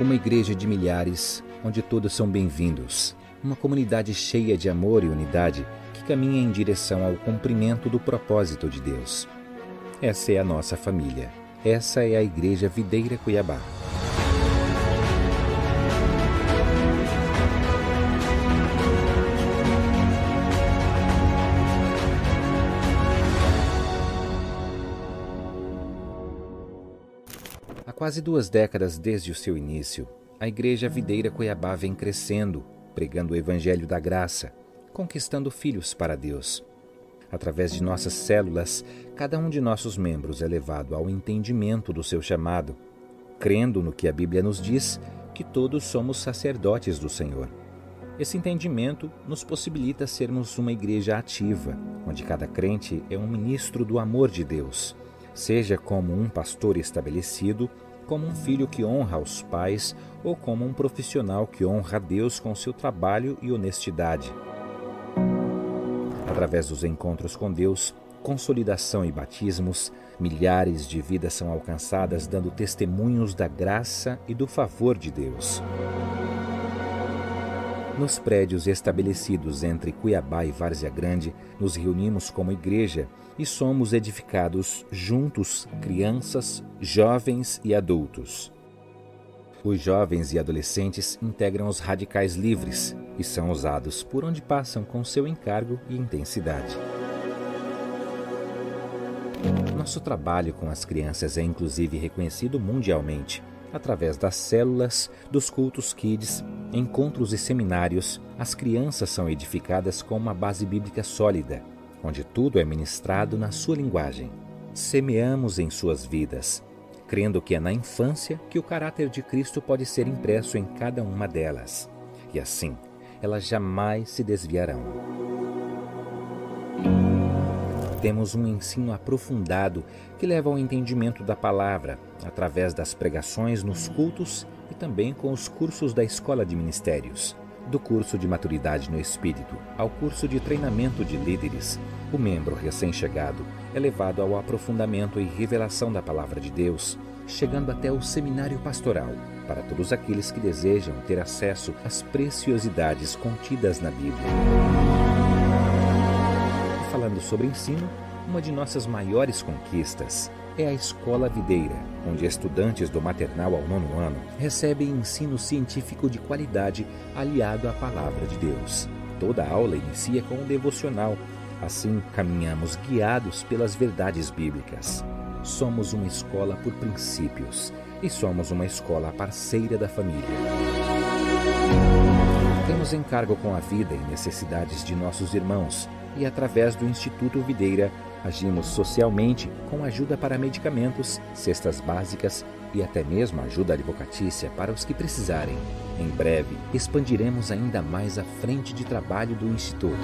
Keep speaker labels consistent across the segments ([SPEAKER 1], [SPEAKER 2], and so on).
[SPEAKER 1] Uma igreja de milhares, onde todos são bem-vindos. Uma comunidade cheia de amor e unidade que caminha em direção ao cumprimento do propósito de Deus. Essa é a nossa família. Essa é a Igreja Videira Cuiabá. Quase duas décadas desde o seu início, a Igreja Videira Cuiabá vem crescendo, pregando o Evangelho da Graça, conquistando filhos para Deus. Através de nossas células, cada um de nossos membros é levado ao entendimento do seu chamado, crendo no que a Bíblia nos diz, que todos somos sacerdotes do Senhor. Esse entendimento nos possibilita sermos uma igreja ativa, onde cada crente é um ministro do amor de Deus, seja como um pastor estabelecido, como um filho que honra os pais ou como um profissional que honra a Deus com seu trabalho e honestidade. Através dos encontros com Deus, consolidação e batismos, milhares de vidas são alcançadas dando testemunhos da graça e do favor de Deus. Nos prédios estabelecidos entre Cuiabá e Várzea Grande, nos reunimos como igreja e somos edificados juntos, crianças, jovens e adultos. Os jovens e adolescentes integram os radicais livres e são usados por onde passam com seu encargo e intensidade. Nosso trabalho com as crianças é inclusive reconhecido mundialmente. Através das células, dos cultos kids, encontros e seminários, as crianças são edificadas com uma base bíblica sólida, onde tudo é ministrado na sua linguagem. Semeamos em suas vidas, crendo que é na infância que o caráter de Cristo pode ser impresso em cada uma delas. E assim, elas jamais se desviarão. Temos um ensino aprofundado que leva ao entendimento da palavra, através das pregações nos cultos e também com os cursos da Escola de Ministérios. Do curso de Maturidade no Espírito ao curso de Treinamento de Líderes, o membro recém-chegado é levado ao aprofundamento e revelação da Palavra de Deus, chegando até o Seminário Pastoral, para todos aqueles que desejam ter acesso às preciosidades contidas na Bíblia. Falando sobre ensino, uma de nossas maiores conquistas é a Escola Videira, onde estudantes do maternal ao nono ano recebem ensino científico de qualidade aliado à Palavra de Deus. Toda aula inicia com um devocional, assim caminhamos guiados pelas verdades bíblicas. Somos uma escola por princípios e somos uma escola parceira da família. Temos encargo com a vida e necessidades de nossos irmãos e, através do Instituto Videira, agimos socialmente com ajuda para medicamentos, cestas básicas e até mesmo ajuda advocatícia para os que precisarem. Em breve, expandiremos ainda mais a frente de trabalho do Instituto.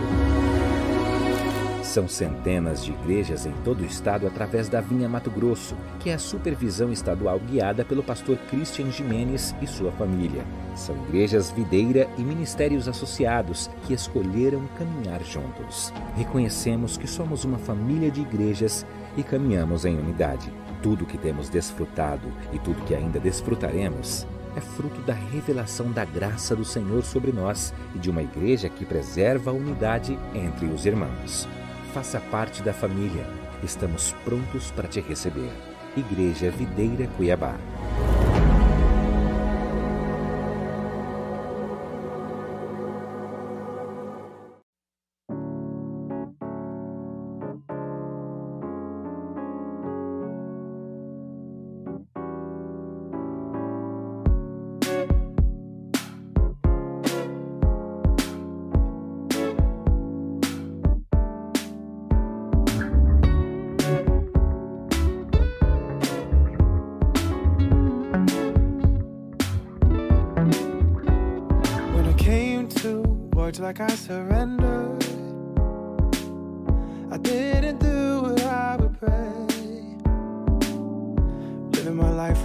[SPEAKER 1] São centenas de igrejas em todo o estado através da Vinha Mato Grosso, que é a supervisão estadual guiada pelo pastor Christian Jimenez e sua família. São igrejas videira e ministérios associados que escolheram caminhar juntos. Reconhecemos que somos uma família de igrejas e caminhamos em unidade. Tudo que temos desfrutado e tudo que ainda desfrutaremos é fruto da revelação da graça do Senhor sobre nós e de uma igreja que preserva a unidade entre os irmãos faça parte da família. Estamos prontos para te receber. Igreja Videira Cuiabá.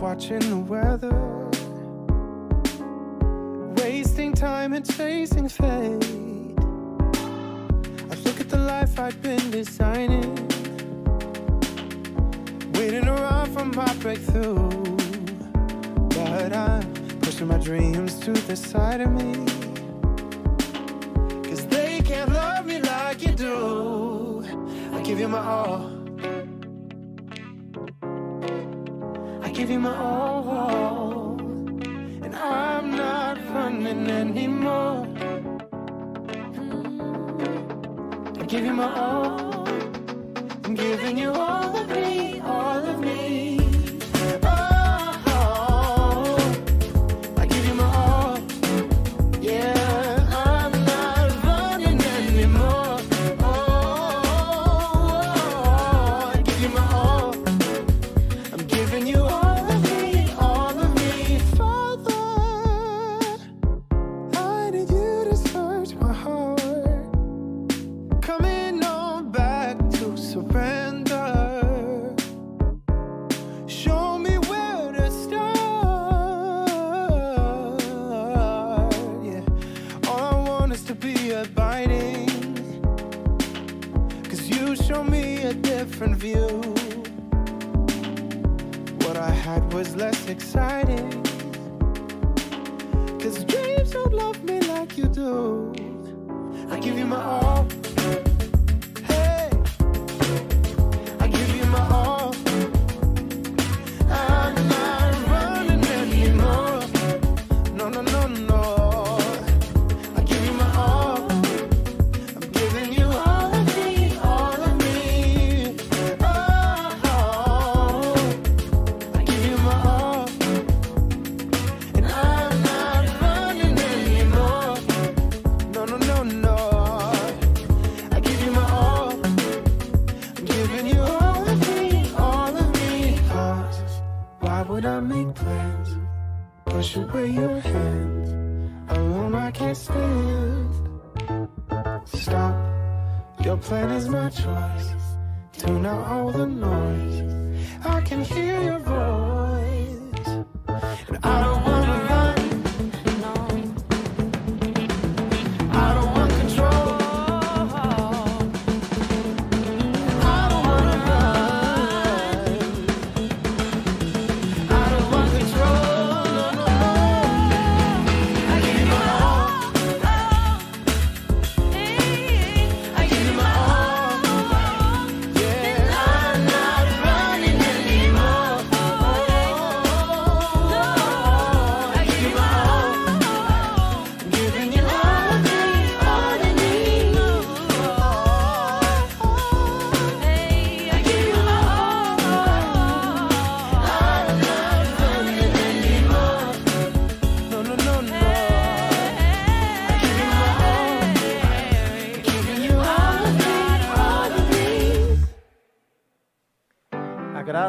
[SPEAKER 2] Watching the weather. Wasting time and chasing fate. I look at the life I've been designing. Waiting around for my breakthrough. But I'm pushing my dreams to the side of me. Cause they can't love me like you do. I give you my all. Give you my all. And I'm not running anymore. I give you my all. I'm giving you all of me,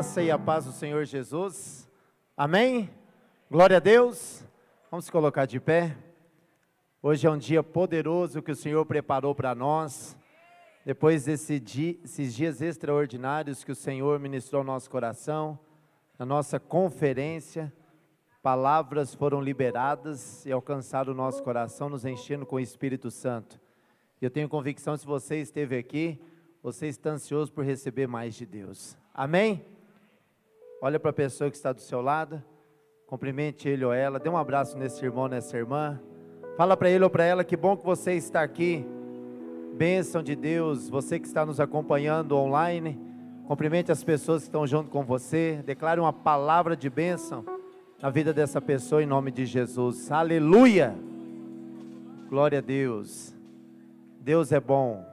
[SPEAKER 3] graça e a paz do Senhor Jesus. Amém? Glória a Deus. Vamos se colocar de pé. Hoje é um dia poderoso que o Senhor preparou para nós. Depois desse dia, esses dias extraordinários que o Senhor ministrou ao nosso coração, na nossa conferência, palavras foram liberadas e alcançaram o nosso coração, nos enchendo com o Espírito Santo. Eu tenho convicção, se você esteve aqui, você está ansioso por receber mais de Deus. Amém? Olha para a pessoa que está do seu lado, cumprimente ele ou ela, dê um abraço nesse irmão, nessa irmã. Fala para ele ou para ela que bom que você está aqui. Bênção de Deus, você que está nos acompanhando online, cumprimente as pessoas que estão junto com você, declare uma palavra de bênção na vida dessa pessoa em nome de Jesus. Aleluia! Glória a Deus. Deus é bom.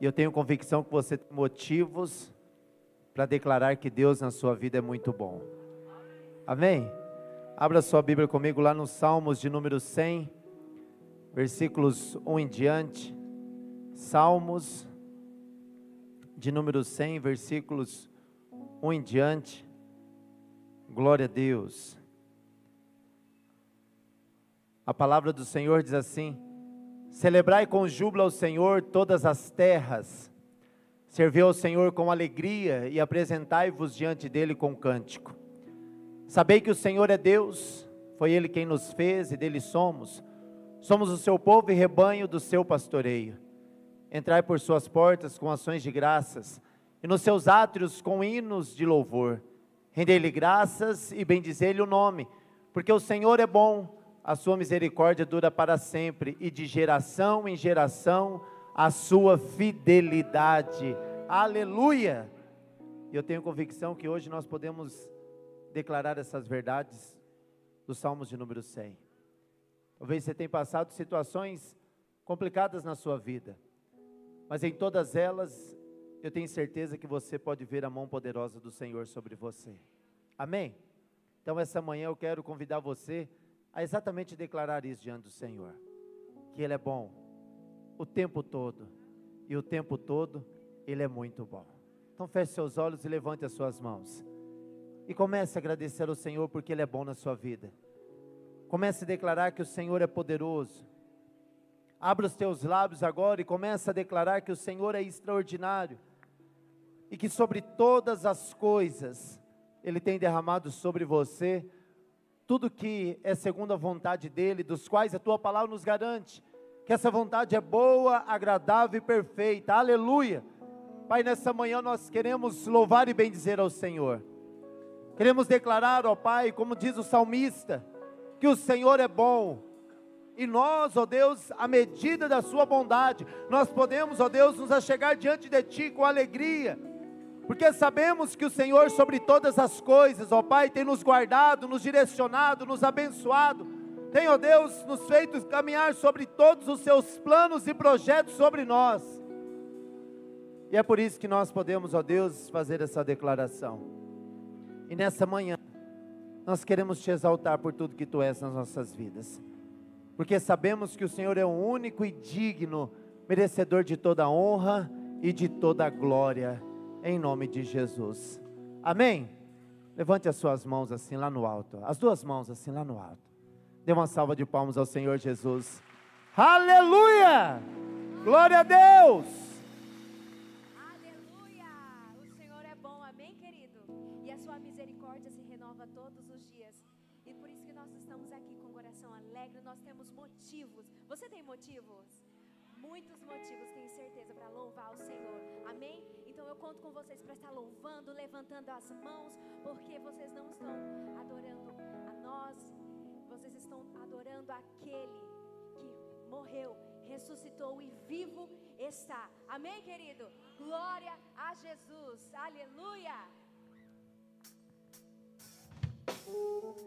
[SPEAKER 3] E eu tenho convicção que você tem motivos para declarar que Deus na sua vida é muito bom. Amém? Abra sua Bíblia comigo lá no Salmos de número 100, versículos 1 em diante. Salmos de número 100, versículos 1 em diante. Glória a Deus. A palavra do Senhor diz assim: Celebrai com júbilo ao Senhor todas as terras, servi ao Senhor com alegria e apresentai-vos diante dele com cântico. Sabei que o Senhor é Deus, foi Ele quem nos fez e dele somos. Somos o seu povo e rebanho do seu pastoreio. Entrai por suas portas com ações de graças e nos seus átrios com hinos de louvor. Rendei-lhe graças e bendizer-lhe o nome, porque o Senhor é bom, a sua misericórdia dura para sempre, e de geração em geração a sua fidelidade. Aleluia! Eu tenho convicção que hoje nós podemos declarar essas verdades dos Salmos de número 100. Talvez você tenha passado situações complicadas na sua vida, mas em todas elas, eu tenho certeza que você pode ver a mão poderosa do Senhor sobre você. Amém? Então, essa manhã eu quero convidar você a exatamente declarar isso diante do Senhor: que Ele é bom o tempo todo, e o tempo todo Ele é muito bom. Então, feche seus olhos e levante as suas mãos. E comece a agradecer ao Senhor porque Ele é bom na sua vida. Comece a declarar que o Senhor é poderoso. Abra os teus lábios agora e comece a declarar que o Senhor é extraordinário. E que sobre todas as coisas Ele tem derramado sobre você tudo que é segundo a vontade dEle, dos quais a tua palavra nos garante. Que essa vontade é boa, agradável e perfeita. Aleluia. Pai, nessa manhã nós queremos louvar e bendizer ao Senhor. Queremos declarar, ó Pai, como diz o salmista, que o Senhor é bom. E nós, ó Deus, à medida da Sua bondade, nós podemos, ó Deus, nos achegar diante de Ti com alegria, porque sabemos que o Senhor, sobre todas as coisas, ó Pai, tem nos guardado, nos direcionado, nos abençoado, tem, ó Deus, nos feito caminhar sobre todos os Seus planos e projetos sobre nós. E é por isso que nós podemos, ó Deus, fazer essa declaração. E nessa manhã, nós queremos te exaltar por tudo que tu és nas nossas vidas, porque sabemos que o Senhor é o único e digno, merecedor de toda honra e de toda glória, em nome de Jesus. Amém? Levante as suas mãos assim lá no alto, as duas mãos assim lá no alto. Dê uma salva de palmas ao Senhor Jesus. Aleluia! Glória a Deus!
[SPEAKER 4] Aleluia! O Senhor é bom, amém, querido? E a sua misericórdia se renova todos os dias. E por isso que nós estamos aqui com o coração alegre, nós temos motivos. Você tem motivos? Muitos motivos, tenho certeza, para louvar o Senhor. Amém? Então eu conto com vocês para estar louvando, levantando as mãos, porque vocês não estão adorando a nós, estão adorando aquele que morreu, ressuscitou e vivo está. Amém, querido? Glória a Jesus. Aleluia.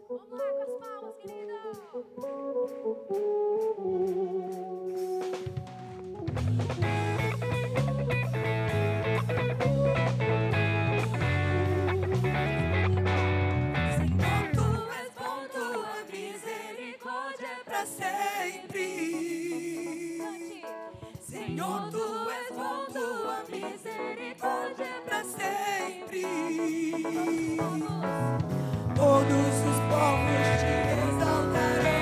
[SPEAKER 4] Vamos lá com as palmas, querido.
[SPEAKER 5] Para sempre. Senhor, tu és bom, tua misericórdia é para sempre. Todos os povos te exaltarão,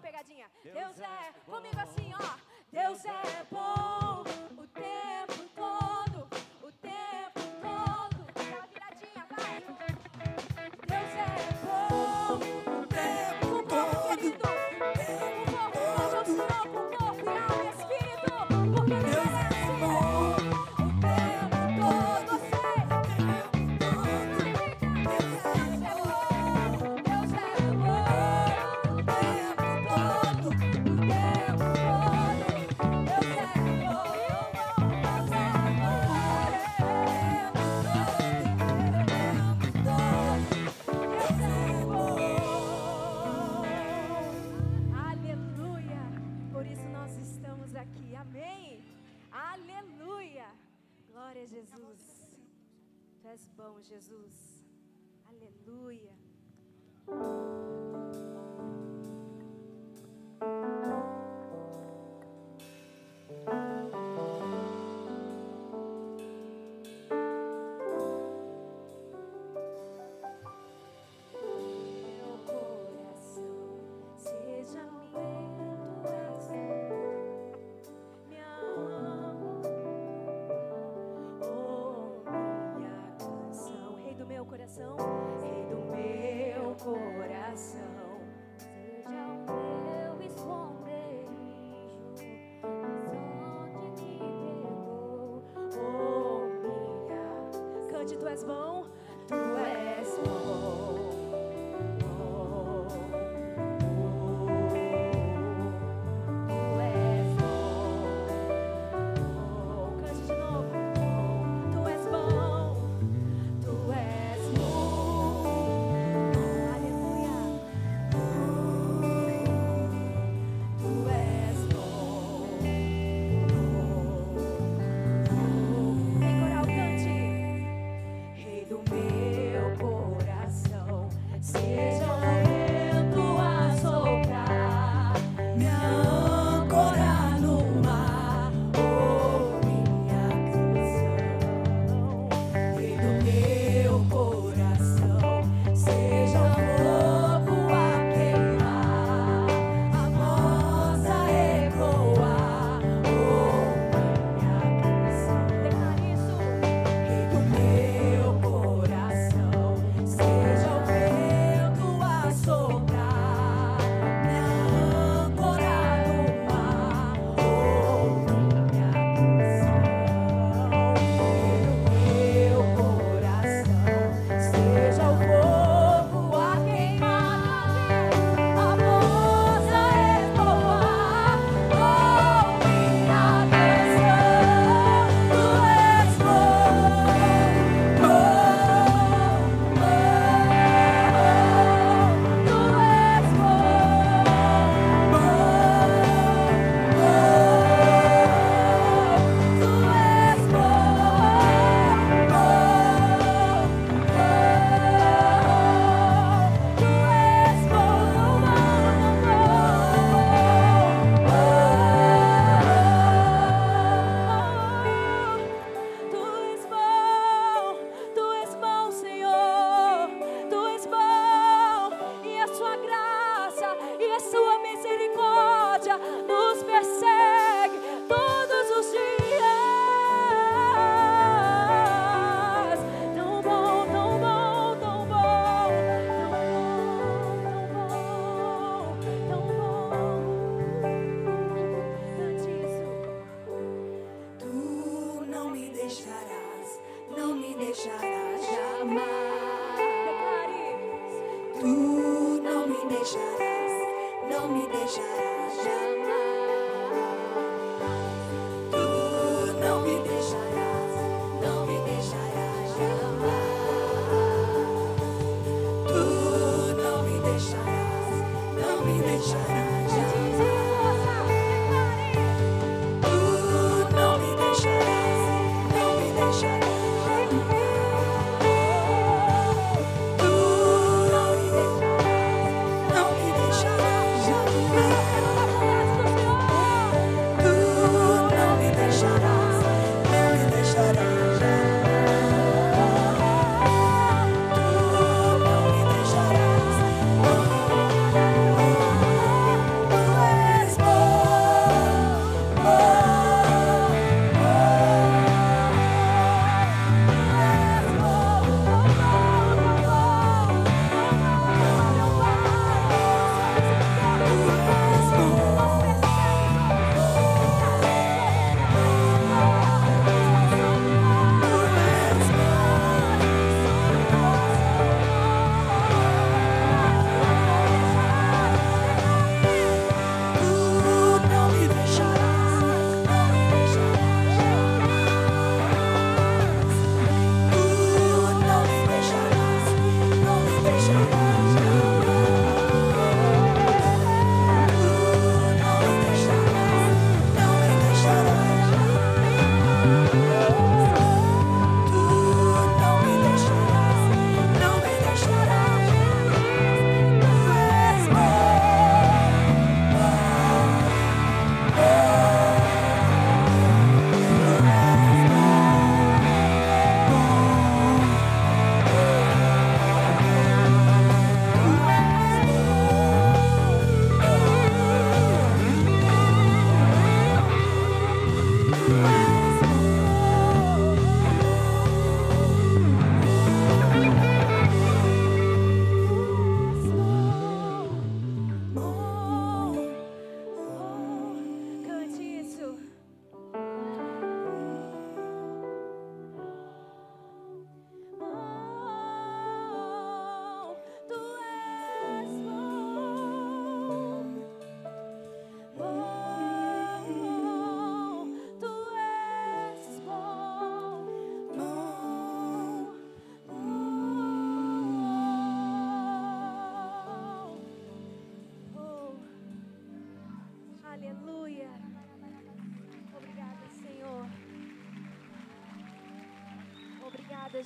[SPEAKER 4] pegadinha. Deus, Deus é, é comigo assim, ó. Deus é bom. Glória a Jesus. Tu és bom, Jesus. Aleluia. verdade, tu és bom, tu és bom.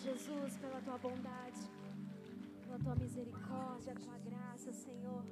[SPEAKER 4] Jesus, pela tua bondade, pela tua misericórdia, tua graça, Senhor.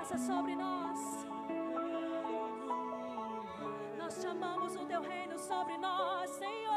[SPEAKER 4] graça sobre nós. Nós chamamos o teu reino sobre nós, Senhor.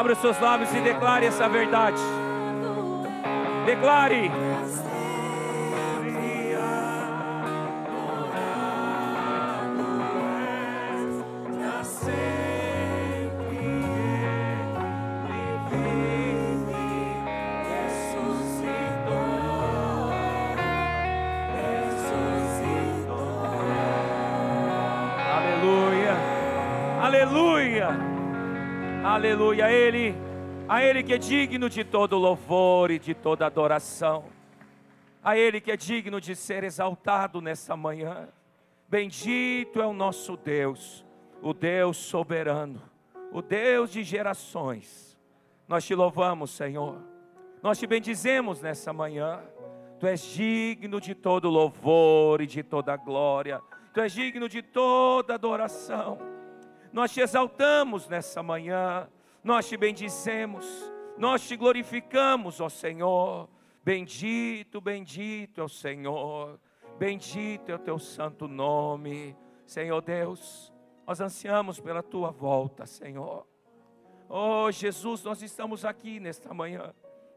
[SPEAKER 6] Abra os seus lábios e declare essa verdade. Declare. Que é digno de todo louvor e de toda adoração. A Ele que é digno de ser exaltado nessa manhã. Bendito é o nosso Deus, o Deus soberano, o Deus de gerações. Nós te louvamos, Senhor. Nós te bendizemos nessa manhã. Tu és digno de todo louvor e de toda glória. Tu és digno de toda adoração. Nós te exaltamos nessa manhã. Nós te bendizemos. Nós te glorificamos, ó Senhor. Bendito, bendito é o Senhor. Bendito é o teu santo nome. Senhor Deus, nós ansiamos pela tua volta, Senhor. Oh Jesus, nós estamos aqui nesta manhã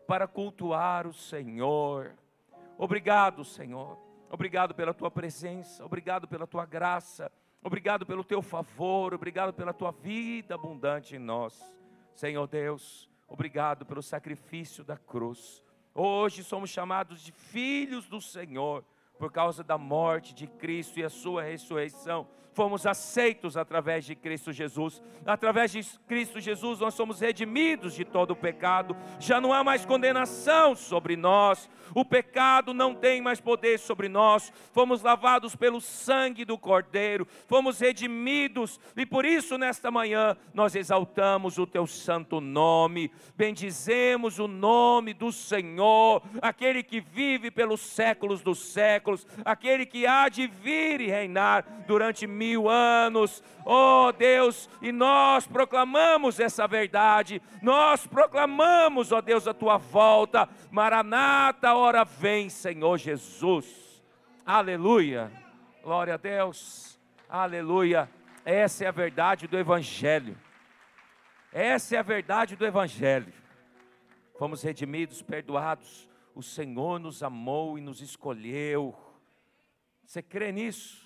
[SPEAKER 6] para cultuar o Senhor. Obrigado, Senhor. Obrigado pela tua presença, obrigado pela tua graça, obrigado pelo teu favor, obrigado pela tua vida abundante em nós. Senhor Deus, obrigado pelo sacrifício da cruz. Hoje somos chamados de filhos do Senhor por causa da morte de Cristo e a sua ressurreição. Fomos aceitos através de Cristo Jesus. Através de Cristo Jesus, nós somos redimidos de todo o pecado. Já não há mais condenação sobre nós. O pecado não tem mais poder sobre nós. Fomos lavados pelo sangue do Cordeiro. Fomos redimidos. E por isso, nesta manhã, nós exaltamos o teu santo nome. Bendizemos o nome do Senhor, aquele que vive pelos séculos dos séculos, aquele que há de vir e reinar durante mil anos. Oh Deus, e nós proclamamos essa verdade, nós proclamamos, ó Deus, a tua volta. Maranata, hora vem, Senhor Jesus. Aleluia. Glória a Deus. Aleluia. Essa é a verdade do Evangelho. Essa é a verdade do Evangelho. Fomos redimidos, perdoados. O Senhor nos amou e nos escolheu. Você crê nisso?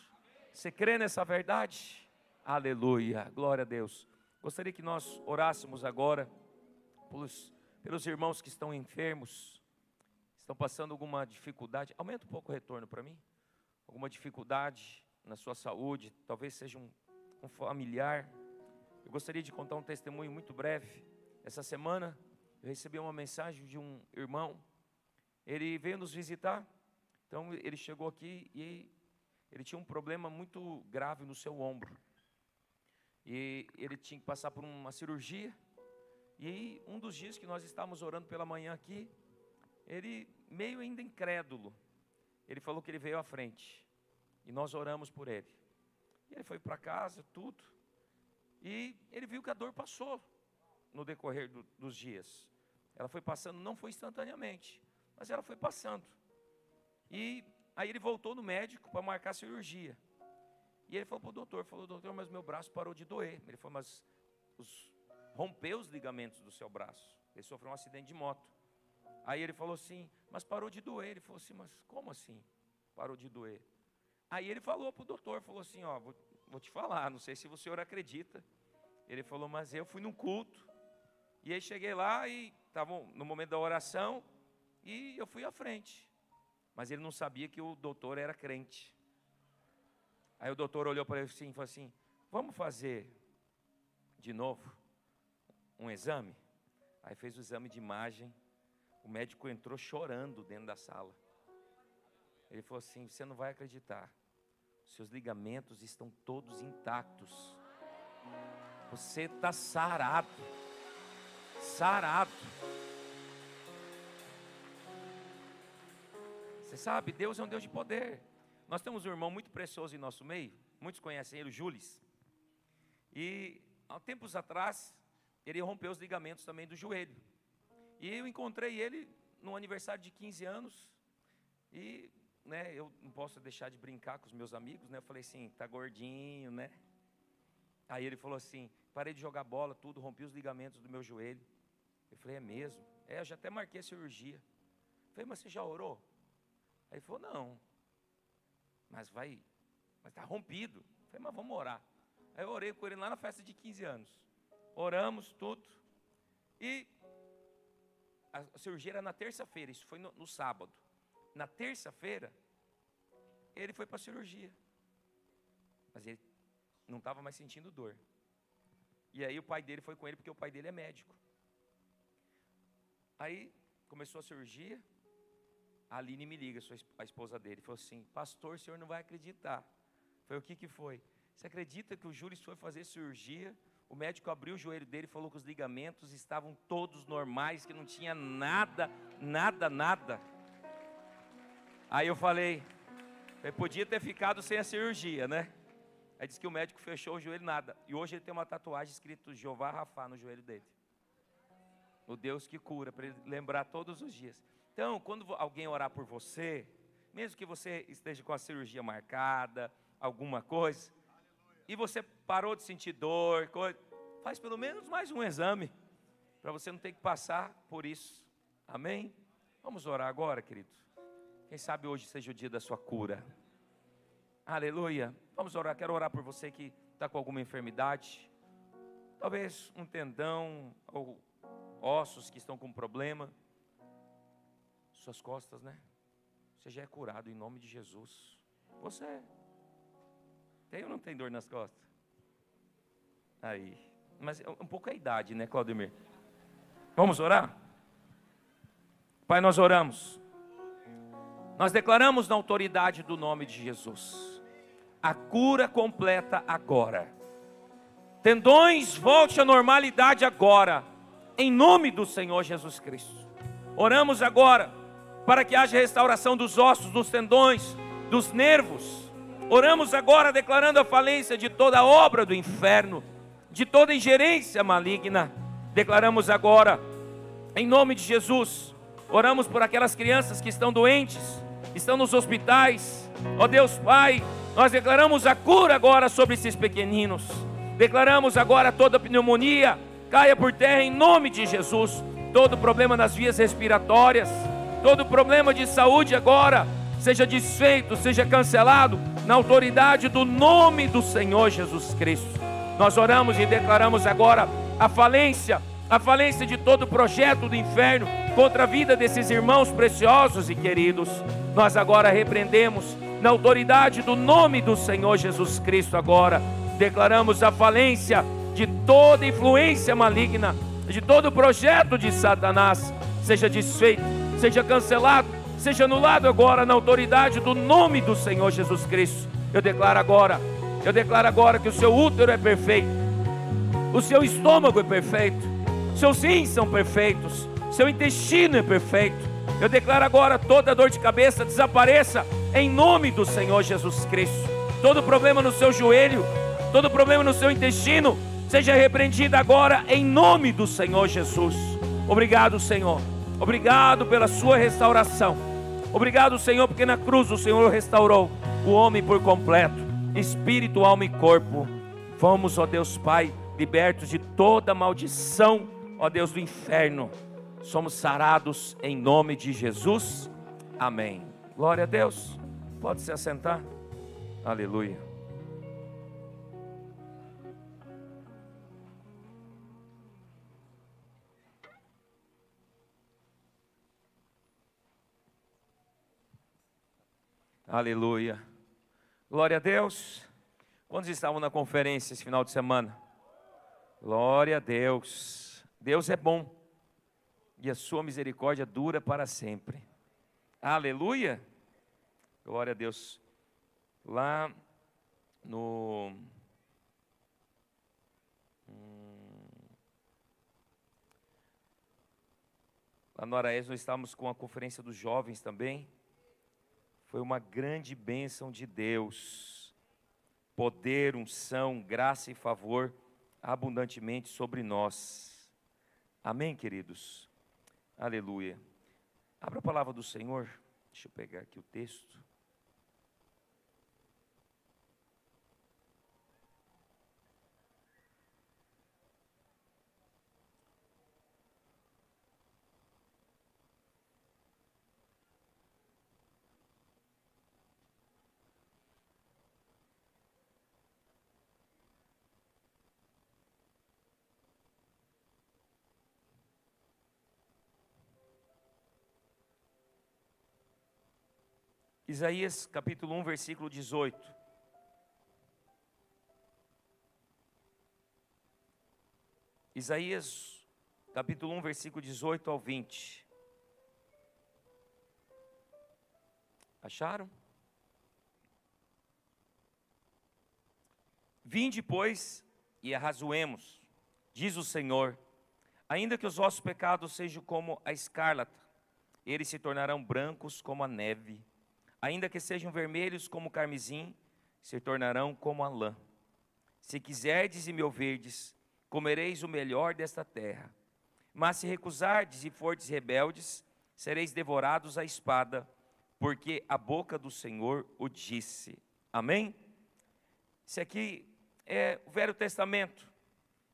[SPEAKER 6] Você crê nessa verdade? Aleluia, glória a Deus. Gostaria que nós orássemos agora pelos, pelos irmãos que estão enfermos, estão passando alguma dificuldade. Aumenta um pouco o retorno para mim. Alguma dificuldade na sua saúde, talvez seja um, um familiar. Eu gostaria de contar um testemunho muito breve. Essa semana eu recebi uma mensagem de um irmão. Ele veio nos visitar. Então ele chegou aqui e ele tinha um problema muito grave no seu ombro. E ele tinha que passar por uma cirurgia. E um dos dias que nós estávamos orando pela manhã aqui, ele, meio ainda incrédulo, ele falou que ele veio à frente. E nós oramos por ele. E ele foi para casa, tudo. E ele viu que a dor passou no decorrer do- dos dias. Ela foi passando, não foi instantaneamente, mas ela foi passando. E aí ele voltou no médico para marcar a cirurgia. E ele falou para o doutor, falou, doutor, mas meu braço parou de doer. Ele falou, mas os, rompeu os ligamentos do seu braço. Ele sofreu um acidente de moto. Aí ele falou assim, mas parou de doer. Ele falou assim, mas como assim? Parou de doer. Aí ele falou para o doutor, falou assim, ó, vou, vou te falar, não sei se o senhor acredita. Ele falou, mas eu fui num culto. E aí cheguei lá e estava no momento da oração e eu fui à frente. Mas ele não sabia que o doutor era crente. Aí o doutor olhou para ele assim e falou assim: Vamos fazer de novo um exame? Aí fez o exame de imagem. O médico entrou chorando dentro da sala. Ele falou assim: Você não vai acreditar. Seus ligamentos estão todos intactos. Você está sarado. Sarado. Você sabe, Deus é um Deus de poder. Nós temos um irmão muito precioso em nosso meio, muitos conhecem ele, o Jules. E há tempos atrás, ele rompeu os ligamentos também do joelho. E eu encontrei ele no aniversário de 15 anos. E né, eu não posso deixar de brincar com os meus amigos, né? Eu falei assim, tá gordinho, né? Aí ele falou assim, parei de jogar bola, tudo, rompi os ligamentos do meu joelho. Eu falei, é mesmo? É, eu já até marquei a cirurgia. Eu falei, mas você já orou? Aí ele falou, não. Mas vai, mas está rompido. Eu falei, mas vamos orar. Aí eu orei com ele lá na festa de 15 anos. Oramos, tudo. E a cirurgia era na terça-feira, isso foi no, no sábado. Na terça-feira, ele foi para a cirurgia. Mas ele não estava mais sentindo dor. E aí o pai dele foi com ele, porque o pai dele é médico. Aí começou a cirurgia. A Aline me liga, a esposa dele, falou assim: Pastor, o senhor não vai acreditar. Foi o que que foi? Você acredita que o Júlio foi fazer cirurgia? O médico abriu o joelho dele e falou que os ligamentos estavam todos normais, que não tinha nada, nada, nada. Aí eu falei, podia ter ficado sem a cirurgia, né? Aí disse que o médico fechou o joelho, nada. E hoje ele tem uma tatuagem escrito Jeová Rafá no joelho dele. O Deus que cura, para ele lembrar todos os dias. Então, quando alguém orar por você, mesmo que você esteja com a cirurgia marcada, alguma coisa, e você parou de sentir dor, coisa, faz pelo menos mais um exame, para você não ter que passar por isso. Amém? Vamos orar agora, querido. Quem sabe hoje seja o dia da sua cura. Aleluia. Vamos orar. Quero orar por você que está com alguma enfermidade. Talvez um tendão ou ossos que estão com problema. Suas costas, né? Você já é curado em nome de Jesus. Você é. tem ou não tem dor nas costas? Aí. Mas é um pouco a idade, né, Claudemir? Vamos orar? Pai, nós oramos. Nós declaramos na autoridade do nome de Jesus a cura completa agora. Tendões, volte à normalidade agora, em nome do Senhor Jesus Cristo. Oramos agora para que haja restauração dos ossos, dos tendões, dos nervos. Oramos agora declarando a falência de toda obra do inferno, de toda ingerência maligna. Declaramos agora, em nome de Jesus, oramos por aquelas crianças que estão doentes, estão nos hospitais. Ó Deus Pai, nós declaramos a cura agora sobre esses pequeninos. Declaramos agora toda pneumonia caia por terra em nome de Jesus. Todo problema nas vias respiratórias, todo problema de saúde agora seja desfeito, seja cancelado na autoridade do nome do Senhor Jesus Cristo. Nós oramos e declaramos agora a falência, a falência de todo projeto do inferno contra a vida desses irmãos preciosos e queridos. Nós agora repreendemos na autoridade do nome do Senhor Jesus Cristo agora. Declaramos a falência de toda influência maligna, de todo projeto de Satanás, seja desfeito, seja cancelado, seja anulado agora na autoridade do nome do Senhor Jesus Cristo. Eu declaro agora, eu declaro agora que o seu útero é perfeito, o seu estômago é perfeito, seus rins são perfeitos, seu intestino é perfeito. Eu declaro agora toda dor de cabeça desapareça em nome do Senhor Jesus Cristo. Todo problema no seu joelho, todo problema no seu intestino, seja repreendido agora em nome do Senhor Jesus. Obrigado, Senhor. Obrigado pela sua restauração. Obrigado, Senhor, porque na cruz o Senhor restaurou o homem por completo, espírito, alma e corpo. Vamos, ó Deus Pai, libertos de toda maldição, ó Deus do inferno. Somos sarados em nome de Jesus. Amém. Glória a Deus. Pode se assentar. Aleluia. Aleluia. Glória a Deus. Quantos estavam na conferência esse final de semana? Glória a Deus. Deus é bom. E a sua misericórdia dura para sempre. Aleluia. Glória a Deus. Lá no Hum. Lá no Araés nós estávamos com a conferência dos jovens também. Foi uma grande bênção de Deus. Poder, unção, graça e favor abundantemente sobre nós. Amém, queridos? Aleluia. Abra a palavra do Senhor. Deixa eu pegar aqui o texto. Isaías capítulo 1, versículo 18. Isaías capítulo 1, versículo 18 ao 20. Acharam? Vinde, pois, e arrazoemos, diz o Senhor, ainda que os vossos pecados sejam como a escarlata, eles se tornarão brancos como a neve, ainda que sejam vermelhos como carmesim, se tornarão como a lã. Se quiserdes e me ouvirdes, comereis o melhor desta terra. Mas se recusardes e fordes rebeldes, sereis devorados à espada, porque a boca do Senhor o disse. Amém? Esse aqui é o Velho Testamento,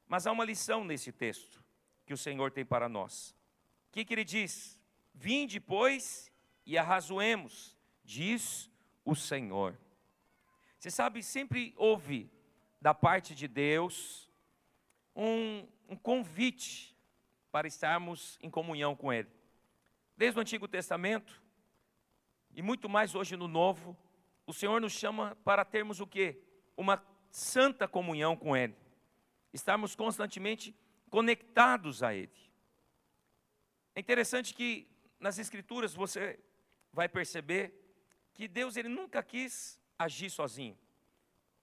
[SPEAKER 6] mas há uma lição nesse texto que o Senhor tem para nós. O que, que ele diz? Vinde, pois, e arrazoemos, diz o Senhor. Você sabe, sempre houve da parte de Deus um, um convite para estarmos em comunhão com Ele. Desde o Antigo Testamento, e muito mais hoje no Novo, o Senhor nos chama para termos o quê? Uma santa comunhão com Ele. Estarmos constantemente conectados a Ele. É interessante que nas Escrituras você vai perceber que Deus ele nunca quis agir sozinho,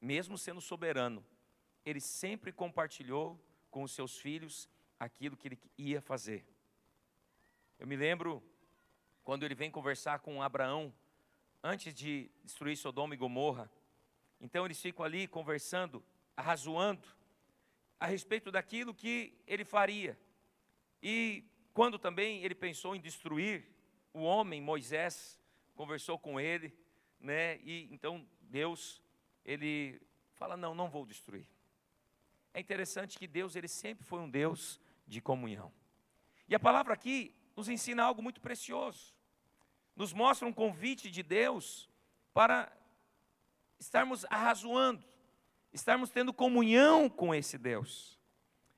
[SPEAKER 6] mesmo sendo soberano. Ele sempre compartilhou com os seus filhos aquilo que ele ia fazer. Eu me lembro quando ele vem conversar com Abraão antes de destruir Sodoma e Gomorra. Então eles ficam ali conversando, arrazoando a respeito daquilo que ele faria. E quando também ele pensou em destruir o homem, Moisés conversou com ele, né? E então Deus, ele fala: "Não, não vou destruir". É interessante que Deus, ele sempre foi um Deus de comunhão. E a palavra aqui nos ensina algo muito precioso. Nos mostra um convite de Deus para estarmos arrazoando, estarmos tendo comunhão com esse Deus.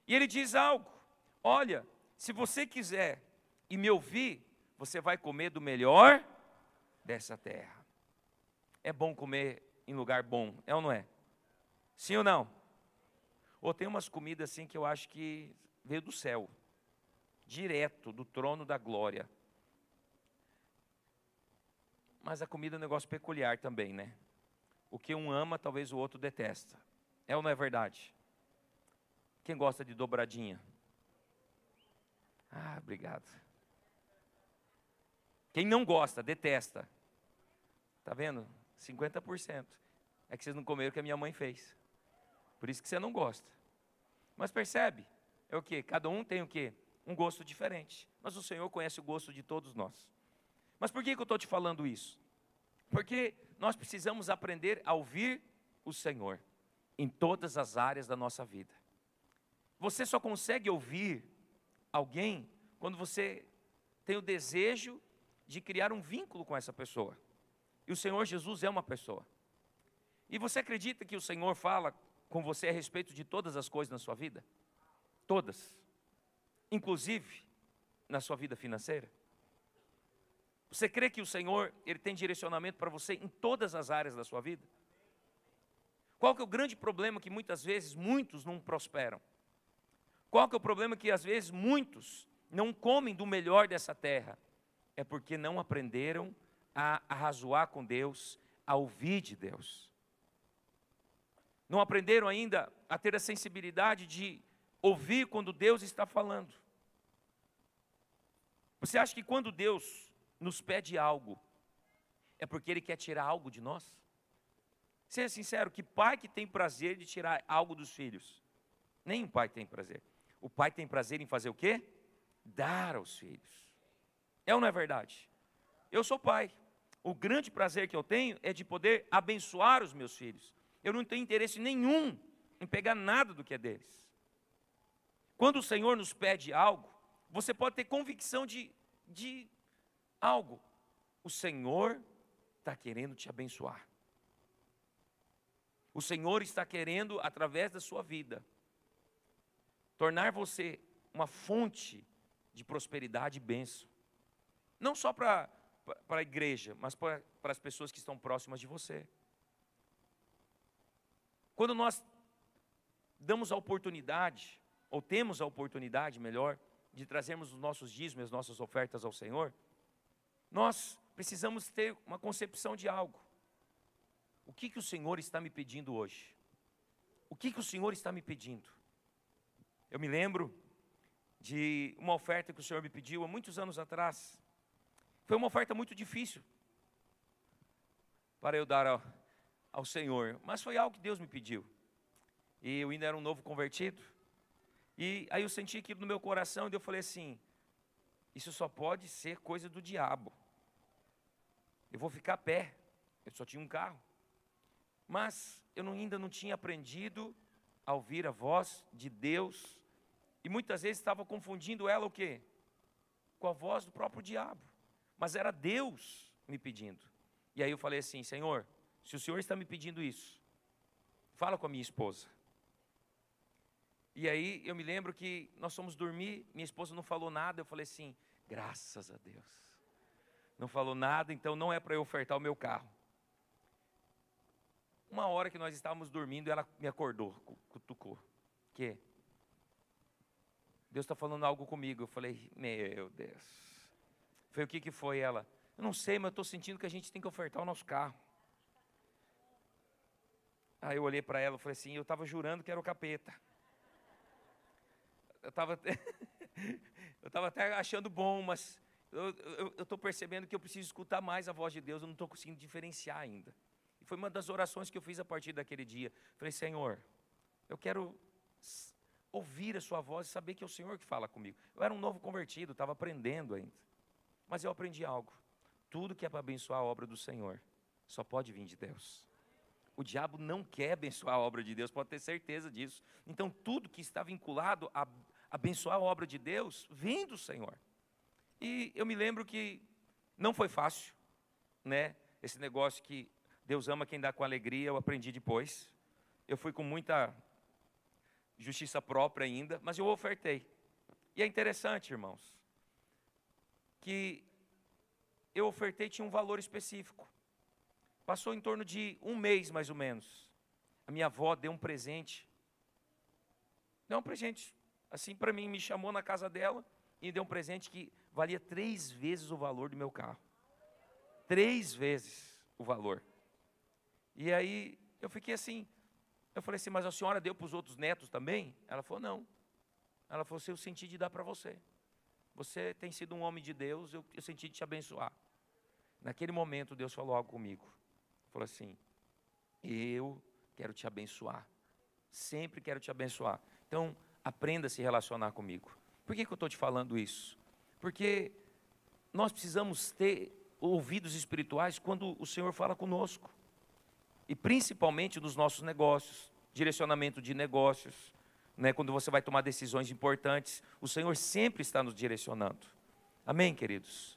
[SPEAKER 6] E ele diz algo: olha, se você quiser e me ouvir, você vai comer do melhor dessa terra. É bom comer em lugar bom, é ou não é? Sim ou não? Ou tem umas comidas assim que eu acho que veio do céu, direto do trono da glória. Mas a comida é um negócio peculiar também, né? O que um ama, talvez o outro detesta. É ou não é verdade? Quem gosta de dobradinha? Ah, obrigado. Quem não gosta, detesta. Tá vendo? 50%. É que vocês não comeram o que a minha mãe fez. Por isso que você não gosta. Mas percebe? É o que? Cada um tem o que? Um gosto diferente. Mas o Senhor conhece o gosto de todos nós. Mas por que, que eu estou te falando isso? Porque nós precisamos aprender a ouvir o Senhor em todas as áreas da nossa vida. Você só consegue ouvir alguém quando você tem o desejo de criar um vínculo com essa pessoa. E o Senhor Jesus é uma pessoa. E você acredita que o Senhor fala com você a respeito de todas as coisas na sua vida? Todas. Inclusive na sua vida financeira? Você crê que o Senhor, ele tem direcionamento para você em todas as áreas da sua vida? Qual que é o grande problema que muitas vezes muitos não prosperam? Qual que é o problema que às vezes muitos não comem do melhor dessa terra? É porque não aprenderam a arrazoar com Deus, a ouvir de Deus. Não aprenderam ainda a ter a sensibilidade de ouvir quando Deus está falando. Você acha que quando Deus nos pede algo, é porque Ele quer tirar algo de nós? Seja sincero, que pai que tem prazer de tirar algo dos filhos? Nenhum pai tem prazer. O pai tem prazer em fazer o quê? Dar aos filhos. É ou não é verdade? Eu sou pai. O grande prazer que eu tenho é de poder abençoar os meus filhos. Eu não tenho interesse nenhum em pegar nada do que é deles. Quando o Senhor nos pede algo, você pode ter convicção de, de algo. O Senhor está querendo te abençoar. O Senhor está querendo, através da sua vida, tornar você uma fonte de prosperidade e bênção. Não só para pa- para a igreja, mas para, para as pessoas que estão próximas de você. Quando nós damos a oportunidade, ou temos a oportunidade, melhor, de trazermos os nossos dízimos, as nossas ofertas ao Senhor, nós precisamos ter uma concepção de algo. O que, que o Senhor está me pedindo hoje? O que, que o Senhor está me pedindo? Eu me lembro de uma oferta que o Senhor me pediu há muitos anos atrás. Foi uma oferta muito difícil para eu dar ao, ao Senhor, mas foi algo que Deus me pediu. E eu ainda era um novo convertido. E aí eu senti aquilo no meu coração e eu falei assim: isso só pode ser coisa do diabo. Eu vou ficar a pé. Eu só tinha um carro. Mas eu não- ainda não tinha aprendido a ouvir a voz de Deus. E muitas vezes estava confundindo ela o quê? Com a voz do próprio diabo. Mas era Deus me pedindo. E aí eu falei assim: Senhor, se o Senhor está me pedindo isso, fala com a minha esposa. E aí eu me lembro que nós fomos dormir, minha esposa não falou nada, eu falei assim: graças a Deus. Não falou nada, então não é para eu ofertar o meu carro. Uma hora que nós estávamos dormindo, ela me acordou, cu- cutucou. Que? Deus está falando algo comigo. Eu falei, meu Deus. Foi o que, que foi ela? Eu não sei, mas eu estou sentindo que a gente tem que ofertar o nosso carro. Aí eu olhei para ela e falei assim, eu estava jurando que era o capeta. Eu estava eu estava até achando bom, mas eu estou percebendo que eu preciso escutar mais a voz de Deus, eu não estou conseguindo diferenciar ainda. E foi uma das orações que eu fiz a partir daquele dia. Falei, Senhor, eu quero ouvir a Sua voz e saber que é o Senhor que fala comigo. Eu era um novo convertido, estava aprendendo ainda. Mas eu aprendi algo. Tudo que é para abençoar a obra do Senhor só pode vir de Deus. O diabo não quer abençoar a obra de Deus, pode ter certeza disso. Então, tudo que está vinculado a abençoar a obra de Deus vem do Senhor. E eu me lembro que não foi fácil, né? Esse negócio que Deus ama quem dá com alegria, eu aprendi depois. Eu fui com muita justiça própria ainda, mas eu ofertei. E é interessante, irmãos, que eu ofertei tinha um valor específico. Passou em torno de um mês, mais ou menos. A minha avó deu um presente. Deu um presente, assim, para mim, me chamou na casa dela e deu um presente que valia três vezes o valor do meu carro. Três vezes o valor. E aí eu fiquei assim, eu falei assim, mas a senhora deu para os outros netos também? Ela falou, não. Ela falou assim, eu senti de dar para você. Você tem sido um homem de Deus, eu, eu senti te abençoar. Naquele momento, Deus falou algo comigo. Falou assim: Eu quero te abençoar. Sempre quero te abençoar. Então, aprenda a se relacionar comigo. Por que, que eu estou te falando isso? Porque nós precisamos ter ouvidos espirituais quando o Senhor fala conosco. E principalmente nos nossos negócios, direcionamento de negócios, né, quando você vai tomar decisões importantes, o Senhor sempre está nos direcionando. Amém, queridos?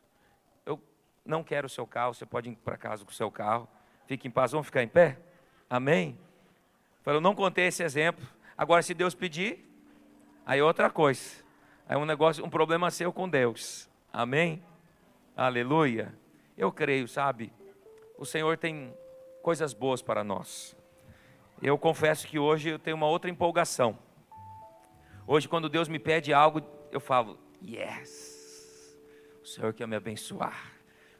[SPEAKER 6] Eu não quero o seu carro, você pode ir para casa com o seu carro. Fique em paz, vamos ficar em pé? Amém? Eu não contei esse exemplo. Agora, se Deus pedir, aí é outra coisa. Aí é um negócio, um problema seu com Deus. Amém? Aleluia. Eu creio, sabe? O Senhor tem coisas boas para nós. Eu confesso que hoje eu tenho uma outra empolgação. Hoje, quando Deus me pede algo, eu falo, yes, o Senhor quer me abençoar.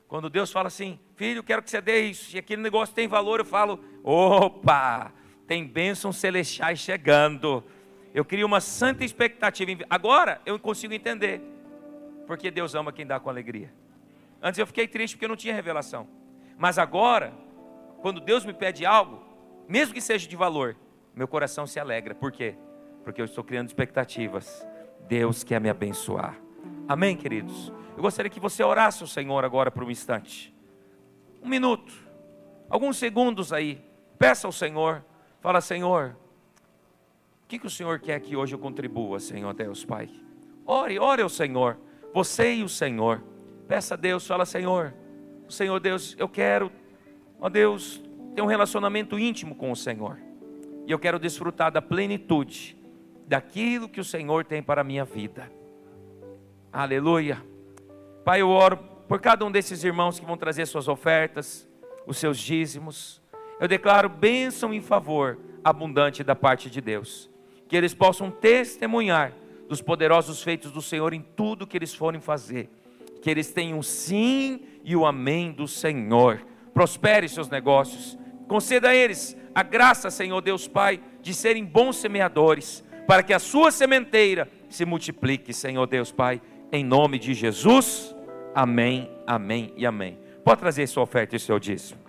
[SPEAKER 6] Quando Deus fala assim, filho, quero que você dê isso, e aquele negócio tem valor, eu falo, opa, tem bênçãos celestiais chegando. Eu crio uma santa expectativa. Agora eu consigo entender, porque Deus ama quem dá com alegria. Antes eu fiquei triste porque eu não tinha revelação. Mas agora, quando Deus me pede algo, mesmo que seja de valor, meu coração se alegra. Por quê? Porque eu estou criando expectativas. Deus quer me abençoar. Amém, queridos? Eu gostaria que você orasse ao Senhor agora por um instante. Um minuto, alguns segundos aí. Peça ao Senhor. Fala, Senhor, o que, que o Senhor quer que hoje eu contribua, Senhor Deus, Pai? Ore, ore ao Senhor. Você e o Senhor. Peça a Deus, fala, Senhor. Senhor Deus, eu quero, ó Deus, ter um relacionamento íntimo com o Senhor. E eu quero desfrutar da plenitude daquilo que o Senhor tem para a minha vida. Aleluia. Pai, eu oro por cada um desses irmãos que vão trazer suas ofertas, os seus dízimos. Eu declaro bênção em favor abundante da parte de Deus. Que eles possam testemunhar dos poderosos feitos do Senhor em tudo que eles forem fazer. Que eles tenham sim e o amém do Senhor. Prospere seus negócios. Conceda a eles a graça, Senhor Deus Pai, de serem bons semeadores, para que a sua sementeira se multiplique, Senhor Deus Pai, em nome de Jesus. Amém, amém e amém. Pode trazer sua oferta e seu dízimo.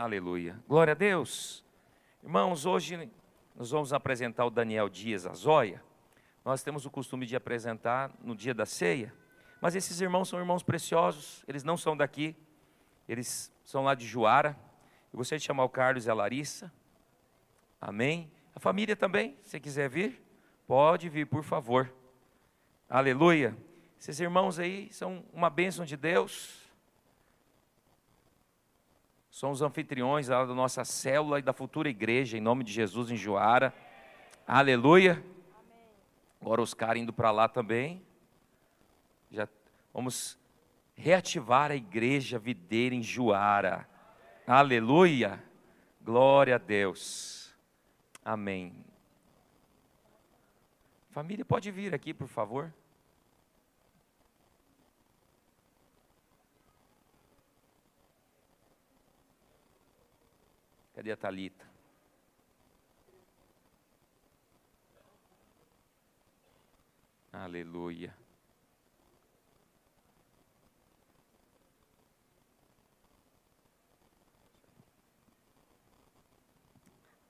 [SPEAKER 5] Aleluia.
[SPEAKER 6] Glória a Deus. Irmãos, hoje nós vamos apresentar o Daniel Dias Azóia. Nós temos o costume de apresentar no dia da ceia, mas esses irmãos são irmãos preciosos, eles não são daqui, eles são lá de Juara. Eu gostaria de chamar o Carlos e a Larissa. Amém. A família também, se quiser vir, pode vir, por favor. Aleluia. Esses irmãos aí são uma bênção de Deus. São os anfitriões lá da nossa célula e da futura igreja, em nome de Jesus, em Juara. Aleluia. Agora os caras indo para lá também. Já vamos reativar a igreja videira em Juara. Aleluia. Glória a Deus. Amém. Família, pode vir aqui, por favor. Cadê a Thalita? Aleluia.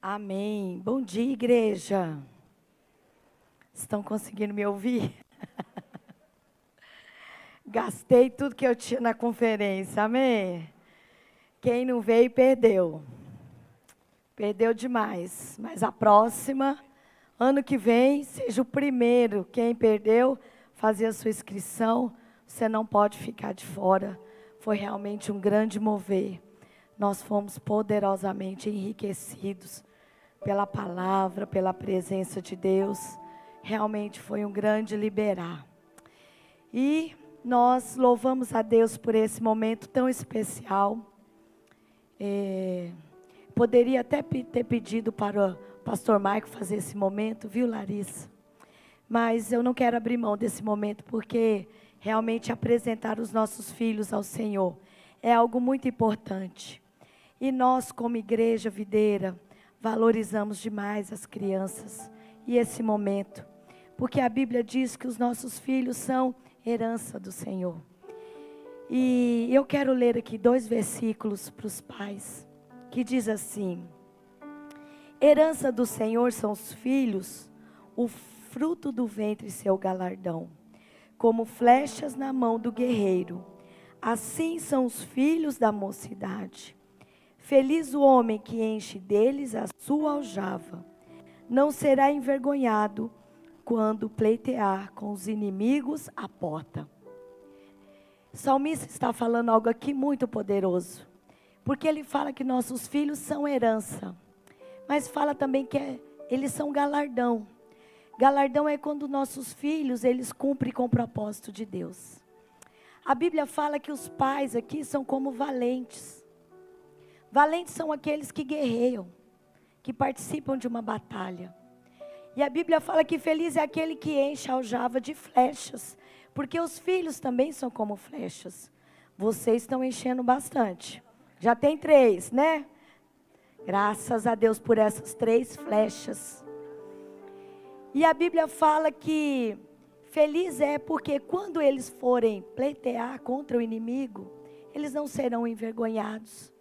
[SPEAKER 7] Amém. Bom dia, igreja. Estão conseguindo me ouvir? Gastei tudo que eu tinha na conferência. Amém. Quem não veio, perdeu. Perdeu demais. Mas a próxima, ano que vem, seja o primeiro. Quem perdeu, fazer a sua inscrição. Você não pode ficar de fora. Foi realmente um grande mover. Nós fomos poderosamente enriquecidos pela palavra, pela presença de Deus. Realmente foi um grande liberar. E nós louvamos a Deus por esse momento tão especial. É, poderia até ter pedido para o pastor Maico fazer esse momento, viu, Larissa? Mas eu não quero abrir mão desse momento, porque realmente apresentar os nossos filhos ao Senhor é algo muito importante. E nós, como igreja videira, valorizamos demais as crianças e esse momento, porque a Bíblia diz que os nossos filhos são herança do Senhor. E eu quero ler aqui dois versículos para os pais. Que diz assim: Herança do Senhor são os filhos, o fruto do ventre seu galardão. Como flechas na mão do guerreiro, assim são os filhos da mocidade. Feliz o homem que enche deles a sua aljava. Não será envergonhado quando pleitear com os inimigos à porta. Salmista está falando algo aqui muito poderoso. Porque ele fala que nossos filhos são herança. Mas fala também que é- eles são galardão. Galardão é quando nossos filhos, eles cumprem com o propósito de Deus. A Bíblia fala que os pais aqui são como valentes. Valentes são aqueles que guerreiam, que participam de uma batalha. E a Bíblia fala que feliz é aquele que enche a aljava de flechas, porque os filhos também são como flechas. Vocês estão enchendo bastante. Já tem três, né? Graças a Deus por essas três flechas. E a Bíblia fala que feliz é porque quando eles forem pleitear contra o inimigo, eles não serão envergonhados.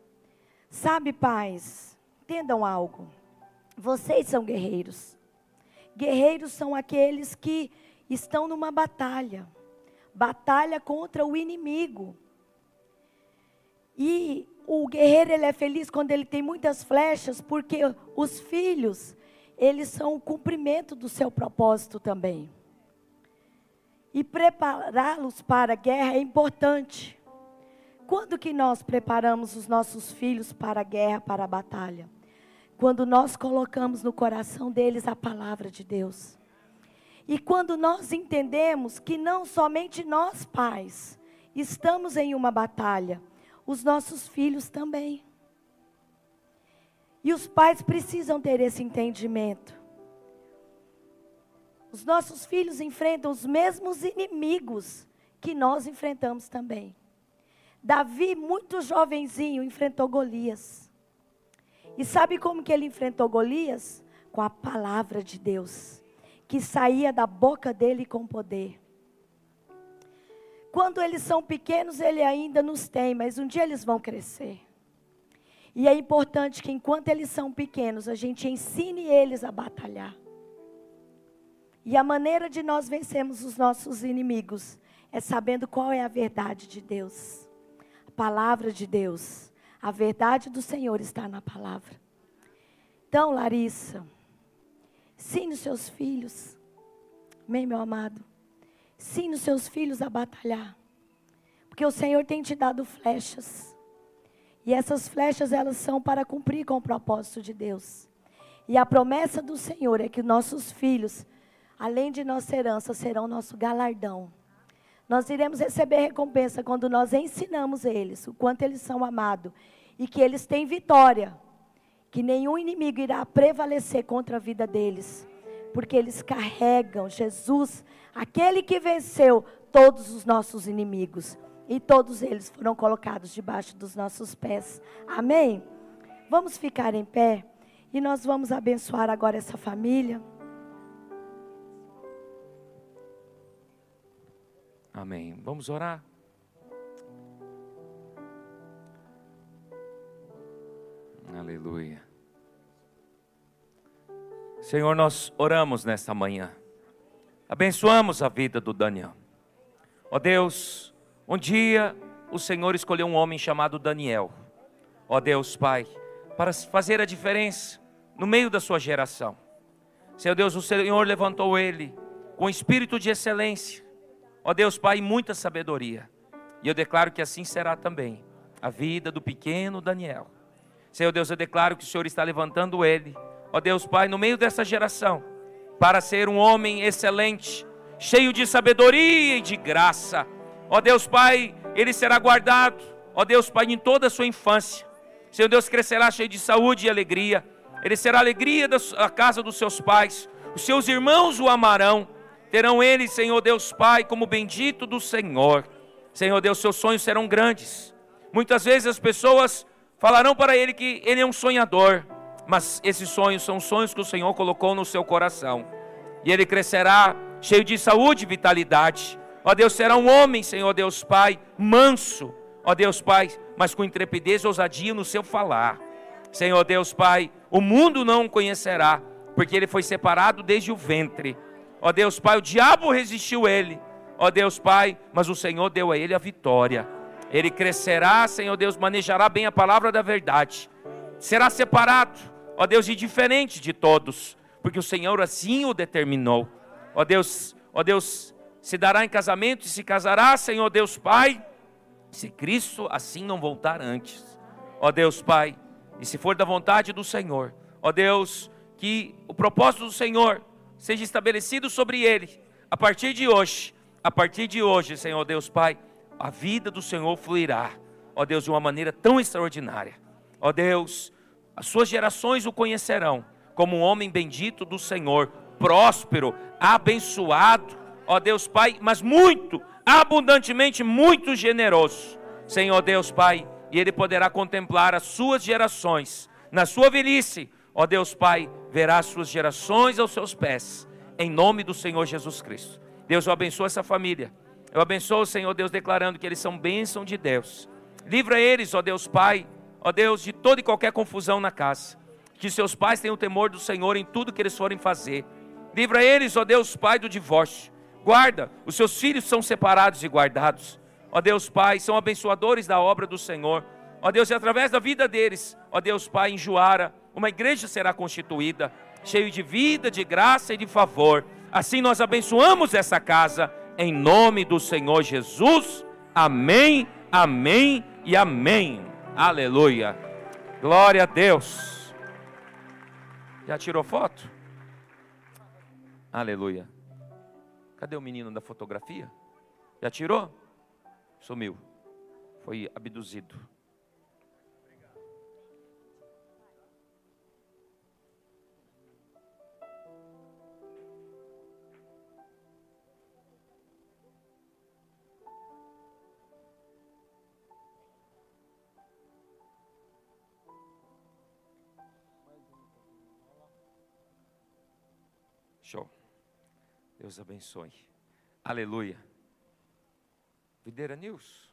[SPEAKER 7] Sabe, pais, entendam algo. Vocês são guerreiros. Guerreiros são aqueles que estão numa batalha batalha contra o inimigo. O guerreiro ele é feliz quando ele tem muitas flechas, porque os filhos, eles são o cumprimento do seu propósito também. E prepará-los para a guerra é importante. Quando que nós preparamos os nossos filhos para a guerra, para a batalha? Quando nós colocamos no coração deles a palavra de Deus. E quando nós entendemos que não somente nós, pais, estamos em uma batalha, os nossos filhos também. E os pais precisam ter esse entendimento. Os nossos filhos enfrentam os mesmos inimigos que nós enfrentamos também. Davi, muito jovenzinho, enfrentou Golias. E sabe como que ele enfrentou Golias? Com a palavra de Deus, que saía da boca dele com poder. Quando eles são pequenos, ele ainda nos tem, mas um dia eles vão crescer. E é importante que enquanto eles são pequenos, a gente ensine eles a batalhar. E a maneira de nós vencermos os nossos inimigos é sabendo qual é a verdade de Deus. A palavra de Deus. A verdade do Senhor está na palavra. Então, Larissa, ensine os seus filhos. Amém, meu amado? Ensine os seus filhos a batalhar. Porque o Senhor tem te dado flechas. E essas flechas, elas são para cumprir com o propósito de Deus. E a promessa do Senhor é que nossos filhos, além de nossa herança, serão nosso galardão. Nós iremos receber recompensa quando nós ensinamos eles o quanto eles são amados e que eles têm vitória. Que nenhum inimigo irá prevalecer contra a vida deles, porque eles carregam Jesus, aquele que venceu todos os nossos inimigos, e todos eles foram colocados debaixo dos nossos pés. Amém? Vamos ficar em pé e nós vamos abençoar agora essa família.
[SPEAKER 6] Amém. Vamos orar? Aleluia. Senhor, nós oramos nesta manhã. Abençoamos a vida do Daniel. Ó Deus, um dia o Senhor escolheu um homem chamado Daniel. Ó Deus, Pai, para fazer a diferença no meio da sua geração. Senhor Deus, o Senhor levantou ele com espírito de excelência. Ó Deus, Pai, muita sabedoria. E eu declaro que assim será também a vida do pequeno Daniel. Senhor Deus, eu declaro que o Senhor está levantando ele, ó Deus Pai, no meio dessa geração, para ser um homem excelente, cheio de sabedoria e de graça. Ó Deus Pai, ele será guardado, ó Deus Pai, em toda a sua infância. Senhor Deus, crescerá cheio de saúde e alegria. Ele será a alegria da casa dos seus pais. Os seus irmãos o amarão. Terão ele, Senhor Deus Pai, como bendito do Senhor. Senhor Deus, seus sonhos serão grandes. Muitas vezes as pessoas falarão para ele que ele é um sonhador, mas esses sonhos são sonhos que o Senhor colocou no seu coração. E ele crescerá cheio de saúde e vitalidade. Ó Deus, será um homem, Senhor Deus Pai, manso. Ó Deus Pai, mas com intrepidez e ousadia no seu falar. Senhor Deus Pai, o mundo não o conhecerá, porque ele foi separado desde o ventre. Ó Deus Pai, o diabo resistiu ele. Ó Deus Pai, mas o Senhor deu a ele a vitória. Ele crescerá, Senhor Deus, manejará bem a palavra da verdade. Será separado, ó Deus, e diferente de todos, porque o Senhor assim o determinou. Ó Deus, ó Deus, se dará em casamento e se casará, Senhor Deus Pai, se Cristo assim não voltar antes. Ó Deus Pai, e se for da vontade do Senhor, ó Deus, que o propósito do Senhor seja estabelecido sobre ele, a partir de hoje, a partir de hoje, Senhor Deus Pai, a vida do Senhor fluirá, ó Deus, de uma maneira tão extraordinária. Ó Deus, as suas gerações o conhecerão como um homem bendito do Senhor, próspero, abençoado, ó Deus Pai, mas muito, abundantemente, muito generoso. Senhor Deus Pai, e ele poderá contemplar as suas gerações na sua velhice. Ó Deus Pai, verá as suas gerações aos seus pés, em nome do Senhor Jesus Cristo. Deus, eu abençoo essa família. Eu abençoo o Senhor Deus, declarando que eles são bênção de Deus. Livra eles, ó Deus Pai, ó Deus, de toda e qualquer confusão na casa. Que seus pais tenham temor do Senhor em tudo que eles forem fazer. Livra eles, ó Deus Pai, do divórcio. Guarda, os seus filhos são separados e guardados. Ó Deus Pai, são abençoadores da obra do Senhor. Ó Deus, e através da vida deles, ó Deus Pai, em Juara, uma igreja será constituída, cheio de vida, de graça e de favor. Assim nós abençoamos essa casa, em nome do Senhor Jesus. Amém, amém e amém. Aleluia. Glória a Deus. Já tirou foto? Aleluia. Cadê o menino da fotografia? Já tirou? Sumiu. Foi abduzido. Deus abençoe. Aleluia. Videira News.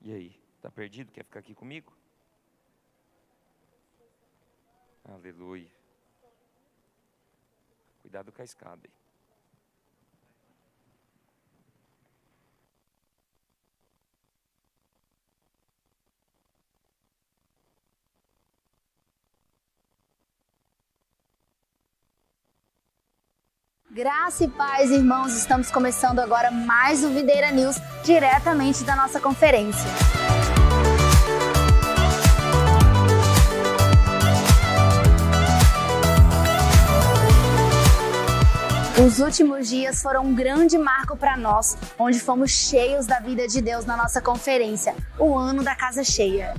[SPEAKER 6] E aí? Está perdido? Quer ficar aqui comigo? Aleluia. Cuidado com a escada aí.
[SPEAKER 8] Graça e paz, irmãos, estamos começando agora mais um Videira News, diretamente da nossa conferência. Os últimos dias foram um grande marco para nós, onde fomos cheios da vida de Deus na nossa conferência, o ano da casa cheia.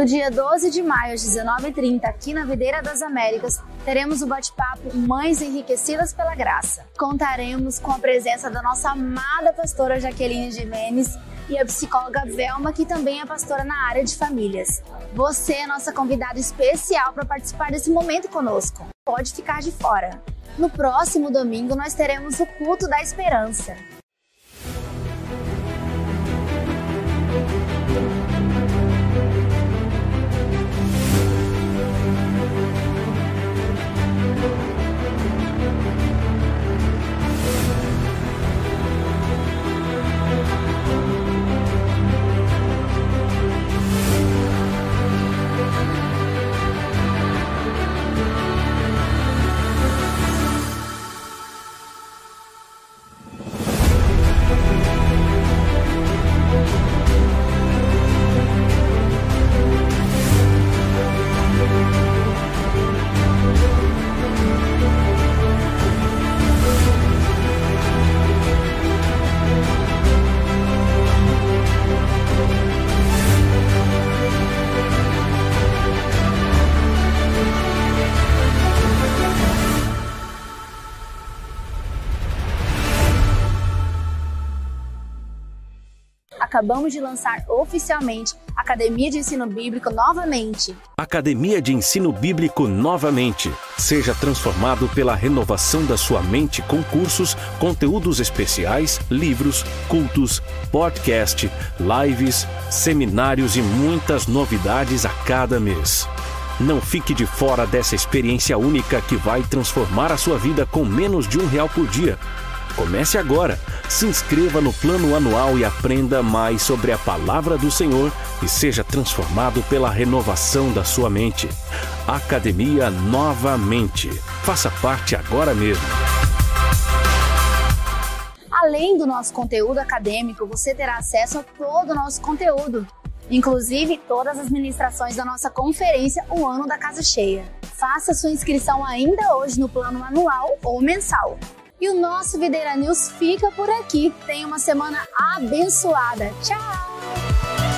[SPEAKER 8] No dia 12 de maio, às 19h30, aqui na Videira das Américas, teremos o bate-papo Mães Enriquecidas pela Graça. Contaremos com a presença da nossa amada pastora Jaqueline Jimenez e a psicóloga Velma, que também é pastora na área de famílias. Você é nossa convidada especial para participar desse momento conosco. Pode ficar de fora. No próximo domingo, nós teremos o Culto da Esperança. Acabamos de lançar oficialmente Academia de Ensino Bíblico novamente.
[SPEAKER 9] Academia de Ensino Bíblico novamente. Seja transformado pela renovação da sua mente com cursos, conteúdos especiais, livros, cultos, podcast, lives, seminários e muitas novidades a cada mês. Não fique de fora dessa experiência única que vai transformar a sua vida com menos de um real por dia. Comece agora. Se inscreva no plano anual e aprenda mais sobre a palavra do Senhor e seja transformado pela renovação da sua mente. Academia Novamente. Faça parte agora mesmo.
[SPEAKER 8] Além do nosso conteúdo acadêmico, você terá acesso a todo o nosso conteúdo, inclusive todas as ministrações da nossa conferência O Ano da Casa Cheia. Faça sua inscrição ainda hoje no plano anual ou mensal. E o nosso Videira News fica por aqui. Tenha uma semana abençoada. Tchau!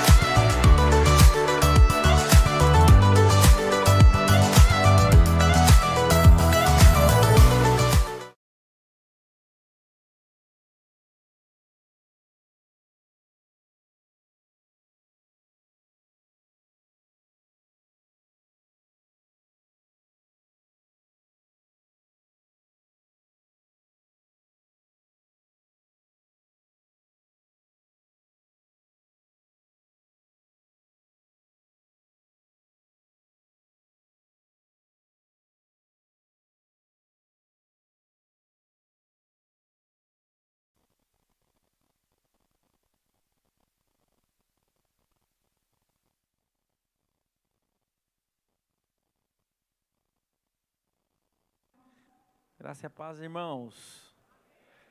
[SPEAKER 10] Graça e paz, irmãos.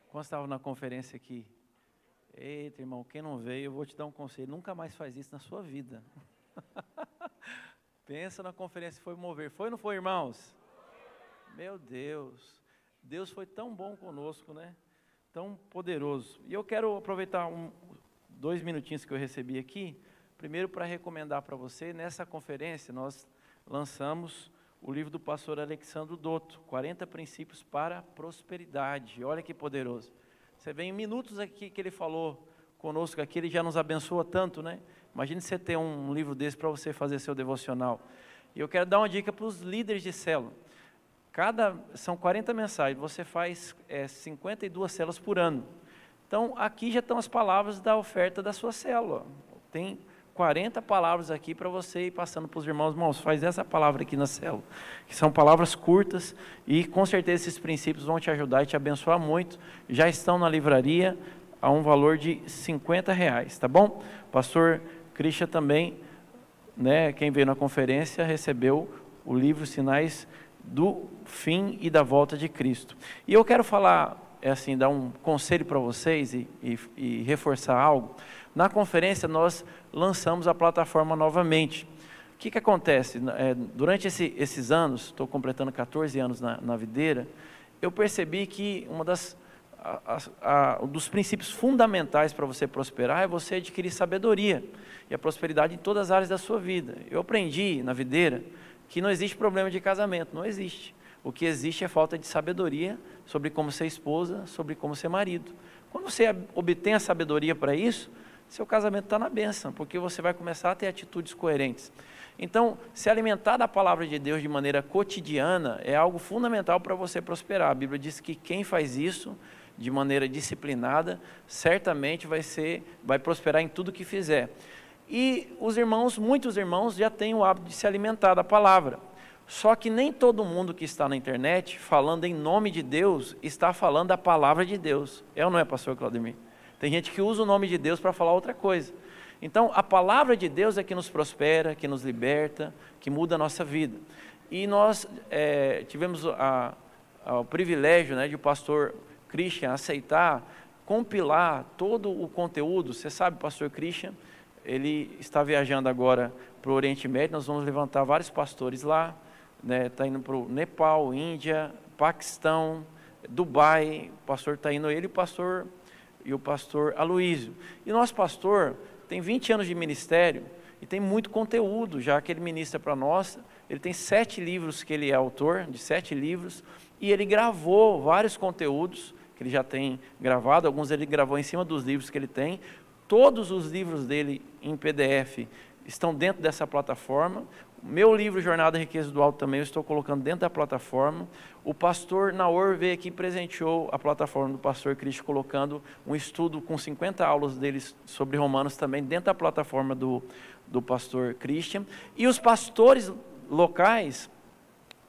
[SPEAKER 10] Quando estava na conferência aqui, eita, irmão, quem não veio, eu vou te dar um conselho: nunca mais faz isso na sua vida. Pensa na conferência foi mover. Foi ou não foi, irmãos? Meu Deus, Deus foi tão bom conosco, né? Tão poderoso. E eu quero aproveitar um, dois minutinhos que eu recebi aqui, primeiro para recomendar para você, nessa conferência nós lançamos o livro do pastor Alexandre Dotto, 40 princípios para a prosperidade. Olha que poderoso. Você vê em minutos aqui que ele falou conosco aqui, ele já nos abençoa tanto, né? Imagine você ter um livro desse para você fazer seu devocional. E eu quero dar uma dica para os líderes de célula. Cada, são 40 mensagens, você faz é, 52 células por ano. Então, aqui já estão as palavras da oferta da sua célula. Tem 40 palavras aqui para você ir passando para os irmãos. Irmãos, faz essa palavra aqui na célula, que são palavras curtas e com certeza esses princípios vão te ajudar e te abençoar muito. Já estão na livraria a um valor de 50 reais, tá bom? Pastor Christian também, né, quem veio na conferência, recebeu o livro Sinais do Fim e da Volta de Cristo. E eu quero falar, é assim, dar um conselho para vocês e, e, e reforçar algo. Na conferência, nós lançamos a plataforma novamente. O que, que acontece? É, durante esse, esses anos, estou completando 14 anos na, na videira, eu percebi que uma das a, a, um dos princípios fundamentais para você prosperar é você adquirir sabedoria e a prosperidade em todas as áreas da sua vida. Eu aprendi na videira que não existe problema de casamento, não existe. O que existe é falta de sabedoria sobre como ser esposa, sobre como ser marido. Quando você obtém a sabedoria para isso, seu casamento está na bênção, porque você vai começar a ter atitudes coerentes. Então, se alimentar da palavra de Deus de maneira cotidiana é algo fundamental para você prosperar. A Bíblia diz que quem faz isso de maneira disciplinada, certamente vai ser, vai prosperar em tudo que fizer. E os irmãos, muitos irmãos já têm o hábito de se alimentar da palavra. Só que nem todo mundo que está na internet falando em nome de Deus está falando a palavra de Deus. É ou não é, pastor Claudemir? Tem gente que usa o nome de Deus para falar outra coisa. Então, a palavra de Deus é que nos prospera, que nos liberta, que muda a nossa vida. E nós é, tivemos a, a, o privilégio né, de o pastor Christian aceitar, compilar todo o conteúdo. Você sabe, pastor Christian, ele está viajando agora para o Oriente Médio, nós vamos levantar vários pastores lá, está né, tá indo para o Nepal, Índia, Paquistão, Dubai, o pastor está indo, ele e o pastor e o pastor Aloísio. E nosso pastor tem 20 anos de ministério e tem muito conteúdo, já que ele ministra para nós. Ele tem sete livros que ele é autor, de sete livros, e ele gravou vários conteúdos que ele já tem gravado, alguns ele gravou em cima dos livros que ele tem. Todos os livros dele em PDF estão dentro dessa plataforma. Meu livro Jornada Riqueza do Alto também eu estou colocando dentro da plataforma. O pastor Naor veio aqui e presenteou a plataforma do pastor Cristo, colocando um estudo com 50 aulas deles sobre Romanos também dentro da plataforma do, do pastor Christian. E os pastores locais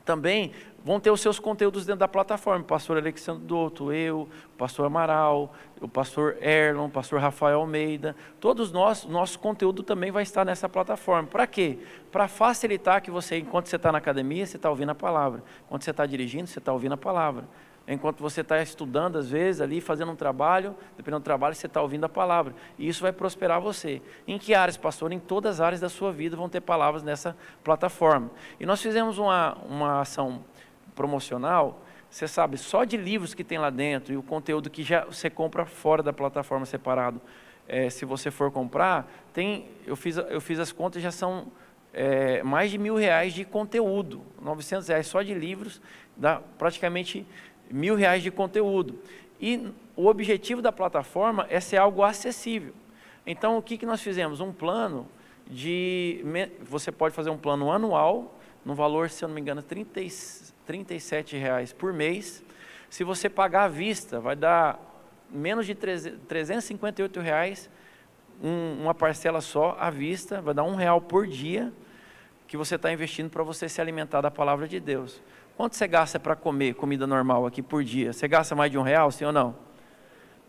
[SPEAKER 10] também vão ter os seus conteúdos dentro da plataforma. O pastor Alexandre Dotto, eu, o pastor Amaral, o pastor Erlon, o pastor Rafael Almeida. Todos nós, nosso conteúdo também vai estar nessa plataforma. Para quê? Para facilitar que você, enquanto você está na academia, você está ouvindo a palavra. Enquanto você está dirigindo, você está ouvindo a palavra. Enquanto você está estudando, às vezes, ali, fazendo um trabalho, dependendo do trabalho, você está ouvindo a palavra. E isso vai prosperar você. Em que áreas, pastor? Em todas as áreas da sua vida vão ter palavras nessa plataforma. E nós fizemos uma, uma ação promocional, você sabe, só de livros que tem lá dentro e o conteúdo que já você compra fora da plataforma separado, é, se você for comprar, tem, eu fiz, eu fiz as contas, já são é, mais de mil reais de conteúdo, 900 reais só de livros, dá praticamente mil reais de conteúdo. E o objetivo da plataforma é ser algo acessível. Então, o que, que nós fizemos? Um plano de. Você pode fazer um plano anual, no valor, se eu não me engano, 30, 37 reais por mês. Se você pagar à vista, vai dar menos de 358 reais, um, uma parcela só à vista, vai dar um real por dia que você está investindo para você se alimentar da palavra de Deus. Quanto você gasta para comer comida normal aqui por dia? Você gasta mais de um real, sim ou não?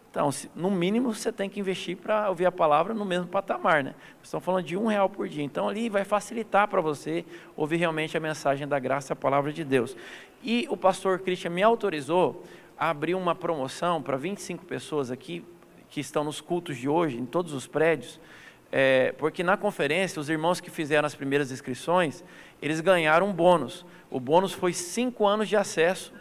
[SPEAKER 10] Então, no mínimo, você tem que investir para ouvir a palavra no mesmo patamar, né? Estamos falando de um real por dia. Então, ali vai facilitar para você ouvir realmente a mensagem da graça, a palavra de Deus. E o pastor Christian me autorizou a abrir uma promoção para 25 pessoas aqui, que estão nos cultos de hoje, em todos os prédios, é, porque na conferência, os irmãos que fizeram as primeiras inscrições, eles ganharam um bônus. O bônus foi cinco anos de acesso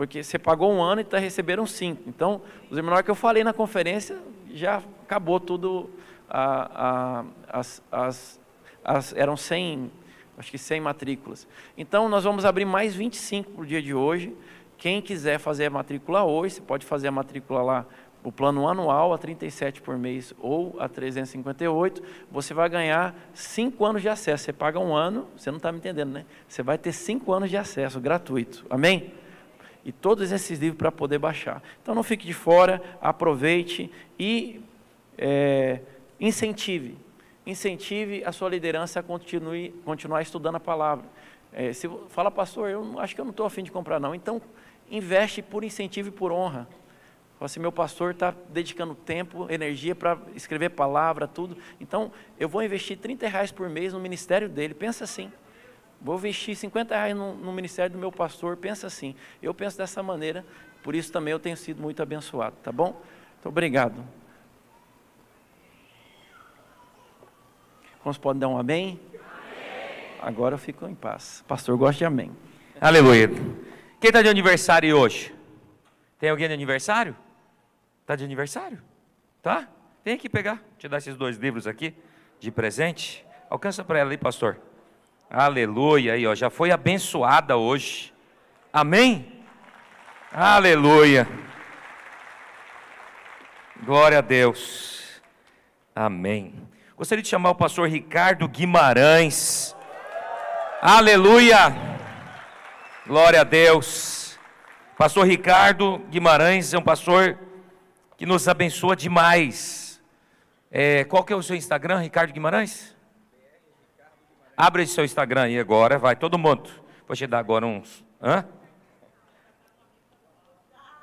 [SPEAKER 10] porque você pagou um ano e tá, receberam cinco. Então, os irmãos que eu falei na conferência, já acabou tudo, a, a, as, as, as, eram 100, acho que 100 matrículas. Então, nós vamos abrir mais 25 para o dia de hoje. Quem quiser fazer a matrícula hoje, você pode fazer a matrícula lá, o plano anual a 37 por mês ou a 358, você vai ganhar cinco anos de acesso. Você paga um ano, você não está me entendendo, né? Você vai ter cinco anos de acesso gratuito. Amém? e todos esses livros para poder baixar. Então não fique de fora, aproveite e é, incentive. Incentive a sua liderança a continue, continuar estudando a palavra. É, se fala, pastor, eu acho que eu não estou afim de comprar, não. Então, investe por incentivo e por honra. Assim, meu pastor está dedicando tempo, energia para escrever palavra, tudo. Então, eu vou investir 30 reais por mês no ministério dele. Pensa assim. Vou investir 50 reais no, no, ministério do meu pastor, pensa assim. Eu penso dessa maneira, por isso também eu tenho sido muito abençoado, tá bom? Muito obrigado. Vamos podem dar um amém? amém? Agora eu fico em paz. Pastor gosta de amém.
[SPEAKER 6] Aleluia. Quem está de aniversário hoje? Tem alguém de aniversário? Está de aniversário? Tá? Vem aqui pegar. Te dar esses dois livros aqui de presente. Alcança para ela aí, pastor. Aleluia, aí ó, já foi abençoada hoje. Amém? Aleluia. Glória a Deus. Amém. Gostaria de chamar o pastor Ricardo Guimarães. Aleluia. Glória a Deus. Pastor Ricardo Guimarães é um pastor que nos abençoa demais. É, qual que é o seu Instagram, Ricardo Guimarães? Abre seu Instagram aí agora, vai todo mundo. Vou te dar agora uns. Hã?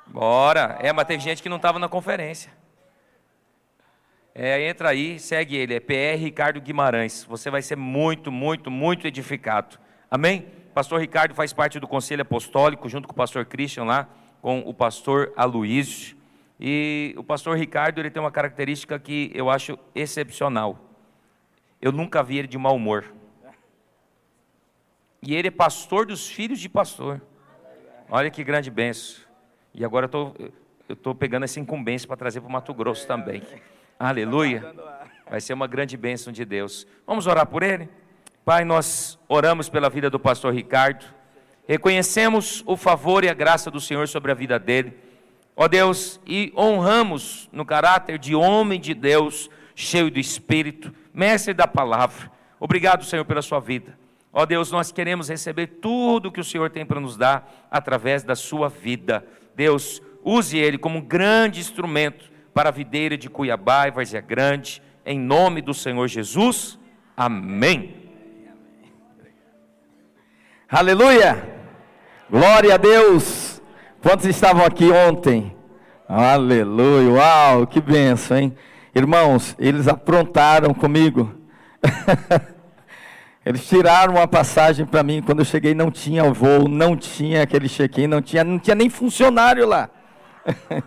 [SPEAKER 6] Bora. É, mas teve gente que não estava na conferência. É, entra aí, segue ele, é PR Ricardo Guimarães. Você vai ser muito, muito, muito edificado. Amém? Pastor Ricardo faz parte do Conselho Apostólico, junto com o pastor Christian lá, com o pastor Aloysio. E o pastor Ricardo, ele tem uma característica que eu acho excepcional. Eu nunca vi ele de mau humor. E ele é pastor dos filhos de pastor. Olha que grande benção. E agora eu tô, estou pegando essa incumbência para trazer para o Mato Grosso também. Aleluia. Vai ser uma grande bênção de Deus. Vamos orar por ele? Pai, nós oramos pela vida do pastor Ricardo. Reconhecemos o favor e a graça do Senhor sobre a vida dele. Ó Deus, e honramos no caráter de homem de Deus, cheio do Espírito, mestre da palavra. Obrigado, Senhor, pela sua vida. Ó Deus, nós queremos receber tudo que o Senhor tem para nos dar através da sua vida. Deus, use ele como um grande instrumento para a videira de Cuiabá e Várzea Grande, em nome do Senhor Jesus. Amém.
[SPEAKER 11] Aleluia! Glória a Deus! Quantos estavam aqui ontem? Aleluia! Uau, que benção, hein? Irmãos, eles aprontaram comigo. eles tiraram uma passagem para mim quando eu cheguei, não tinha o voo, não tinha aquele check-in, não tinha, não tinha nem funcionário lá.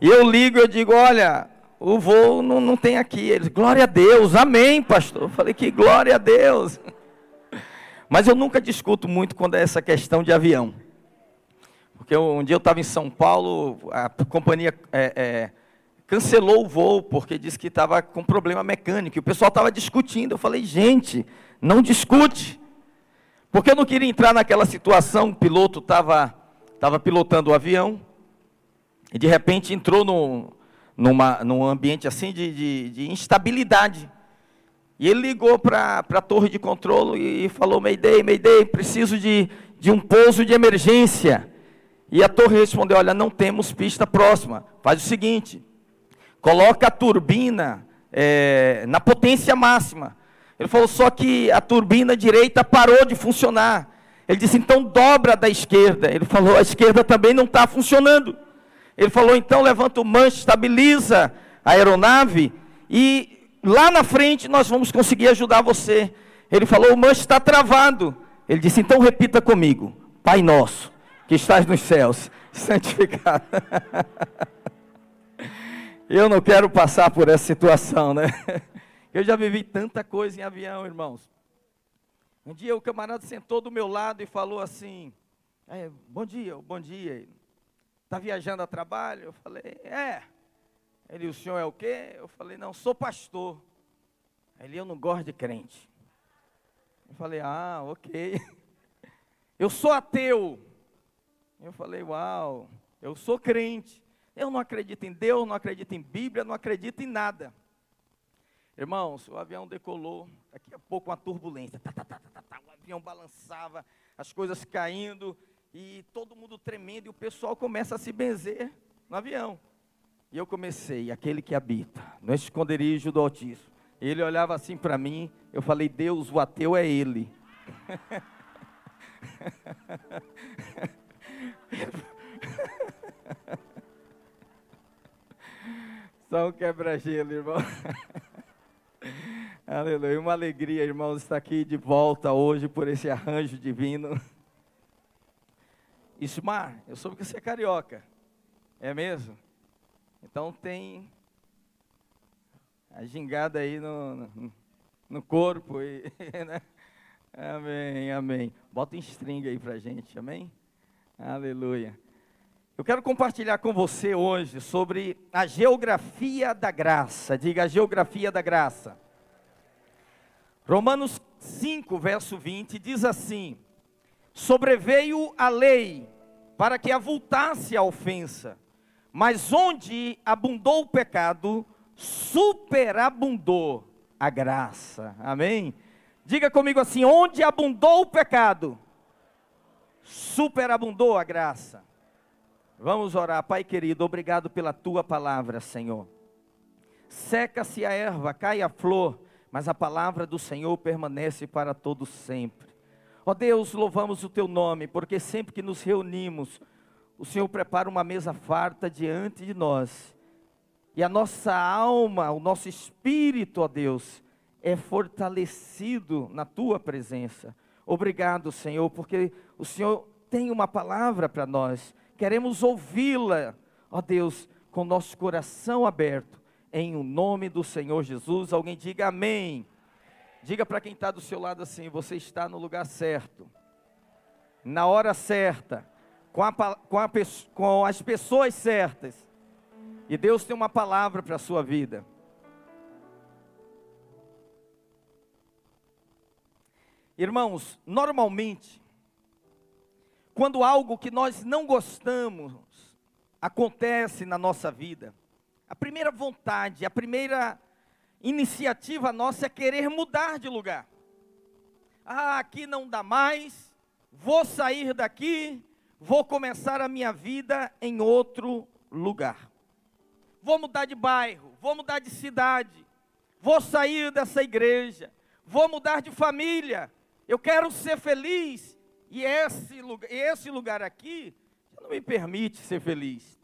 [SPEAKER 11] e eu ligo, eu digo, olha, o voo não, não tem aqui. Eles, glória a Deus, amém, pastor. Eu falei que glória a Deus. Mas eu nunca discuto muito quando é essa questão de avião. Porque um dia eu estava em São Paulo, a companhia é, é, cancelou o voo porque disse que estava com problema mecânico. E o pessoal estava discutindo. Eu falei, gente, não discute. Porque eu não queria entrar naquela situação, o piloto estava tava pilotando o avião, e de repente entrou no, numa, num ambiente assim de, de, de instabilidade. E ele ligou para a torre de controle e falou: Mayday, Mayday, preciso de, de um pouso de emergência. E a torre respondeu: Olha, não temos pista próxima. Faz o seguinte: coloca a turbina é, na potência máxima. Ele falou: Só que a turbina direita parou de funcionar. Ele disse: Então dobra da esquerda. Ele falou: A esquerda também não está funcionando. Ele falou: Então levanta o manche, estabiliza a aeronave e lá na frente nós vamos conseguir ajudar você. Ele falou: o manche está travado. Ele disse: então repita comigo: Pai nosso, que estás nos céus, santificado. Eu não quero passar por essa situação, né? Eu já vivi tanta coisa em avião, irmãos. Um dia o camarada sentou do meu lado e falou assim: é, Bom dia, bom dia. Está viajando a trabalho? Eu falei: É. Ele, o senhor é o quê? Eu falei, não, sou pastor. Ele, eu não gosto de crente. Eu falei, ah, ok. Eu sou ateu. Eu falei, uau, eu sou crente. Eu não acredito em Deus, não acredito em Bíblia, não acredito em nada. Irmãos, o avião decolou, daqui a pouco uma turbulência. Tá, tá, tá, o avião balançava, as coisas caindo, e todo mundo tremendo, e o pessoal começa a se benzer no avião. E eu comecei, aquele que habita no esconderijo do Altíssimo. Ele olhava assim para mim, eu falei, Deus, o ateu é ele. Só um quebra-gelo, irmão. Aleluia. Uma alegria, irmãos, estar aqui de volta hoje por esse arranjo divino. Ismar, eu soube que você é carioca. É mesmo? Então tem a gingada aí no, no, no corpo. E, né? Amém, amém. Bota um string aí pra gente, amém? Aleluia. Eu quero compartilhar com você hoje sobre a geografia da graça. Diga a geografia da graça. Romanos 5, verso 20 diz assim: Sobreveio a lei para que avultasse a ofensa mas onde abundou o pecado, superabundou a graça. Amém? Diga comigo assim: onde abundou o pecado, superabundou a graça. Vamos orar, Pai querido, obrigado pela tua palavra, Senhor. Seca-se a erva, cai a flor, mas a palavra do Senhor permanece para todo sempre. Ó Deus, louvamos o teu nome, porque sempre que nos reunimos, o Senhor prepara uma mesa farta diante de nós. E a nossa alma, o nosso espírito, ó Deus, é fortalecido na tua presença. Obrigado, Senhor, porque o Senhor tem uma palavra para nós. Queremos ouvi-la, ó Deus, com nosso coração aberto, em o nome do Senhor Jesus. Alguém diga amém. Diga para quem está do seu lado assim: você está no lugar certo, na hora certa com, a, com, a, com as pessoas certas. E Deus tem uma palavra para a sua vida. Irmãos, normalmente, quando algo que nós não gostamos acontece na nossa vida, a primeira vontade, a primeira iniciativa nossa é querer mudar de lugar. Ah, aqui não dá mais, vou sair daqui, vou começar a minha vida em outro lugar. Vou mudar de bairro, vou mudar de cidade, vou sair dessa igreja, vou mudar de família. Eu quero ser feliz e esse lugar, esse lugar aqui não me permite ser feliz.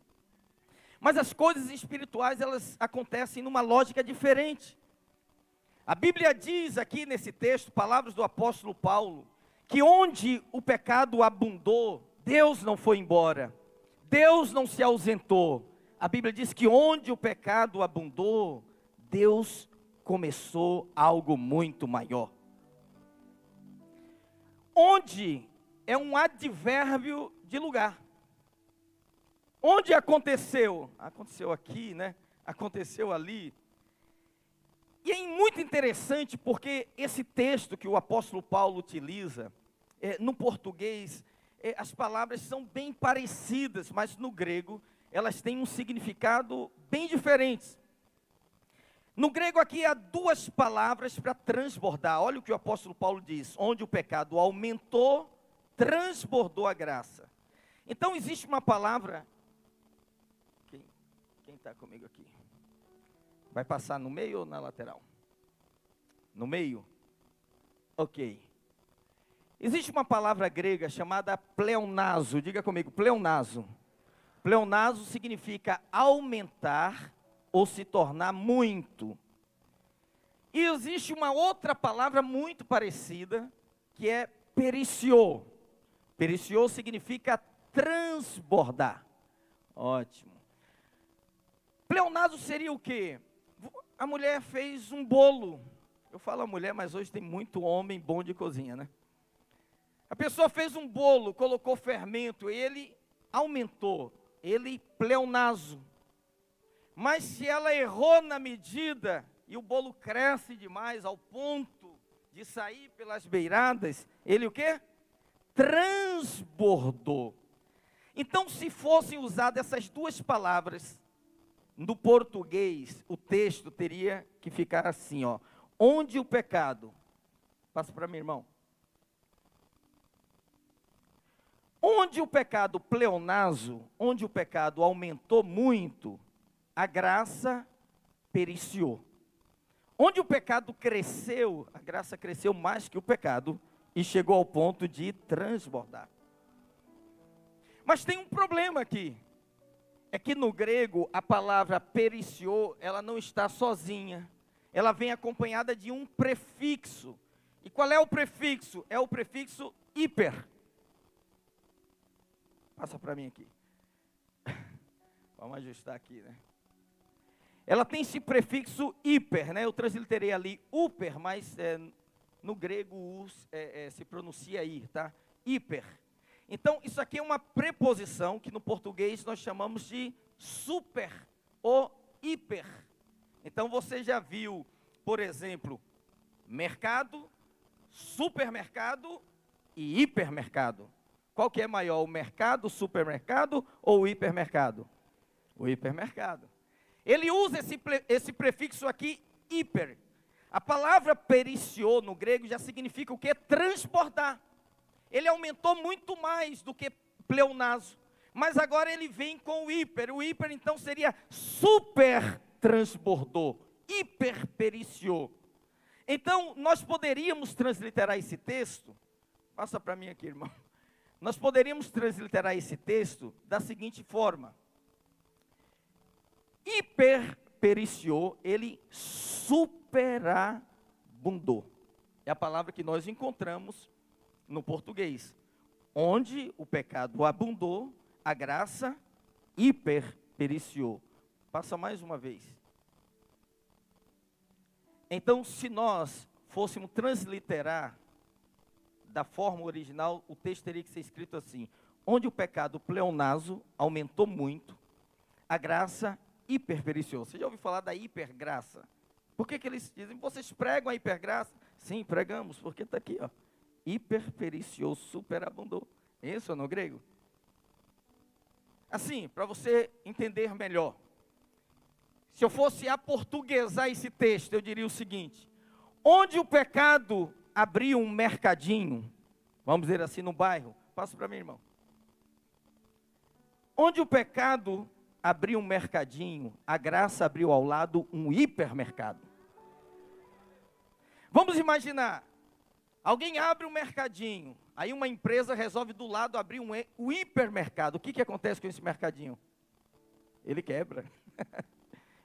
[SPEAKER 11] Mas as coisas espirituais, elas acontecem numa lógica diferente. A Bíblia diz aqui nesse texto, palavras do apóstolo Paulo, que onde o pecado abundou, Deus não foi embora, Deus não se ausentou. A Bíblia diz que onde o pecado abundou, Deus começou algo muito maior. Onde é um advérbio de lugar. Onde aconteceu? Aconteceu aqui, né? Aconteceu ali. E é muito interessante porque esse texto que o apóstolo Paulo utiliza, é, no português, é, as palavras são bem parecidas, mas no grego elas têm um significado bem diferente. No grego aqui há duas palavras para transbordar. Olha o que o apóstolo Paulo diz: onde o pecado aumentou, transbordou a graça. Então existe uma palavra quem está comigo aqui? Vai passar no meio ou na lateral? No meio? Ok. Existe uma palavra grega chamada pleonazo. Diga comigo, pleonazo. Pleonazo significa aumentar ou se tornar muito. E existe uma outra palavra muito parecida, que é periciou. Periciou significa transbordar. Ótimo. Pleonazo seria o quê? A mulher fez um bolo. Eu falo a mulher, mas hoje tem muito homem bom de cozinha, né? A pessoa fez um bolo, colocou fermento, ele aumentou, ele pleonazo. Mas se ela errou na medida e o bolo cresce demais ao ponto de sair pelas beiradas, ele o quê? Transbordou. Então, se fossem usadas essas duas palavras no português, o texto teria que ficar assim, ó. Onde o pecado. Passa para mim, irmão. Onde o pecado pleonazo, onde o pecado aumentou muito, a graça periciou. Onde o pecado cresceu, a graça cresceu mais que o pecado e chegou ao ponto de transbordar. Mas tem um problema aqui é que no grego a palavra periciou, ela não está sozinha. Ela vem acompanhada de um prefixo. E qual é o prefixo? É o prefixo hiper. Passa para mim aqui. Vamos ajustar aqui, né? Ela tem esse prefixo hiper, né? Eu transliterei ali upper, mas é, no grego é, é, se pronuncia aí, tá? Hiper. Então, isso aqui é uma preposição que no português nós chamamos de super ou hiper. Então, você já viu, por exemplo, mercado, supermercado e hipermercado. Qual que é maior, o mercado, o supermercado ou o hipermercado? O hipermercado. Ele usa esse, esse prefixo aqui, hiper. A palavra periciou no grego já significa o que? Transportar ele aumentou muito mais do que pleonaso. Mas agora ele vem com o hiper. O hiper então seria super transbordou, hiper periciou. Então, nós poderíamos transliterar esse texto, passa para mim aqui, irmão. Nós poderíamos transliterar esse texto da seguinte forma: hiper periciou, ele superabundou. É a palavra que nós encontramos no português. Onde o pecado abundou, a graça hiperpericiou. Passa mais uma vez. Então, se nós fôssemos transliterar da forma original, o texto teria que ser escrito assim: onde o pecado pleonaso aumentou muito, a graça hiperpericiou. Você já ouviu falar da hipergraça? Por que, que eles dizem, vocês pregam a hipergraça? Sim, pregamos, porque está aqui, ó hiperpericiou, superabundou. Isso no grego? Assim, para você entender melhor. Se eu fosse aportuguesar esse texto, eu diria o seguinte: onde o pecado abriu um mercadinho, vamos dizer assim, no bairro, passa para mim, irmão. Onde o pecado abriu um mercadinho, a graça abriu ao lado um hipermercado. Vamos imaginar, alguém abre um mercadinho, aí uma empresa resolve do lado abrir um, hi- hipermercado. O que, que acontece com esse mercadinho? Ele quebra.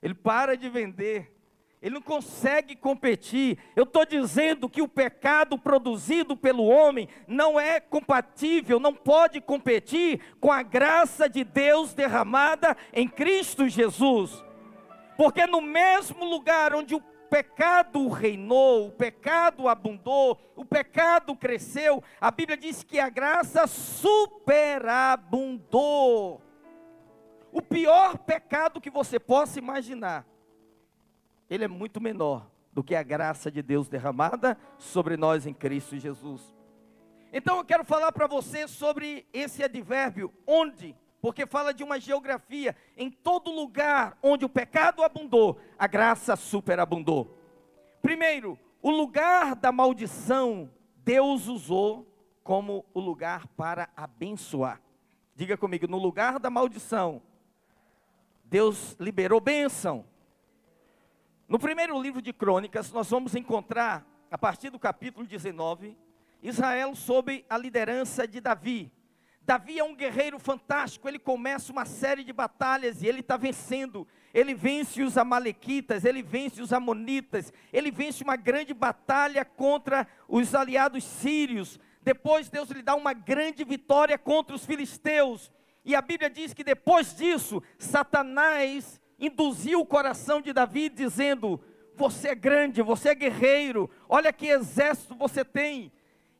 [SPEAKER 11] Ele para de vender. Ele não consegue competir. Eu estou dizendo que o pecado produzido pelo homem não é compatível, não pode competir com a graça de Deus derramada em Cristo Jesus. Porque no mesmo lugar onde o pecado reinou, o pecado abundou, o pecado cresceu, a Bíblia diz que a graça superabundou. O pior pecado que você possa imaginar, ele é muito menor do que a graça de Deus derramada sobre nós em Cristo Jesus. Então eu quero falar para você sobre esse advérbio, onde, porque fala de uma geografia, em todo lugar onde o pecado abundou, a graça superabundou. Primeiro, o lugar da maldição, Deus usou como o lugar para abençoar. Diga comigo, no lugar da maldição, Deus liberou bênção. No primeiro livro de Crônicas, nós vamos encontrar, a partir do capítulo 19, Israel sob a liderança de Davi. Davi é um guerreiro fantástico, ele começa uma série de batalhas e ele está vencendo. Ele vence os Amalequitas, ele vence os Amonitas, ele vence uma grande batalha contra os aliados sírios. Depois Deus lhe dá uma grande vitória contra os filisteus. E a Bíblia diz que depois disso, Satanás induziu o coração de Davi, dizendo: Você é grande, você é guerreiro, olha que exército você tem.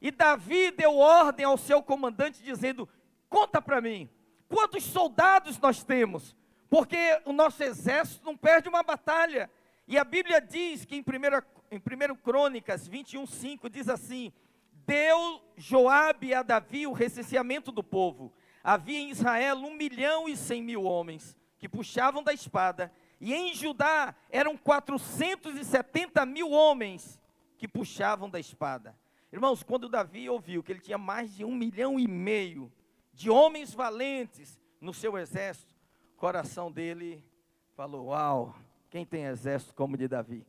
[SPEAKER 11] E Davi deu ordem ao seu comandante, dizendo: Conta para mim, quantos soldados nós temos? Porque o nosso exército não perde uma batalha. E a Bíblia diz que em 1 em 1 Crônicas 21, 5 diz assim: Deu Joabe a Davi o recenseamento do povo. Havia em Israel um milhão e cem mil homens que puxavam da espada, e em Judá eram 470 mil homens que puxavam da espada. Irmãos, quando Davi ouviu que ele tinha mais de um milhão e meio de homens valentes no seu exército, o coração dele falou: Uau, quem tem exército como de Davi?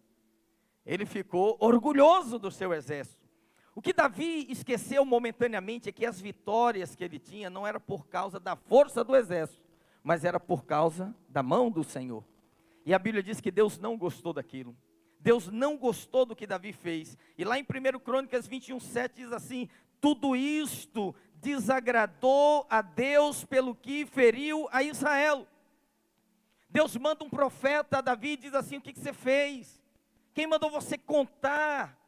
[SPEAKER 11] Ele ficou orgulhoso do seu exército. O que Davi esqueceu momentaneamente é que as vitórias que ele tinha não era por causa da força do exército, mas era por causa da mão do Senhor. E a Bíblia diz que Deus não gostou daquilo. Deus não gostou do que Davi fez. E lá em 1 Crônicas 21, 7 diz assim: Tudo isto desagradou a Deus pelo que feriu a Israel. Deus manda um profeta a Davi e diz assim: O que, que você fez? Quem mandou você contar?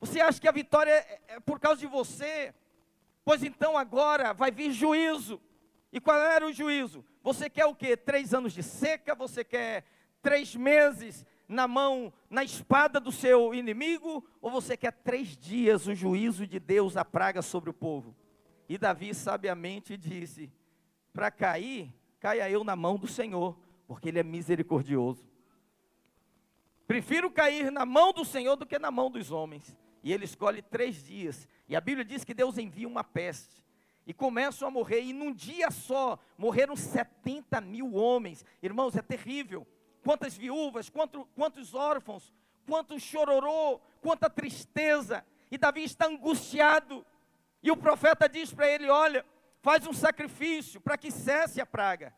[SPEAKER 11] Você acha que a vitória é, é por causa de você? Pois então agora vai vir juízo. E qual era o juízo? Você quer o quê? Três anos de seca? Você quer três meses na mão, na espada do seu inimigo? Ou você quer três dias o juízo de Deus, a praga sobre o povo? E Davi sabiamente disse: Para cair, caia eu na mão do Senhor, porque Ele é misericordioso. Prefiro cair na mão do Senhor do que na mão dos homens. E ele escolhe três dias. E a Bíblia diz que Deus envia uma peste. E começam a morrer. E num dia só, morreram 70 mil homens. Irmãos, é terrível. Quantas viúvas, quanto, quantos órfãos, quanto chororô, quanta tristeza. E Davi está angustiado. E o profeta diz para ele: Olha, faz um sacrifício para que cesse a praga.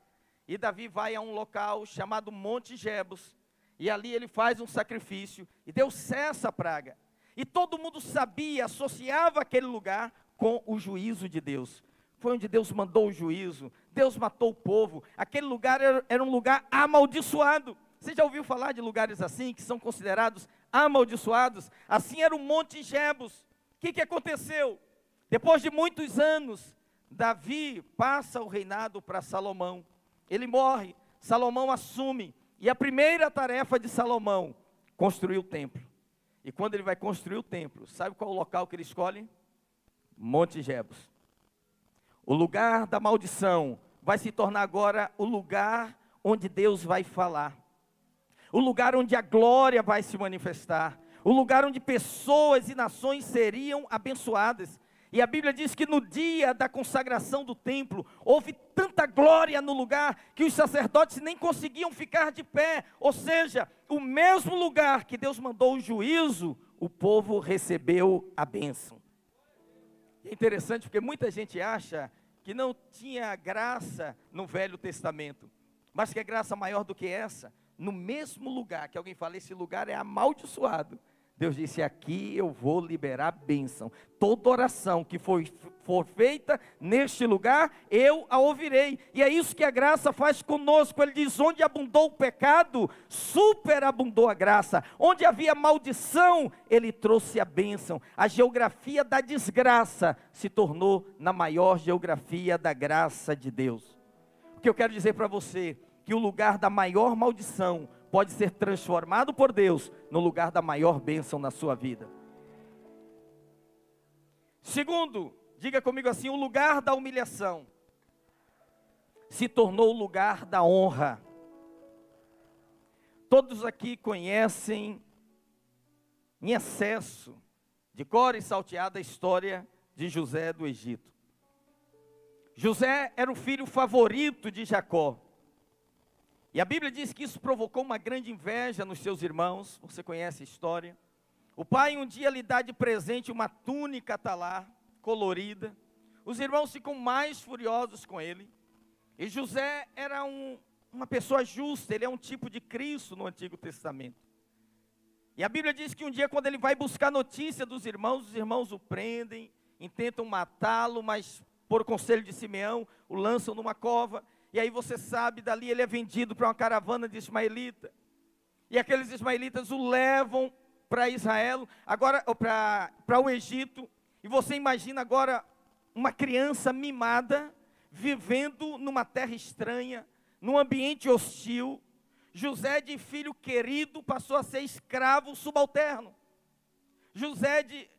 [SPEAKER 11] E Davi vai a um local chamado Monte Jebus. E ali ele faz um sacrifício. E Deus cessa a praga. E todo mundo sabia, associava aquele lugar com o juízo de Deus. Foi onde Deus mandou o juízo. Deus matou o povo. Aquele lugar era, era um lugar amaldiçoado. Você já ouviu falar de lugares assim, que são considerados amaldiçoados? Assim era o Monte Jebus. O que, que aconteceu? Depois de muitos anos, Davi passa o reinado para Salomão. Ele morre, Salomão assume. E a primeira tarefa de Salomão, construir o templo. E quando ele vai construir o templo, sabe qual o local que ele escolhe? Monte Jebus. O lugar da maldição vai se tornar agora o lugar onde Deus vai falar. o lugar onde a glória vai se manifestar, o lugar onde pessoas e nações seriam abençoadas. E a Bíblia diz que no dia da consagração do templo, houve tanta glória no lugar que os sacerdotes nem conseguiam ficar de pé. Ou seja, o mesmo lugar que Deus mandou o juízo, o povo recebeu a bênção. É interessante porque muita gente acha que não tinha graça no Velho Testamento, mas que é graça maior do que essa. No mesmo lugar que alguém fala, esse lugar é amaldiçoado. Deus disse: Aqui eu vou liberar bênção. Toda oração que for, for feita neste lugar, eu a ouvirei. E é isso que a graça faz conosco. Ele diz: Onde abundou o pecado, superabundou a graça. Onde havia maldição, ele trouxe a bênção. A geografia da desgraça se tornou na maior geografia da graça de Deus. O que eu quero dizer para você? Que o lugar da maior maldição pode ser transformado por Deus no lugar da maior bênção na sua vida. Segundo, diga comigo assim: o lugar da humilhação se tornou o lugar da honra. Todos aqui conhecem em excesso, de cor e salteada, a história de José do Egito. José era o filho favorito de Jacó. E a Bíblia diz que isso provocou uma grande inveja nos seus irmãos, você conhece a história. O pai um dia lhe dá de presente uma túnica talar, colorida. Os irmãos ficam mais furiosos com ele. E José era um, uma pessoa justa, ele é um tipo de Cristo no Antigo Testamento. E a Bíblia diz que um dia, quando ele vai buscar notícia dos irmãos, os irmãos o prendem, intentam matá-lo, mas por conselho de Simeão, o lançam numa cova. E aí você sabe, dali ele é vendido para uma caravana de ismaelita. E aqueles ismaelitas o levam para Israel, agora para o Egito. E você imagina agora uma criança mimada vivendo numa terra estranha, num ambiente hostil. José de filho querido passou a ser escravo subalterno. José de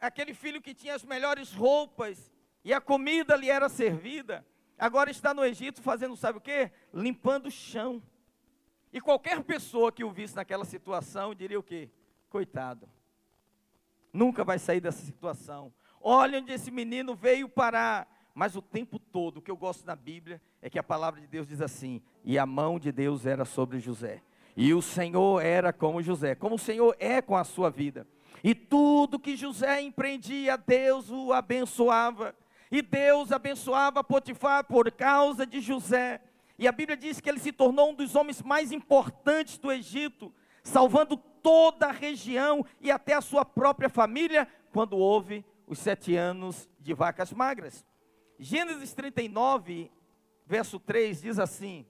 [SPEAKER 11] aquele filho que tinha as melhores roupas e a comida lhe era servida, agora está no Egito fazendo sabe o quê? Limpando o chão. E qualquer pessoa que o visse naquela situação diria o quê? Coitado. Nunca vai sair dessa situação. Olha onde esse menino veio parar. Mas o tempo todo, o que eu gosto na Bíblia é que a palavra de Deus diz assim: e a mão de Deus era sobre José. E o Senhor era como José, como o Senhor é com a sua vida. E tudo que José empreendia, Deus o abençoava. E Deus abençoava Potifar por causa de José. E a Bíblia diz que ele se tornou um dos homens mais importantes do Egito, salvando toda a região e até a sua própria família, quando houve os sete anos de vacas magras. Gênesis 39, verso 3 diz assim: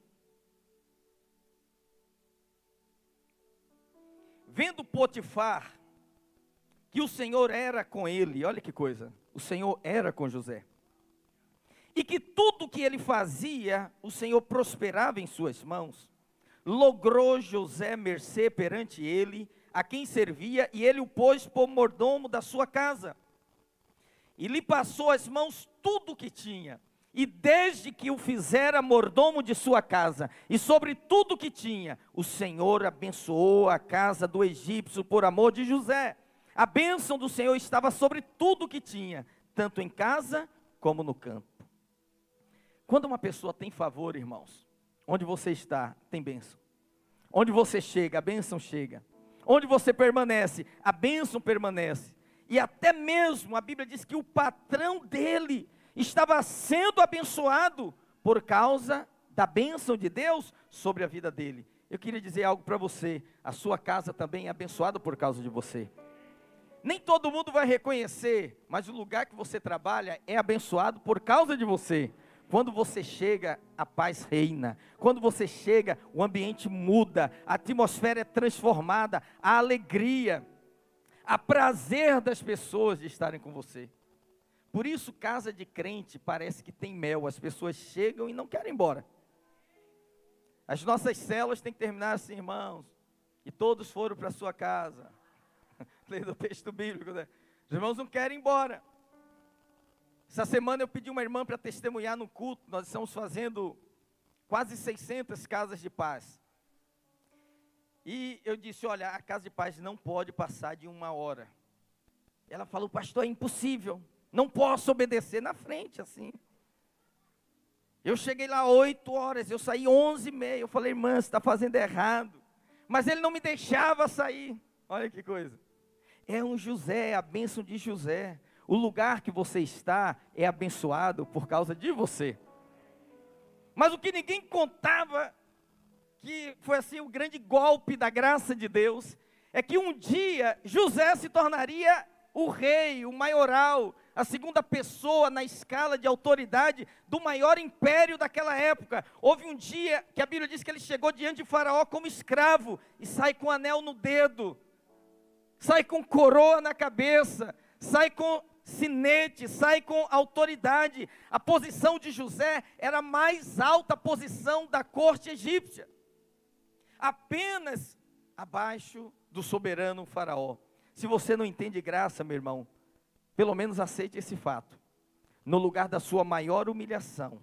[SPEAKER 11] Vendo Potifar que o Senhor era com ele, olha que coisa, o Senhor era com José. E que tudo que ele fazia, o Senhor prosperava em suas mãos. Logrou José mercê perante ele, a quem servia, e ele o pôs por mordomo da sua casa. E lhe passou as mãos tudo o que tinha. E desde que o fizera mordomo de sua casa, e sobre tudo que tinha, o Senhor abençoou a casa do egípcio por amor de José. A bênção do Senhor estava sobre tudo o que tinha, tanto em casa como no campo. Quando uma pessoa tem favor, irmãos, onde você está, tem bênção. Onde você chega, a bênção chega. Onde você permanece, a bênção permanece. E até mesmo a Bíblia diz que o patrão dele estava sendo abençoado por causa da bênção de Deus sobre a vida dele. Eu queria dizer algo para você: a sua casa também é abençoada por causa de você. Nem todo mundo vai reconhecer, mas o lugar que você trabalha é abençoado por causa de você. Quando você chega, a paz reina. Quando você chega, o ambiente muda, a atmosfera é transformada, a alegria, a prazer das pessoas de estarem com você. Por isso, casa de crente parece que tem mel, as pessoas chegam e não querem ir embora. As nossas células têm que terminar assim, irmãos, e todos foram para sua casa. Lendo o texto bíblico, né? Os irmãos não querem ir embora. Essa semana eu pedi uma irmã para testemunhar no culto. Nós estamos fazendo quase 600 casas de paz. E eu disse: Olha, a casa de paz não pode passar de uma hora. Ela falou: Pastor, é impossível. Não posso obedecer na frente assim. Eu cheguei lá oito horas, eu saí onze e meia. Eu falei, irmã, você está fazendo errado. Mas ele não me deixava sair. Olha que coisa. É um José, a bênção de José. O lugar que você está é abençoado por causa de você. Mas o que ninguém contava, que foi assim o grande golpe da graça de Deus, é que um dia José se tornaria o rei, o maioral, a segunda pessoa na escala de autoridade do maior império daquela época. Houve um dia que a Bíblia diz que ele chegou diante de Faraó como escravo e sai com anel no dedo, sai com coroa na cabeça, sai com sinete, sai com autoridade. A posição de José era a mais alta posição da corte egípcia, apenas abaixo do soberano Faraó. Se você não entende graça, meu irmão, pelo menos aceite esse fato. No lugar da sua maior humilhação,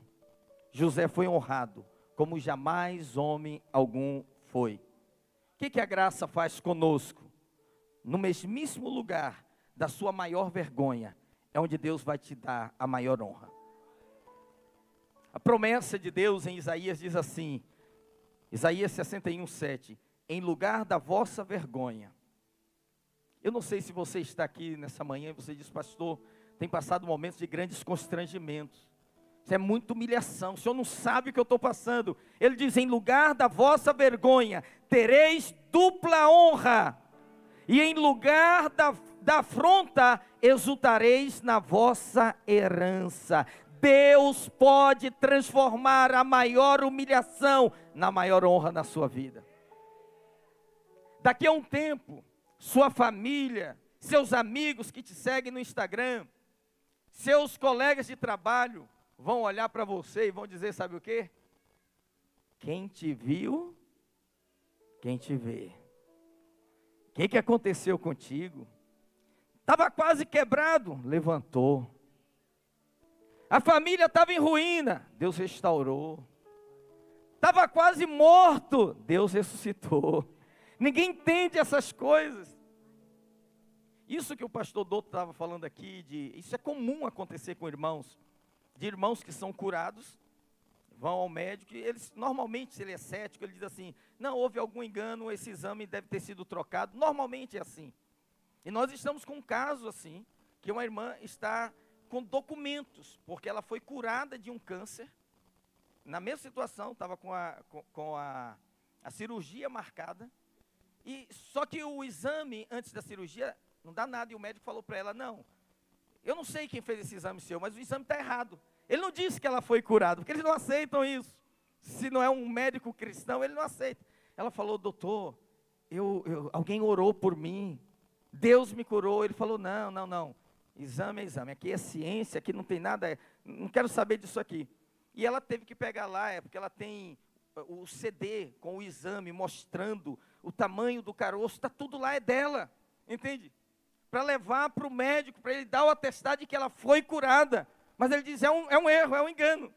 [SPEAKER 11] José foi honrado como jamais homem algum foi. O que, que a graça faz conosco? No mesmíssimo lugar da sua maior vergonha, é onde Deus vai te dar a maior honra. A promessa de Deus em Isaías diz assim, Isaías 61, 7, em lugar da vossa vergonha. Eu não sei se você está aqui nessa manhã e você diz, pastor, tem passado momentos de grandes constrangimentos. Isso é muita humilhação. O senhor não sabe o que eu estou passando. Ele diz: em lugar da vossa vergonha, tereis dupla honra, e em lugar da, da afronta, exultareis na vossa herança. Deus pode transformar a maior humilhação na maior honra na sua vida. Daqui a um tempo, sua família, seus amigos que te seguem no Instagram, seus colegas de trabalho vão olhar para você e vão dizer: sabe o que? Quem te viu, quem te vê. Que, que aconteceu contigo? Estava quase quebrado, levantou. A família estava em ruína, Deus restaurou. Estava quase morto, Deus ressuscitou. Ninguém entende essas coisas. Isso que o pastor Douto estava falando aqui, de, isso é comum acontecer com irmãos, de irmãos que são curados, vão ao médico, e eles, normalmente, se ele é cético, ele diz assim, não, houve algum engano, esse exame deve ter sido trocado, normalmente é assim. E nós estamos com um caso assim, que uma irmã está com documentos, porque ela foi curada de um câncer, na mesma situação, estava com, a, com, com a, a cirurgia marcada, e só que o exame antes da cirurgia não dá nada. E o médico falou para ela: Não, eu não sei quem fez esse exame seu, mas o exame está errado. Ele não disse que ela foi curada, porque eles não aceitam isso. Se não é um médico cristão, ele não aceita. Ela falou: Doutor, eu, eu, alguém orou por mim, Deus me curou. Ele falou: Não, não, não. Exame é exame. Aqui é ciência, aqui não tem nada. Não quero saber disso aqui. E ela teve que pegar lá, é porque ela tem o CD com o exame mostrando o tamanho do caroço, está tudo lá, é dela, entende? Para levar para o médico, para ele dar o atestado de que ela foi curada. Mas ele diz: é um, é um erro, é um engano.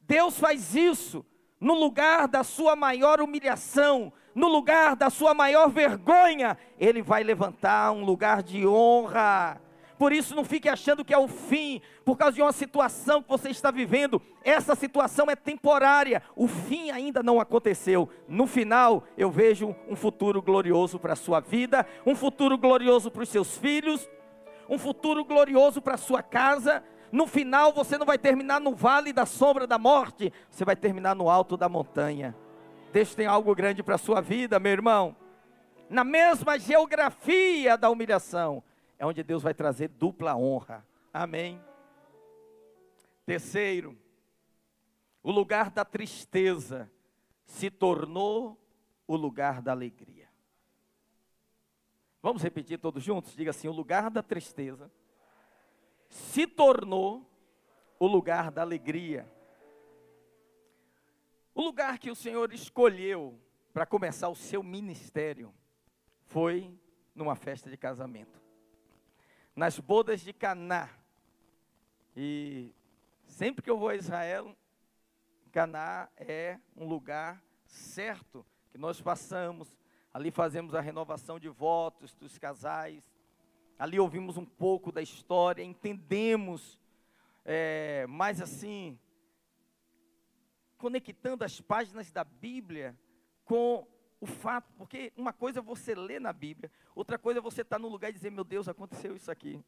[SPEAKER 11] Deus faz isso no lugar da sua maior humilhação, no lugar da sua maior vergonha, Ele vai levantar um lugar de honra. Por isso, não fique achando que é o fim, por causa de uma situação que você está vivendo. Essa situação é temporária, o fim ainda não aconteceu. No final, eu vejo um futuro glorioso para a sua vida, um futuro glorioso para os seus filhos, um futuro glorioso para a sua casa. No final, você não vai terminar no vale da sombra da morte, você vai terminar no alto da montanha. Deus tem algo grande para a sua vida, meu irmão. Na mesma geografia da humilhação, é onde Deus vai trazer dupla honra. Amém. Terceiro, o lugar da tristeza se tornou o lugar da alegria. Vamos repetir todos juntos? Diga assim: o lugar da tristeza se tornou o lugar da alegria. O lugar que o Senhor escolheu para começar o seu ministério foi numa festa de casamento nas bodas de Caná. E sempre que eu vou a Israel, Caná é um lugar certo que nós passamos Ali fazemos a renovação de votos dos casais. Ali ouvimos um pouco da história, entendemos é, mais assim, conectando as páginas da Bíblia com o fato, porque uma coisa é você ler na Bíblia, outra coisa é você estar no lugar e dizer, meu Deus, aconteceu isso aqui.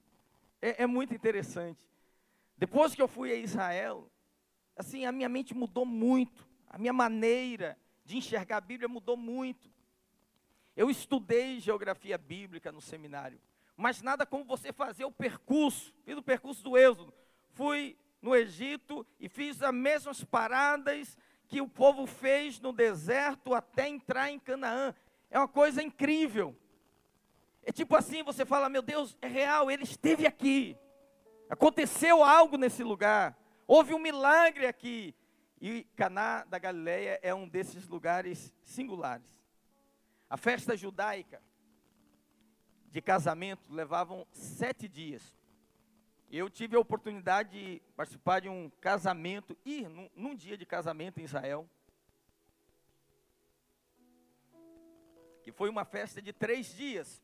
[SPEAKER 11] É, é muito interessante. Depois que eu fui a Israel, assim, a minha mente mudou muito, a minha maneira de enxergar a Bíblia mudou muito. Eu estudei geografia bíblica no seminário, mas nada como você fazer o percurso, fiz o percurso do Êxodo. Fui no Egito e fiz as mesmas paradas que o povo fez no deserto até entrar em Canaã. É uma coisa incrível. É tipo assim, você fala, meu Deus, é real, ele esteve aqui. Aconteceu algo nesse lugar. Houve um milagre aqui. E Caná da Galileia é um desses lugares singulares. A festa judaica de casamento levavam sete dias. Eu tive a oportunidade de participar de um casamento, ir num, num dia de casamento em Israel. Que foi uma festa de três dias.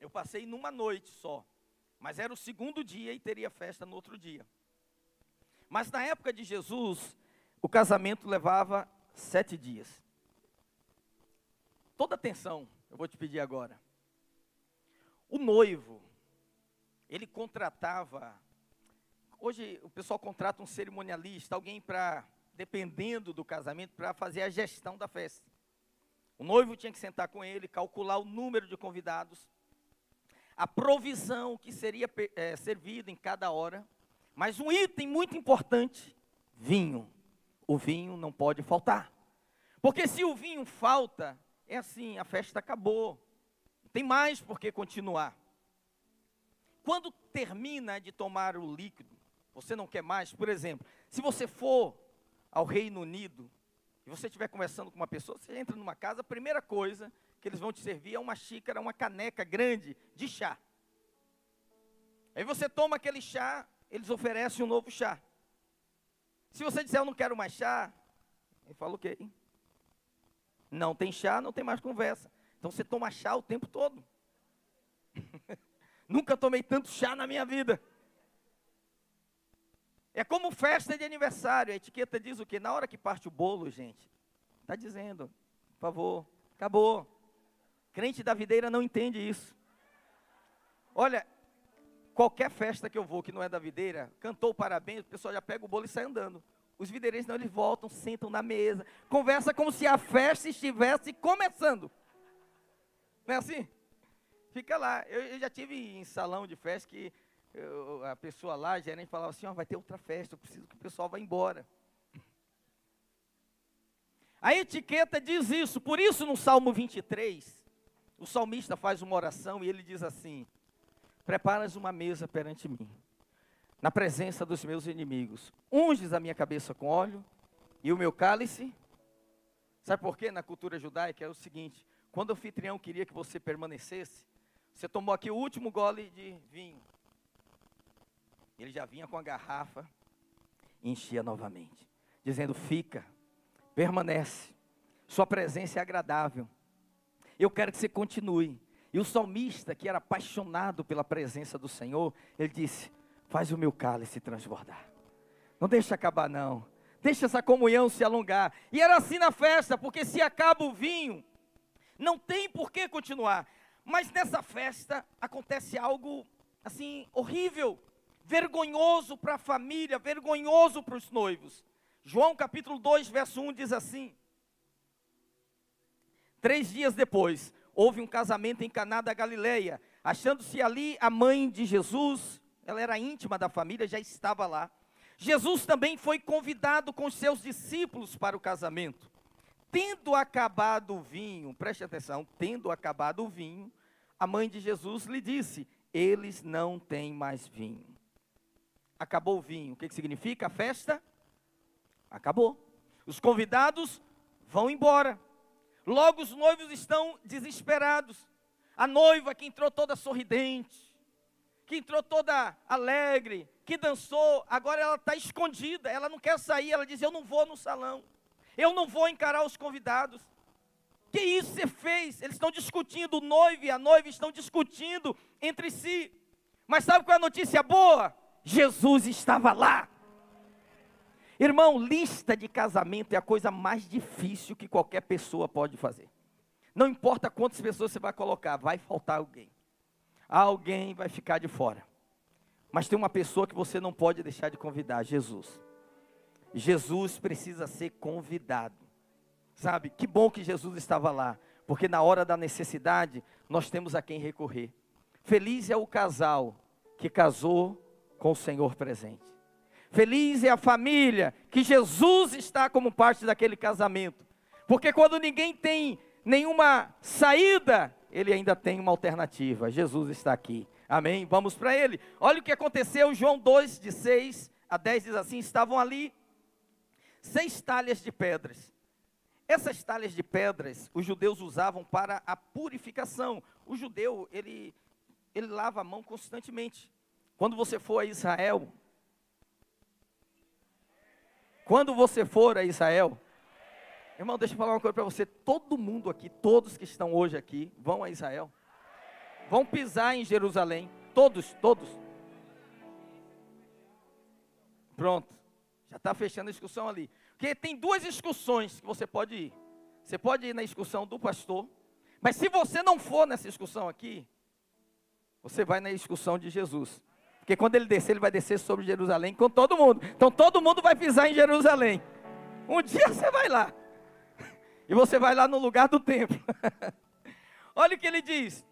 [SPEAKER 11] Eu passei numa noite só. Mas era o segundo dia e teria festa no outro dia. Mas na época de Jesus, o casamento levava sete dias. Toda atenção, eu vou te pedir agora. O noivo, ele contratava. Hoje o pessoal contrata um cerimonialista, alguém para, dependendo do casamento, para fazer a gestão da festa. O noivo tinha que sentar com ele, calcular o número de convidados, a provisão que seria é, servida em cada hora, mas um item muito importante: vinho. O vinho não pode faltar. Porque se o vinho falta, é assim, a festa acabou. Tem mais por que continuar. Quando termina de tomar o líquido, você não quer mais, por exemplo, se você for ao Reino Unido e você estiver conversando com uma pessoa, você entra numa casa, a primeira coisa que eles vão te servir é uma xícara, uma caneca grande de chá. Aí você toma aquele chá, eles oferecem um novo chá. Se você disser eu não quero mais chá, ele fala o quê? Não tem chá, não tem mais conversa. Então você toma chá o tempo todo. Nunca tomei tanto chá na minha vida. É como festa de aniversário. A etiqueta diz o quê? Na hora que parte o bolo, gente, está dizendo, por favor, acabou. Crente da videira não entende isso. Olha, qualquer festa que eu vou que não é da videira, cantou parabéns, o pessoal já pega o bolo e sai andando. Os videirenses não, eles voltam, sentam na mesa, conversa como se a festa estivesse começando. Não é assim? Fica lá. Eu, eu já tive em salão de festa que eu, a pessoa lá, a gerente, falava assim: ó, vai ter outra festa, eu preciso que o pessoal vá embora. A etiqueta diz isso, por isso no Salmo 23, o salmista faz uma oração e ele diz assim: Preparas uma mesa perante mim, na presença dos meus inimigos, unges a minha cabeça com óleo e o meu cálice. Sabe por quê? Na cultura judaica é o seguinte: quando o anfitrião queria que você permanecesse, você tomou aqui o último gole de vinho. Ele já vinha com a garrafa e enchia novamente, dizendo: Fica, permanece, Sua presença é agradável. Eu quero que você continue. E o salmista, que era apaixonado pela presença do Senhor, ele disse: Faz o meu cálice transbordar. Não deixa acabar, não. Deixa essa comunhão se alongar. E era assim na festa, porque se acaba o vinho, não tem por que continuar. Mas nessa festa acontece algo assim horrível, vergonhoso para a família, vergonhoso para os noivos. João capítulo 2, verso 1 diz assim: Três dias depois, houve um casamento em Caná da Galileia, achando-se ali a mãe de Jesus, ela era íntima da família, já estava lá. Jesus também foi convidado com seus discípulos para o casamento. Tendo acabado o vinho, preste atenção, tendo acabado o vinho, a mãe de Jesus lhe disse: Eles não têm mais vinho. Acabou o vinho. O que, que significa? A festa acabou. Os convidados vão embora. Logo os noivos estão desesperados. A noiva que entrou toda sorridente, que entrou toda alegre, que dançou, agora ela está escondida, ela não quer sair, ela diz: Eu não vou no salão. Eu não vou encarar os convidados. Que isso você fez? Eles estão discutindo, o noivo e a noiva estão discutindo entre si. Mas sabe qual é a notícia boa? Jesus estava lá. Irmão, lista de casamento é a coisa mais difícil que qualquer pessoa pode fazer. Não importa quantas pessoas você vai colocar, vai faltar alguém. Alguém vai ficar de fora. Mas tem uma pessoa que você não pode deixar de convidar: Jesus. Jesus precisa ser convidado. Sabe? Que bom que Jesus estava lá, porque na hora da necessidade nós temos a quem recorrer. Feliz é o casal que casou com o Senhor presente. Feliz é a família que Jesus está como parte daquele casamento. Porque quando ninguém tem nenhuma saída, ele ainda tem uma alternativa. Jesus está aqui. Amém? Vamos para ele. Olha o que aconteceu, João 2, de 6 a 10 diz assim: estavam ali seis talhas de pedras. Essas talhas de pedras os judeus usavam para a purificação. O judeu, ele, ele lava a mão constantemente. Quando você for a Israel, quando você for a Israel, irmão, deixa eu falar uma coisa para você. Todo mundo aqui, todos que estão hoje aqui, vão a Israel. Vão pisar em Jerusalém. Todos, todos. Pronto. Já está fechando a discussão ali. Porque tem duas discussões que você pode ir. Você pode ir na discussão do pastor. Mas se você não for nessa discussão aqui, você vai na discussão de Jesus. Porque quando ele descer, ele vai descer sobre Jerusalém com todo mundo. Então todo mundo vai pisar em Jerusalém. Um dia você vai lá. E você vai lá no lugar do templo. Olha o que ele diz.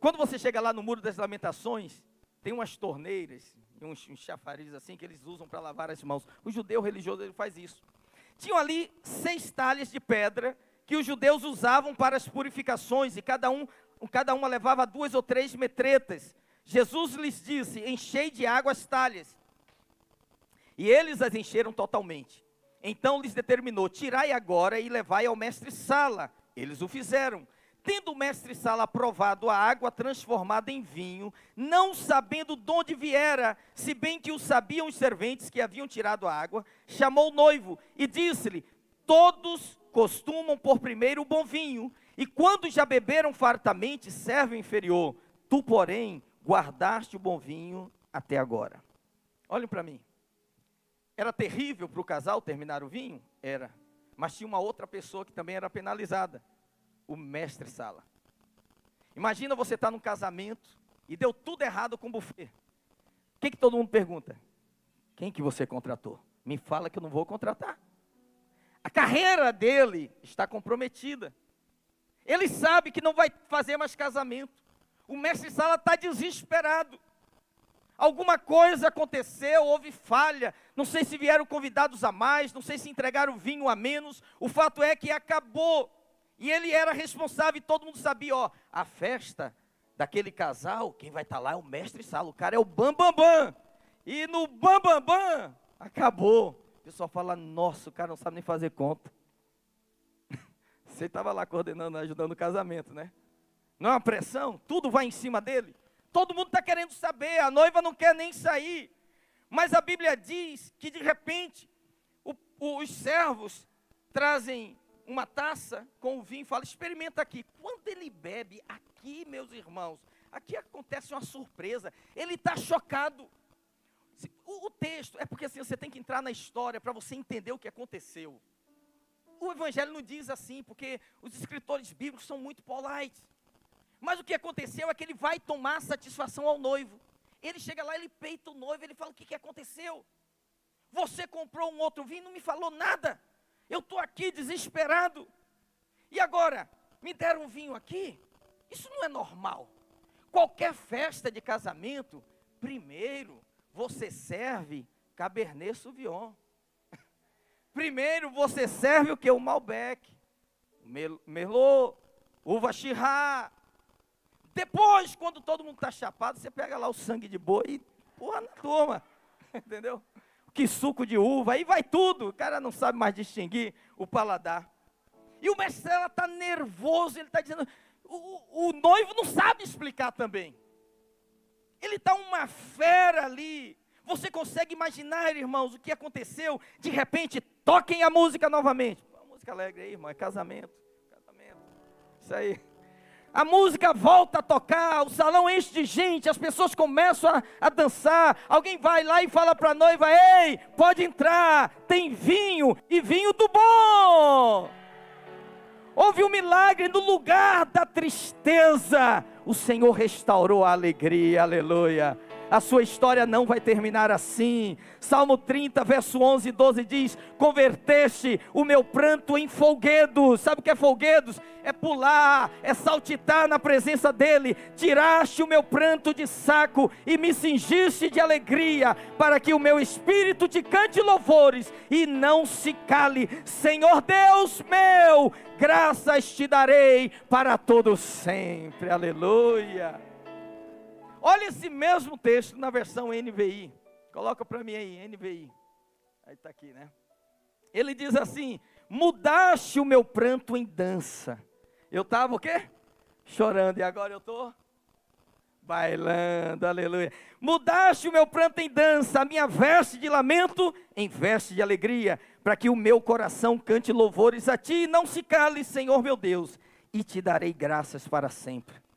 [SPEAKER 11] Quando você chega lá no Muro das Lamentações, tem umas torneiras, uns, uns chafarizes assim que eles usam para lavar as mãos. O judeu religioso ele faz isso. Tinham ali seis talhas de pedra que os judeus usavam para as purificações e cada um, cada uma levava duas ou três metretas. Jesus lhes disse: Enchei de água as talhas. E eles as encheram totalmente. Então lhes determinou: Tirai agora e levai ao mestre Sala. Eles o fizeram. Tendo o mestre Sala provado a água transformada em vinho, não sabendo de onde viera, se bem que o sabiam os serventes que haviam tirado a água, chamou o noivo e disse-lhe: Todos costumam por primeiro o bom vinho, e quando já beberam fartamente, serve o inferior. Tu, porém, guardaste o bom vinho até agora. Olhem para mim. Era terrível para o casal terminar o vinho? Era. Mas tinha uma outra pessoa que também era penalizada o mestre sala. Imagina você estar tá num casamento e deu tudo errado com o buffet. O que, que todo mundo pergunta? Quem que você contratou? Me fala que eu não vou contratar. A carreira dele está comprometida. Ele sabe que não vai fazer mais casamento. O mestre sala está desesperado. Alguma coisa aconteceu, houve falha. Não sei se vieram convidados a mais, não sei se entregaram vinho a menos. O fato é que acabou. E ele era responsável e todo mundo sabia, ó, a festa daquele casal, quem vai estar tá lá é o mestre Salo, o cara é o Bam Bam Bam. E no Bam Bam Bam, acabou. O pessoal fala, nossa, o cara não sabe nem fazer conta. Você estava lá coordenando, ajudando o casamento, né? Não é uma pressão? Tudo vai em cima dele. Todo mundo está querendo saber, a noiva não quer nem sair. Mas a Bíblia diz que de repente o, os servos trazem uma taça com o vinho e fala: experimenta aqui. Quando ele bebe aqui, meus irmãos, aqui acontece uma surpresa. Ele está chocado. O, o, texto é porque assim você tem que entrar na história para você entender o que aconteceu. O evangelho não diz assim, porque os escritores bíblicos são muito polite. Mas o que aconteceu é que ele vai tomar satisfação ao noivo. Ele chega lá, ele peita o noivo, ele fala: O que, que aconteceu? Você comprou um outro vinho, não me falou nada. Eu estou aqui desesperado. E agora, me deram um vinho aqui? Isso não é normal. Qualquer festa de casamento, primeiro você serve Cabernet Sauvignon. Primeiro você serve o que? O Malbec, Merlot, uva Chirá. Depois, quando todo mundo está chapado, você pega lá o sangue de boi e porra na turma. Entendeu? Que suco de uva, aí vai tudo. O cara não sabe mais distinguir o paladar. E o mestre está nervoso, ele está dizendo, o, o, noivo não sabe explicar também. Ele está uma fera ali. Você consegue imaginar, irmãos, o que aconteceu? De repente, toquem a música novamente. Uma música alegre aí, irmão, é casamento. Casamento. Isso aí. A música volta a tocar, o salão enche de gente, as pessoas começam a, a dançar. Alguém vai lá e fala para a noiva: Ei, pode entrar, tem vinho e vinho do bom. Houve um milagre no lugar da tristeza. O Senhor restaurou a alegria, aleluia. A sua história não vai terminar assim. Salmo 30, verso 11 e 12 diz: Converteste o meu pranto em folguedos. Sabe o que é folguedos? É pular, é saltitar na presença dEle. Tiraste o meu pranto de saco e me cingiste de alegria, para que o meu espírito te cante louvores e não se cale. Senhor Deus meu, graças te darei para todo sempre. Aleluia. Olha esse mesmo texto na versão NVI. Coloca para mim aí, NVI. Aí está aqui, né? Ele diz assim: Mudaste o meu pranto em dança. Eu estava o quê? Chorando, e agora eu estou bailando, aleluia. Mudaste o meu pranto em dança, a minha veste de lamento em veste de alegria, para que o meu coração cante louvores a ti, e não se cale, Senhor meu Deus, e te darei graças para sempre.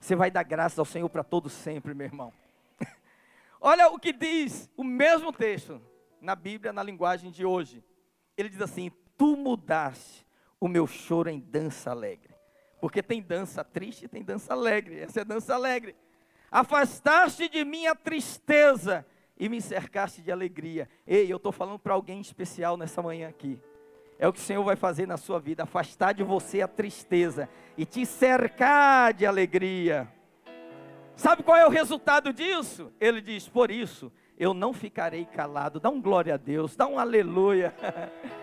[SPEAKER 11] Você vai dar graças ao Senhor para todos sempre, meu irmão. Olha o que diz o mesmo texto na Bíblia, na linguagem de hoje. Ele diz assim: Tu mudaste o meu choro em dança alegre. Porque tem dança triste e tem dança alegre. Essa é dança alegre. Afastaste de mim a tristeza e me cercaste de alegria. Ei, eu estou falando para alguém especial nessa manhã aqui. É o que o Senhor vai fazer na sua vida, afastar de você a tristeza e te cercar de alegria. Sabe qual é o resultado disso? Ele diz: Por isso eu não ficarei calado. Dá um glória a Deus, dá um aleluia.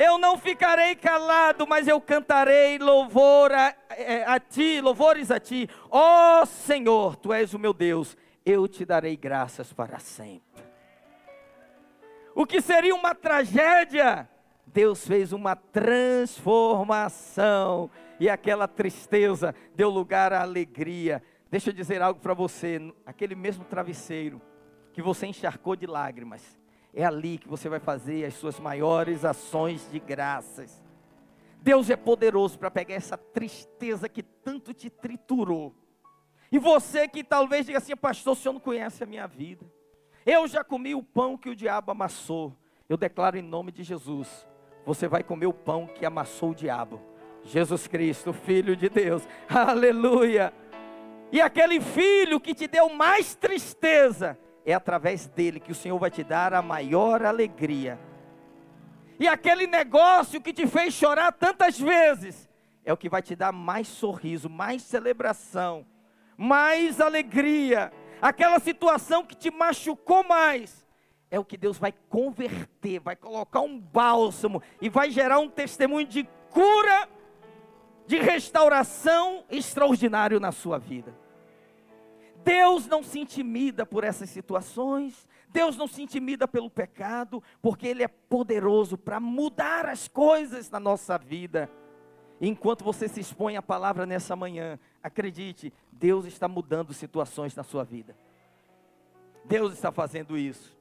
[SPEAKER 11] Eu não ficarei calado, mas eu cantarei louvor a, é, a ti, louvores a ti. Ó oh, Senhor, tu és o meu Deus, eu te darei graças para sempre. O que seria uma tragédia Deus fez uma transformação e aquela tristeza deu lugar à alegria. Deixa eu dizer algo para você: aquele mesmo travesseiro que você encharcou de lágrimas, é ali que você vai fazer as suas maiores ações de graças. Deus é poderoso para pegar essa tristeza que tanto te triturou. E você que talvez diga assim, pastor, o senhor não conhece a minha vida. Eu já comi o pão que o diabo amassou. Eu declaro em nome de Jesus você vai comer o pão que amassou o diabo. Jesus Cristo, Filho de Deus, aleluia. E aquele filho que te deu mais tristeza, é através dele que o Senhor vai te dar a maior alegria. E aquele negócio que te fez chorar tantas vezes, é o que vai te dar mais sorriso, mais celebração, mais alegria. Aquela situação que te machucou mais, é o que Deus vai converter, vai colocar um bálsamo e vai gerar um testemunho de cura, de restauração extraordinário na sua vida. Deus não se intimida por essas situações, Deus não se intimida pelo pecado, porque Ele é poderoso para mudar as coisas na nossa vida. Enquanto você se expõe à palavra nessa manhã, acredite, Deus está mudando situações na sua vida. Deus está fazendo isso.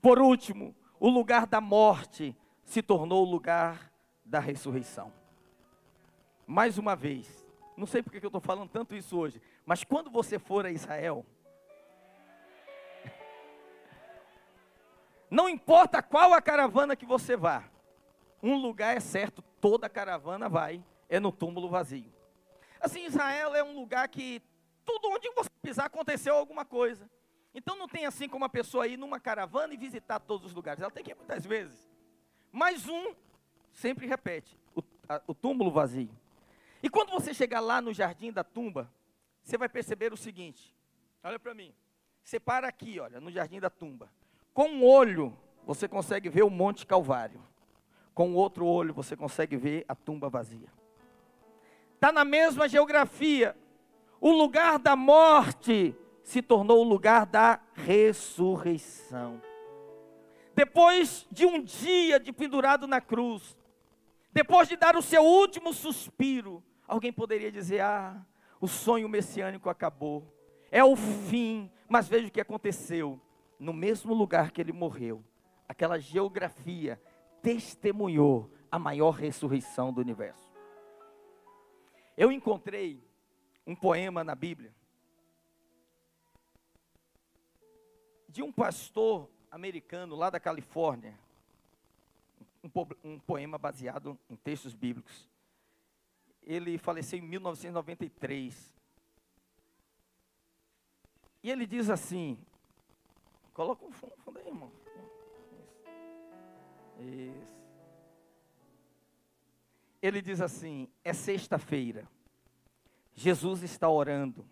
[SPEAKER 11] Por último, o lugar da morte se tornou o lugar da ressurreição. Mais uma vez, não sei porque eu estou falando tanto isso hoje, mas quando você for a Israel, não importa qual a caravana que você vá, um lugar é certo, toda caravana vai, é no túmulo vazio. Assim, Israel é um lugar que tudo onde você pisar aconteceu alguma coisa. Então não tem assim como a pessoa ir numa caravana e visitar todos os lugares. Ela tem que ir muitas vezes. Mas um sempre repete: o, a, o túmulo vazio. E quando você chegar lá no jardim da tumba, você vai perceber o seguinte: olha para mim. Você para aqui, olha, no jardim da tumba. Com um olho, você consegue ver o Monte Calvário. Com o outro olho, você consegue ver a tumba vazia. Está na mesma geografia. O lugar da morte se tornou o lugar da ressurreição. Depois de um dia de pendurado na cruz, depois de dar o seu último suspiro, alguém poderia dizer: Ah, o sonho messiânico acabou, é o fim. Mas veja o que aconteceu: no mesmo lugar que ele morreu, aquela geografia testemunhou a maior ressurreição do universo. Eu encontrei um poema na Bíblia de um pastor americano lá da Califórnia, um, um poema baseado em textos bíblicos. Ele faleceu em 1993. E ele diz assim: coloca o fundo, fundo aí, irmão. Isso. Isso. Ele diz assim: é sexta-feira, Jesus está orando,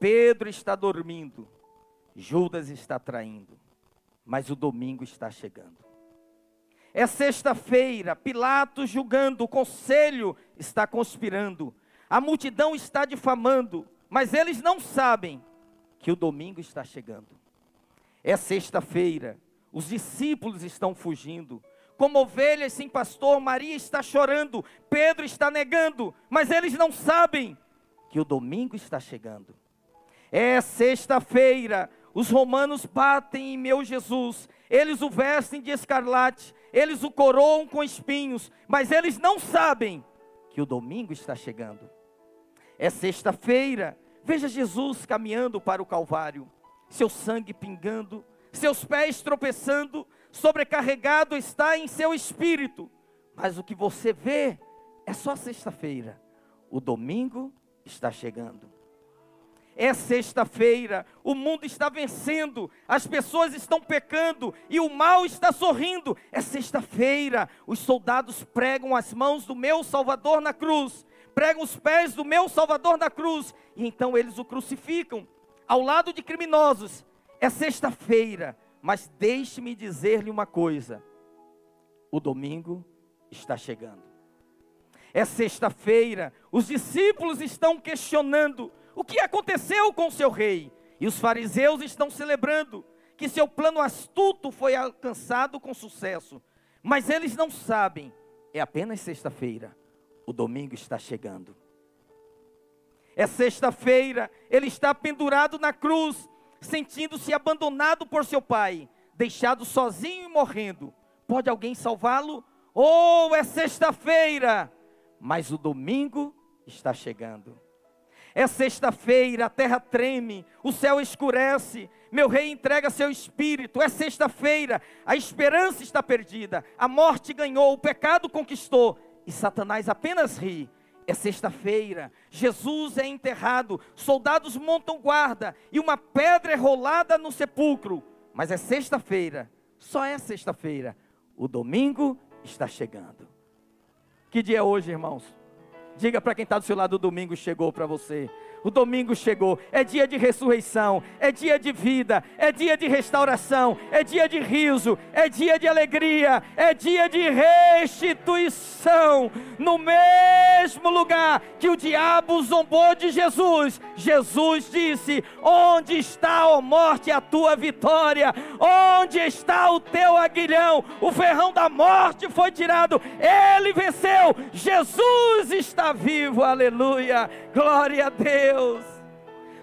[SPEAKER 11] Pedro está dormindo, Judas está traindo, mas o domingo está chegando. É sexta-feira, Pilatos julgando, o conselho está conspirando, a multidão está difamando, mas eles não sabem que o domingo está chegando. É sexta-feira, os discípulos estão fugindo, como ovelhas sem pastor, Maria está chorando, Pedro está negando, mas eles não sabem que o domingo está chegando. É sexta-feira, os romanos batem em meu Jesus, eles o vestem de escarlate, eles o coroam com espinhos, mas eles não sabem que o domingo está chegando. É sexta-feira, veja Jesus caminhando para o Calvário, seu sangue pingando, seus pés tropeçando, sobrecarregado está em seu espírito, mas o que você vê é só sexta-feira, o domingo está chegando. É sexta-feira, o mundo está vencendo, as pessoas estão pecando e o mal está sorrindo. É sexta-feira, os soldados pregam as mãos do meu Salvador na cruz, pregam os pés do meu Salvador na cruz, e então eles o crucificam ao lado de criminosos. É sexta-feira, mas deixe-me dizer-lhe uma coisa: o domingo está chegando. É sexta-feira, os discípulos estão questionando o que aconteceu com seu rei, e os fariseus estão celebrando que seu plano astuto foi alcançado com sucesso, mas eles não sabem, é apenas sexta-feira, o domingo está chegando. É sexta-feira, ele está pendurado na cruz, sentindo-se abandonado por seu pai, deixado sozinho e morrendo. Pode alguém salvá-lo? Oh, é sexta-feira, mas o domingo está chegando. É sexta-feira, a terra treme, o céu escurece, meu rei entrega seu espírito. É sexta-feira, a esperança está perdida, a morte ganhou, o pecado conquistou e Satanás apenas ri. É sexta-feira, Jesus é enterrado, soldados montam guarda e uma pedra é rolada no sepulcro. Mas é sexta-feira, só é sexta-feira, o domingo está chegando. Que dia é hoje, irmãos? Diga para quem está do seu lado: o domingo chegou para você. O domingo chegou, é dia de ressurreição, é dia de vida, é dia de restauração, é dia de riso, é dia de alegria, é dia de restituição. No mesmo lugar que o diabo zombou de Jesus, Jesus disse: Onde está, ó morte, a tua vitória? Onde está o teu aguilhão? O ferrão da morte foi tirado, ele venceu, Jesus está vivo, aleluia, glória a Deus.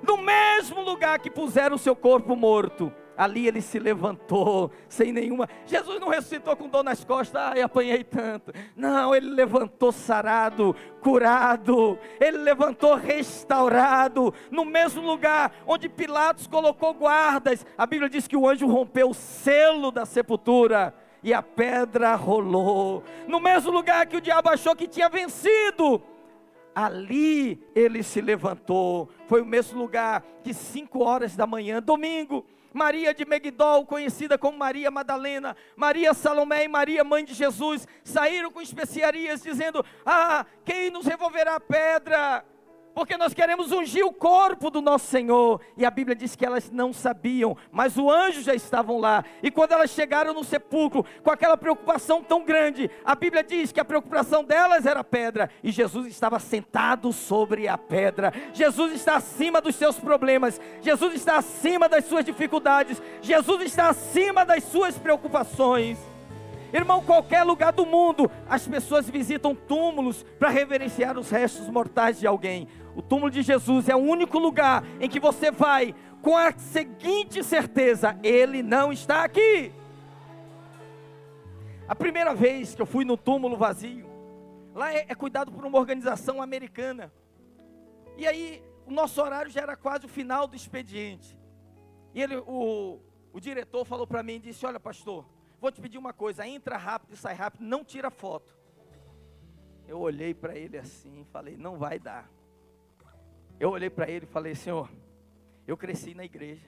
[SPEAKER 11] No mesmo lugar que puseram o seu corpo morto, ali ele se levantou, sem nenhuma. Jesus não ressuscitou com dor nas costas, ai, apanhei tanto. Não, ele levantou sarado, curado, ele levantou restaurado, no mesmo lugar onde Pilatos colocou guardas. A Bíblia diz que o anjo rompeu o selo da sepultura e a pedra rolou. No mesmo lugar que o diabo achou que tinha vencido, ali ele se levantou. Foi o mesmo lugar que cinco horas da manhã, domingo, Maria de Megidol, conhecida como Maria Madalena, Maria Salomé e Maria, mãe de Jesus, saíram com especiarias, dizendo: Ah, quem nos revolverá a pedra? Porque nós queremos ungir o corpo do nosso Senhor. E a Bíblia diz que elas não sabiam, mas o anjo já estavam lá. E quando elas chegaram no sepulcro, com aquela preocupação tão grande, a Bíblia diz que a preocupação delas era a pedra. E Jesus estava sentado sobre a pedra. Jesus está acima dos seus problemas. Jesus está acima das suas dificuldades. Jesus está acima das suas preocupações. Irmão, qualquer lugar do mundo, as pessoas visitam túmulos para reverenciar os restos mortais de alguém. O túmulo de Jesus é o único lugar em que você vai com a seguinte certeza: Ele não está aqui. A primeira vez que eu fui no túmulo vazio, Lá é, é cuidado por uma organização americana. E aí, o nosso horário já era quase o final do expediente. E ele, o, o diretor falou para mim e disse: Olha, pastor, vou te pedir uma coisa, entra rápido e sai rápido, não tira foto. Eu olhei para ele assim e falei: Não vai dar. Eu olhei para ele e falei: Senhor, eu cresci na igreja.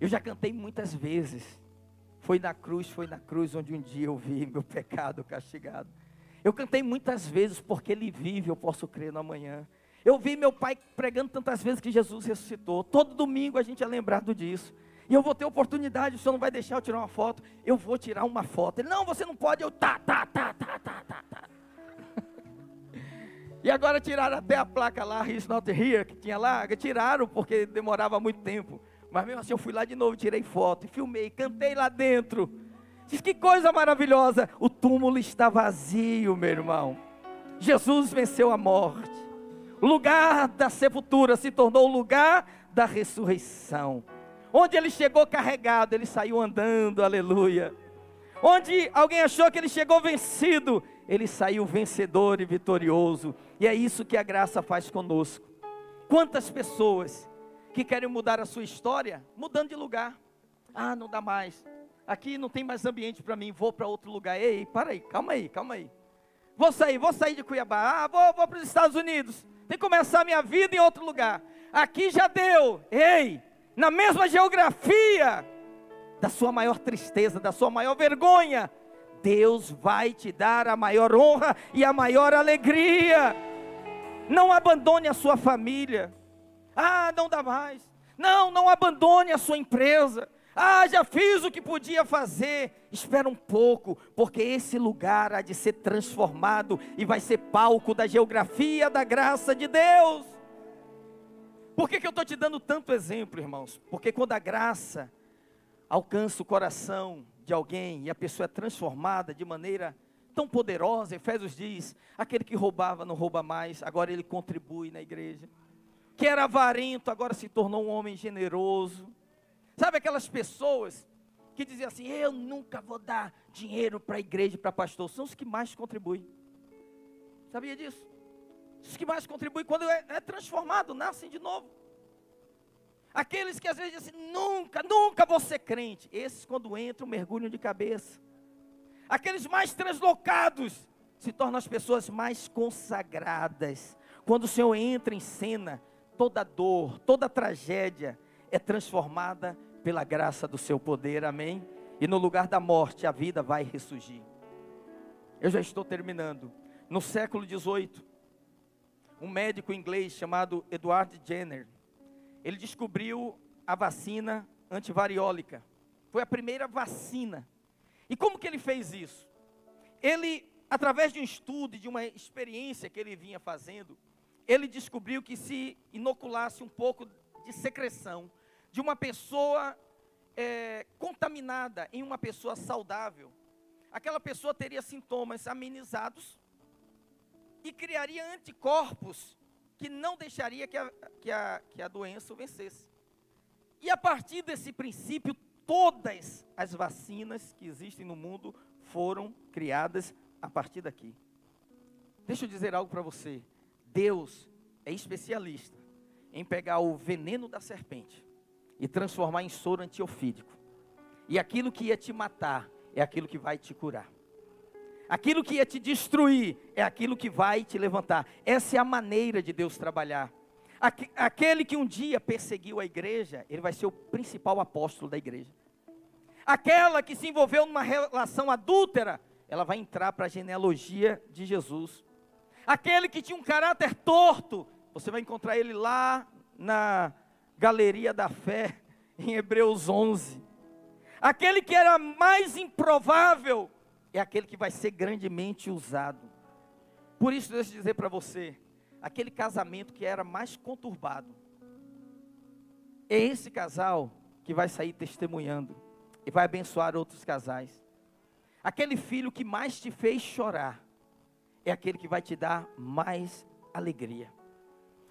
[SPEAKER 11] Eu já cantei muitas vezes. Foi na cruz, foi na cruz onde um dia eu vi meu pecado castigado. Eu cantei muitas vezes porque Ele vive, eu posso crer no amanhã. Eu vi meu pai pregando tantas vezes que Jesus ressuscitou. Todo domingo a gente é lembrado disso. E eu vou ter oportunidade, o senhor não vai deixar eu tirar uma foto. Eu vou tirar uma foto. Ele, não, você não pode. Eu, tá, tá, tá, tá, tá, tá, tá. E agora tiraram até a placa lá, He's not here, que tinha lá. Tiraram porque demorava muito tempo. Mas mesmo assim eu fui lá de novo, tirei foto, filmei, cantei lá dentro. Diz que coisa maravilhosa. O túmulo está vazio, meu irmão. Jesus venceu a morte. O lugar da sepultura se tornou o lugar da ressurreição. Onde ele chegou carregado, ele saiu andando, aleluia. Onde alguém achou que ele chegou vencido, ele saiu vencedor e vitorioso. E é isso que a graça faz conosco. Quantas pessoas que querem mudar a sua história, mudando de lugar. Ah, não dá mais. Aqui não tem mais ambiente para mim, vou para outro lugar. Ei, para aí, calma aí, calma aí. Vou sair, vou sair de Cuiabá. Ah, vou, vou para os Estados Unidos. Tem que começar minha vida em outro lugar. Aqui já deu. Ei, na mesma geografia da sua maior tristeza, da sua maior vergonha, Deus vai te dar a maior honra e a maior alegria. Não abandone a sua família. Ah, não dá mais. Não, não abandone a sua empresa. Ah, já fiz o que podia fazer. Espera um pouco, porque esse lugar há de ser transformado e vai ser palco da geografia da graça de Deus. Por que, que eu estou te dando tanto exemplo, irmãos? Porque quando a graça alcança o coração de alguém e a pessoa é transformada de maneira tão poderosa, Efésios diz: aquele que roubava não rouba mais, agora ele contribui na igreja. Que era avarento, agora se tornou um homem generoso. Sabe aquelas pessoas que diziam assim: Eu nunca vou dar dinheiro para a igreja para pastor? São os que mais contribuem. Sabia disso? Os que mais contribuem quando é, é transformado, nascem de novo. Aqueles que às vezes dizem assim, nunca, nunca vou ser crente. Esses, quando entram, mergulham de cabeça. Aqueles mais translocados se tornam as pessoas mais consagradas. Quando o Senhor entra em cena, toda dor, toda tragédia é transformada pela graça do seu poder, amém? E no lugar da morte, a vida vai ressurgir. Eu já estou terminando. No século XVIII, um médico inglês chamado Edward Jenner, ele descobriu a vacina antivariólica. Foi a primeira vacina. E como que ele fez isso? Ele, através de um estudo, de uma experiência que ele vinha fazendo, ele descobriu que se inoculasse um pouco de secreção de uma pessoa é, contaminada em uma pessoa saudável, aquela pessoa teria sintomas amenizados e criaria anticorpos que não deixaria que a, que a, que a doença o vencesse. E a partir desse princípio, todas as vacinas que existem no mundo foram criadas a partir daqui. Deixa eu dizer algo para você. Deus é especialista em pegar o veneno da serpente e transformar em soro antiofídico. E aquilo que ia te matar é aquilo que vai te curar. Aquilo que ia te destruir é aquilo que vai te levantar. Essa é a maneira de Deus trabalhar. Aquele que um dia perseguiu a igreja, ele vai ser o principal apóstolo da igreja. Aquela que se envolveu numa relação adúltera, ela vai entrar para a genealogia de Jesus. Aquele que tinha um caráter torto, você vai encontrar ele lá na galeria da fé, em Hebreus 11. Aquele que era mais improvável, é aquele que vai ser grandemente usado. Por isso, deixa eu dizer para você: aquele casamento que era mais conturbado, é esse casal que vai sair testemunhando e vai abençoar outros casais. Aquele filho que mais te fez chorar, é aquele que vai te dar mais alegria.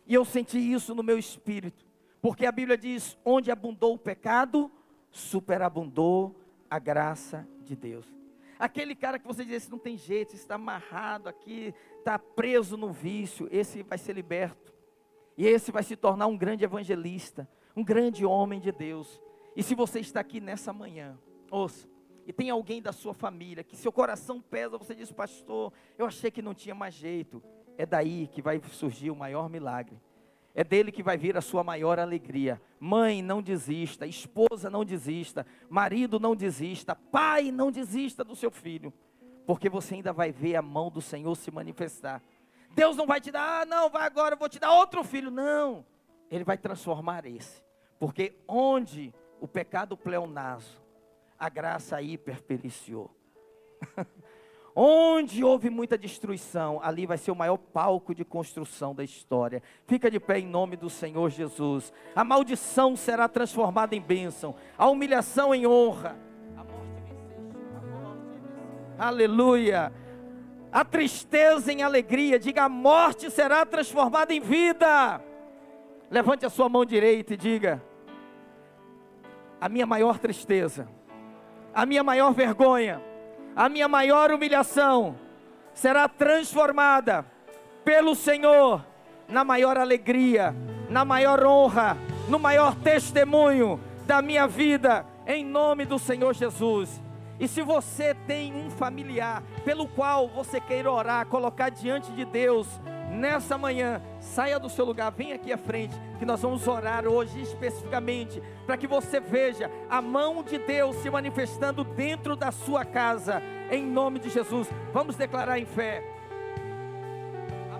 [SPEAKER 11] E eu senti isso no meu espírito, porque a Bíblia diz: onde abundou o pecado, superabundou a graça de Deus. Aquele cara que você diz, esse não tem jeito, está amarrado aqui, está preso no vício, esse vai ser liberto. E esse vai se tornar um grande evangelista, um grande homem de Deus. E se você está aqui nessa manhã, ouça, e tem alguém da sua família que seu coração pesa, você diz, pastor, eu achei que não tinha mais jeito. É daí que vai surgir o maior milagre. É dele que vai vir a sua maior alegria. Mãe, não desista. Esposa, não desista. Marido, não desista. Pai, não desista do seu filho. Porque você ainda vai ver a mão do Senhor se manifestar. Deus não vai te dar, ah, não, vai agora, eu vou te dar outro filho. Não. Ele vai transformar esse. Porque onde o pecado pleonaso, a graça hiperpericiou. Onde houve muita destruição, ali vai ser o maior palco de construção da história. Fica de pé em nome do Senhor Jesus. A maldição será transformada em bênção, a humilhação em honra. A morte morte venceste. Aleluia. A tristeza em alegria. Diga: a morte será transformada em vida. Levante a sua mão direita e diga: a minha maior tristeza, a minha maior vergonha a minha maior humilhação será transformada pelo Senhor na maior alegria, na maior honra, no maior testemunho da minha vida, em nome do Senhor Jesus. E se você tem um familiar pelo qual você queira orar, colocar diante de Deus, nessa manhã, saia do seu lugar, vem aqui à frente, que nós vamos orar hoje especificamente, para que você veja a mão de Deus se manifestando dentro da sua casa, em nome de Jesus. Vamos declarar em fé.
[SPEAKER 5] A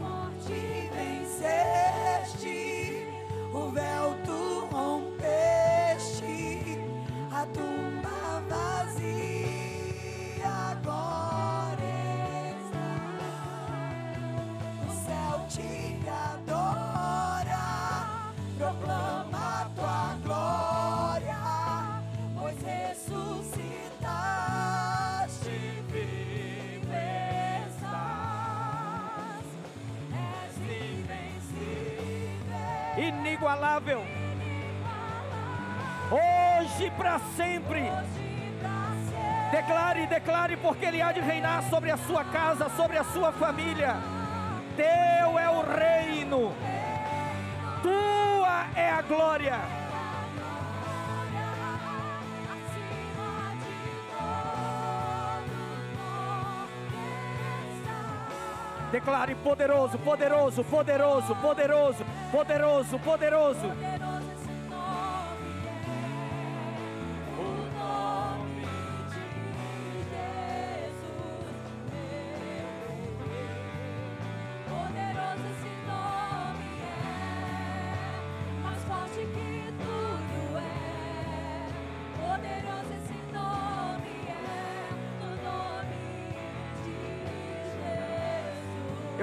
[SPEAKER 5] morte venceste, o véu tu rompeste, a tumba vazia agora te adora, proclama a tua glória, pois ressuscitaste, estás. És invencível.
[SPEAKER 11] Inigualável. Hoje para sempre. Declare, declare, porque Ele há de reinar sobre a sua casa, sobre a sua família. Teu é o reino, tua é a glória. Declare poderoso, poderoso, poderoso, poderoso, poderoso, poderoso.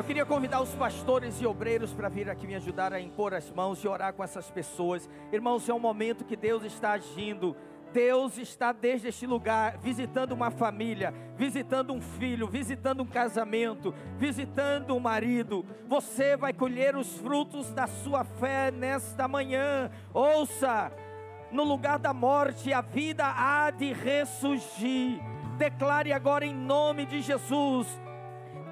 [SPEAKER 11] Queria convidar os pastores e obreiros para vir aqui me ajudar a impor as mãos e orar com essas pessoas. Irmãos, é um momento que Deus está agindo. Deus está desde este lugar visitando uma família, visitando um filho, visitando um casamento, visitando um marido. Você vai colher os frutos da sua fé nesta manhã. Ouça, no lugar da morte, a vida há de ressurgir. Declare agora em nome de Jesus.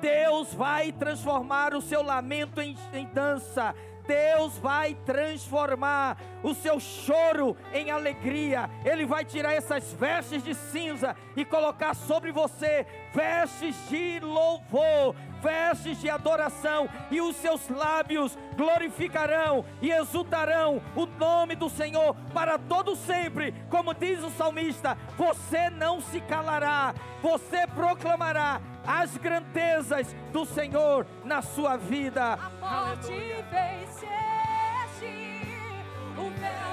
[SPEAKER 11] Deus vai transformar o seu lamento em, em dança. Deus vai transformar o seu choro em alegria. Ele vai tirar essas vestes de cinza e colocar sobre você vestes de louvor, vestes de adoração, e os seus lábios glorificarão e exultarão o nome do Senhor para todo sempre. Como diz o salmista, você não se calará, você proclamará as grandezas do Senhor na sua vida.
[SPEAKER 4] A morte venceste, o véu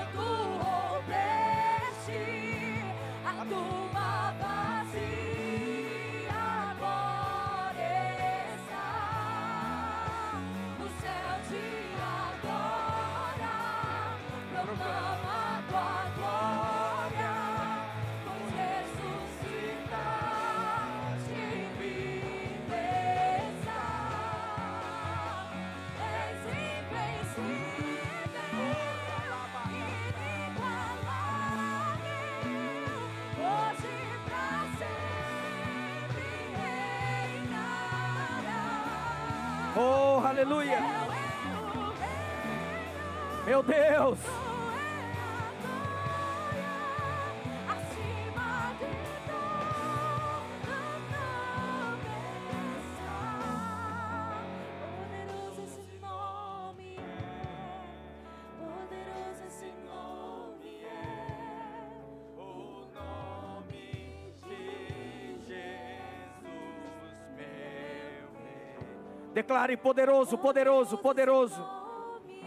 [SPEAKER 11] aleluia. Meu Deus. Declare poderoso, poderoso, poderoso.
[SPEAKER 12] Nome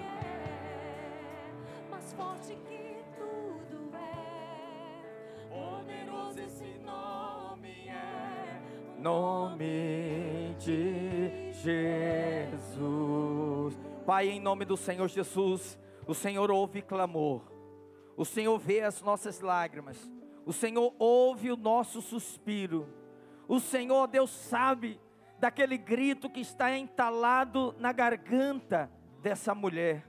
[SPEAKER 12] mais forte que tudo é. Poderoso esse nome é.
[SPEAKER 11] Nome de Jesus. Pai, em nome do Senhor Jesus, o Senhor ouve clamor. O Senhor vê as nossas lágrimas. O Senhor ouve o nosso suspiro. O Senhor, Deus, sabe daquele grito que está entalado na garganta dessa mulher.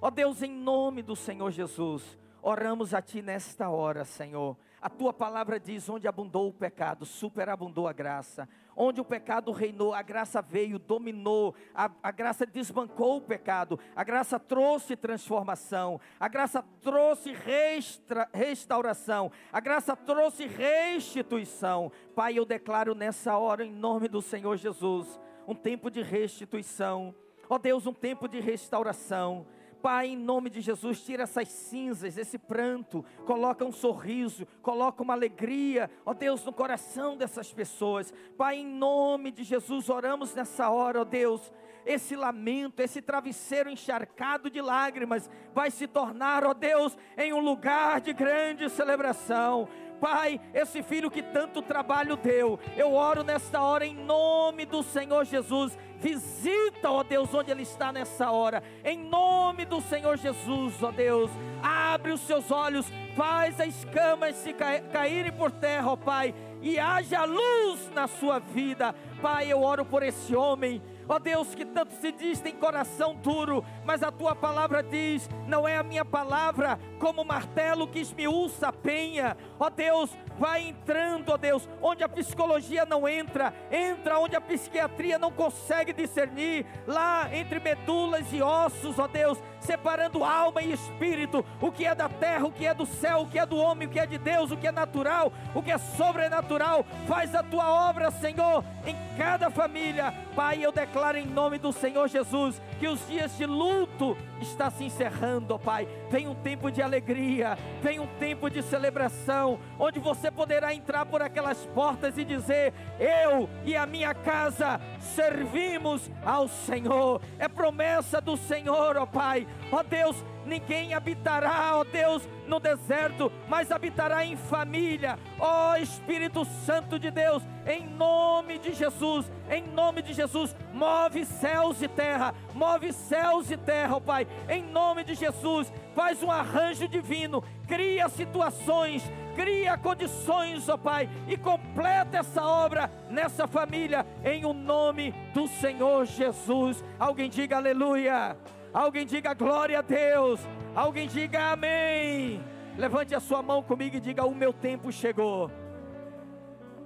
[SPEAKER 11] Ó Deus, em nome do Senhor Jesus, oramos a Ti nesta hora, Senhor. A Tua palavra diz: onde abundou o pecado, superabundou a graça. Onde o pecado reinou, a graça veio, dominou, a, a graça desbancou o pecado, a graça trouxe transformação, a graça trouxe restra, restauração, a graça trouxe restituição. Pai, eu declaro nessa hora, em nome do Senhor Jesus, um tempo de restituição. Ó Deus, um tempo de restauração. Pai, em nome de Jesus, tira essas cinzas, esse pranto, coloca um sorriso, coloca uma alegria, ó Deus, no coração dessas pessoas. Pai, em nome de Jesus, oramos nessa hora, ó Deus, esse lamento, esse travesseiro encharcado de lágrimas, vai se tornar, ó Deus, em um lugar de grande celebração. Pai, esse filho que tanto trabalho deu, eu oro nesta hora em nome do Senhor Jesus. Visita, ó Deus, onde ele está nessa hora, em nome do Senhor Jesus, ó Deus. Abre os seus olhos, faz as escamas se ca caírem por terra, ó Pai, e haja luz na sua vida. Pai, eu oro por esse homem. Ó Deus, que tanto se diz tem coração duro, mas a tua palavra diz: não é a minha palavra como martelo que esmiuça a penha. Ó Deus, vai entrando, ó Deus, onde a psicologia não entra, entra onde a psiquiatria não consegue discernir, lá entre medulas e ossos, ó Deus, separando alma e espírito, o que é da terra, o que é do céu, o que é do homem, o que é de Deus, o que é natural, o que é sobrenatural. Faz a tua obra, Senhor, em cada família. Pai, eu declaro em nome do Senhor Jesus que os dias de luto está se encerrando, ó Pai. Vem um tempo de alegria, vem um tempo de celebração, onde você poderá entrar por aquelas portas e dizer: Eu e a minha casa servimos ao Senhor. É promessa do Senhor, ó Pai. Ó Deus, ninguém habitará, ó Deus, no deserto, mas habitará em família. Ó Espírito Santo de Deus, em nome de Jesus, em nome de Jesus, move céus e terra, move céus e terra, ó Pai, em nome de Jesus, faz um arranjo divino, cria situações, cria condições, ó Pai, e completa essa obra nessa família, em o nome do Senhor Jesus. Alguém diga aleluia. Alguém diga glória a Deus. Alguém diga amém. Levante a sua mão comigo e diga: O meu tempo chegou.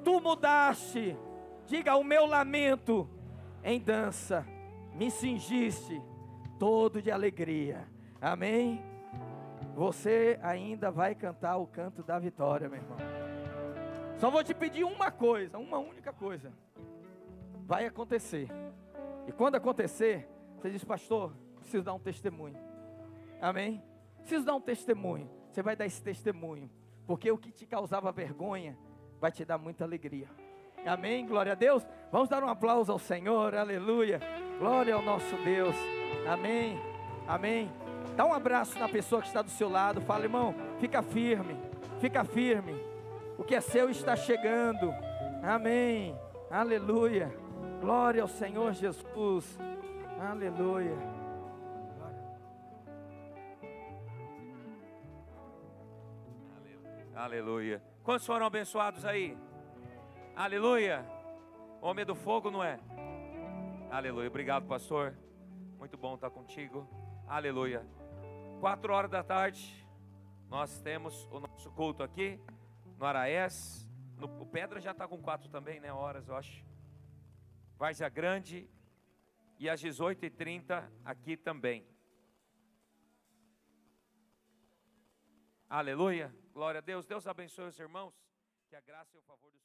[SPEAKER 11] Tu mudaste. Diga: O meu lamento em dança. Me cingiste todo de alegria. Amém. Você ainda vai cantar o canto da vitória, meu irmão. Só vou te pedir uma coisa, uma única coisa. Vai acontecer. E quando acontecer, você diz, pastor, preciso dar um testemunho. Amém? Preciso dar um testemunho. Você vai dar esse testemunho. Porque o que te causava vergonha vai te dar muita alegria. Amém? Glória a Deus. Vamos dar um aplauso ao Senhor. Aleluia. Glória ao nosso Deus. Amém. Amém. Dá um abraço na pessoa que está do seu lado. Fala, irmão, fica firme. Fica firme. O que é seu está chegando. Amém. Aleluia. Glória ao Senhor Jesus. Aleluia.
[SPEAKER 6] Aleluia. Quantos foram abençoados aí? Aleluia. Homem do fogo, não é? Aleluia. Obrigado, pastor. Muito bom estar contigo. Aleluia. Quatro horas da tarde, nós temos o nosso culto aqui no Araés. No, o Pedra já está com quatro também, né? Horas, eu acho. Várzea Grande. E às 18h30 aqui também. Aleluia. Glória a Deus. Deus abençoe os irmãos. Que a graça e o favor do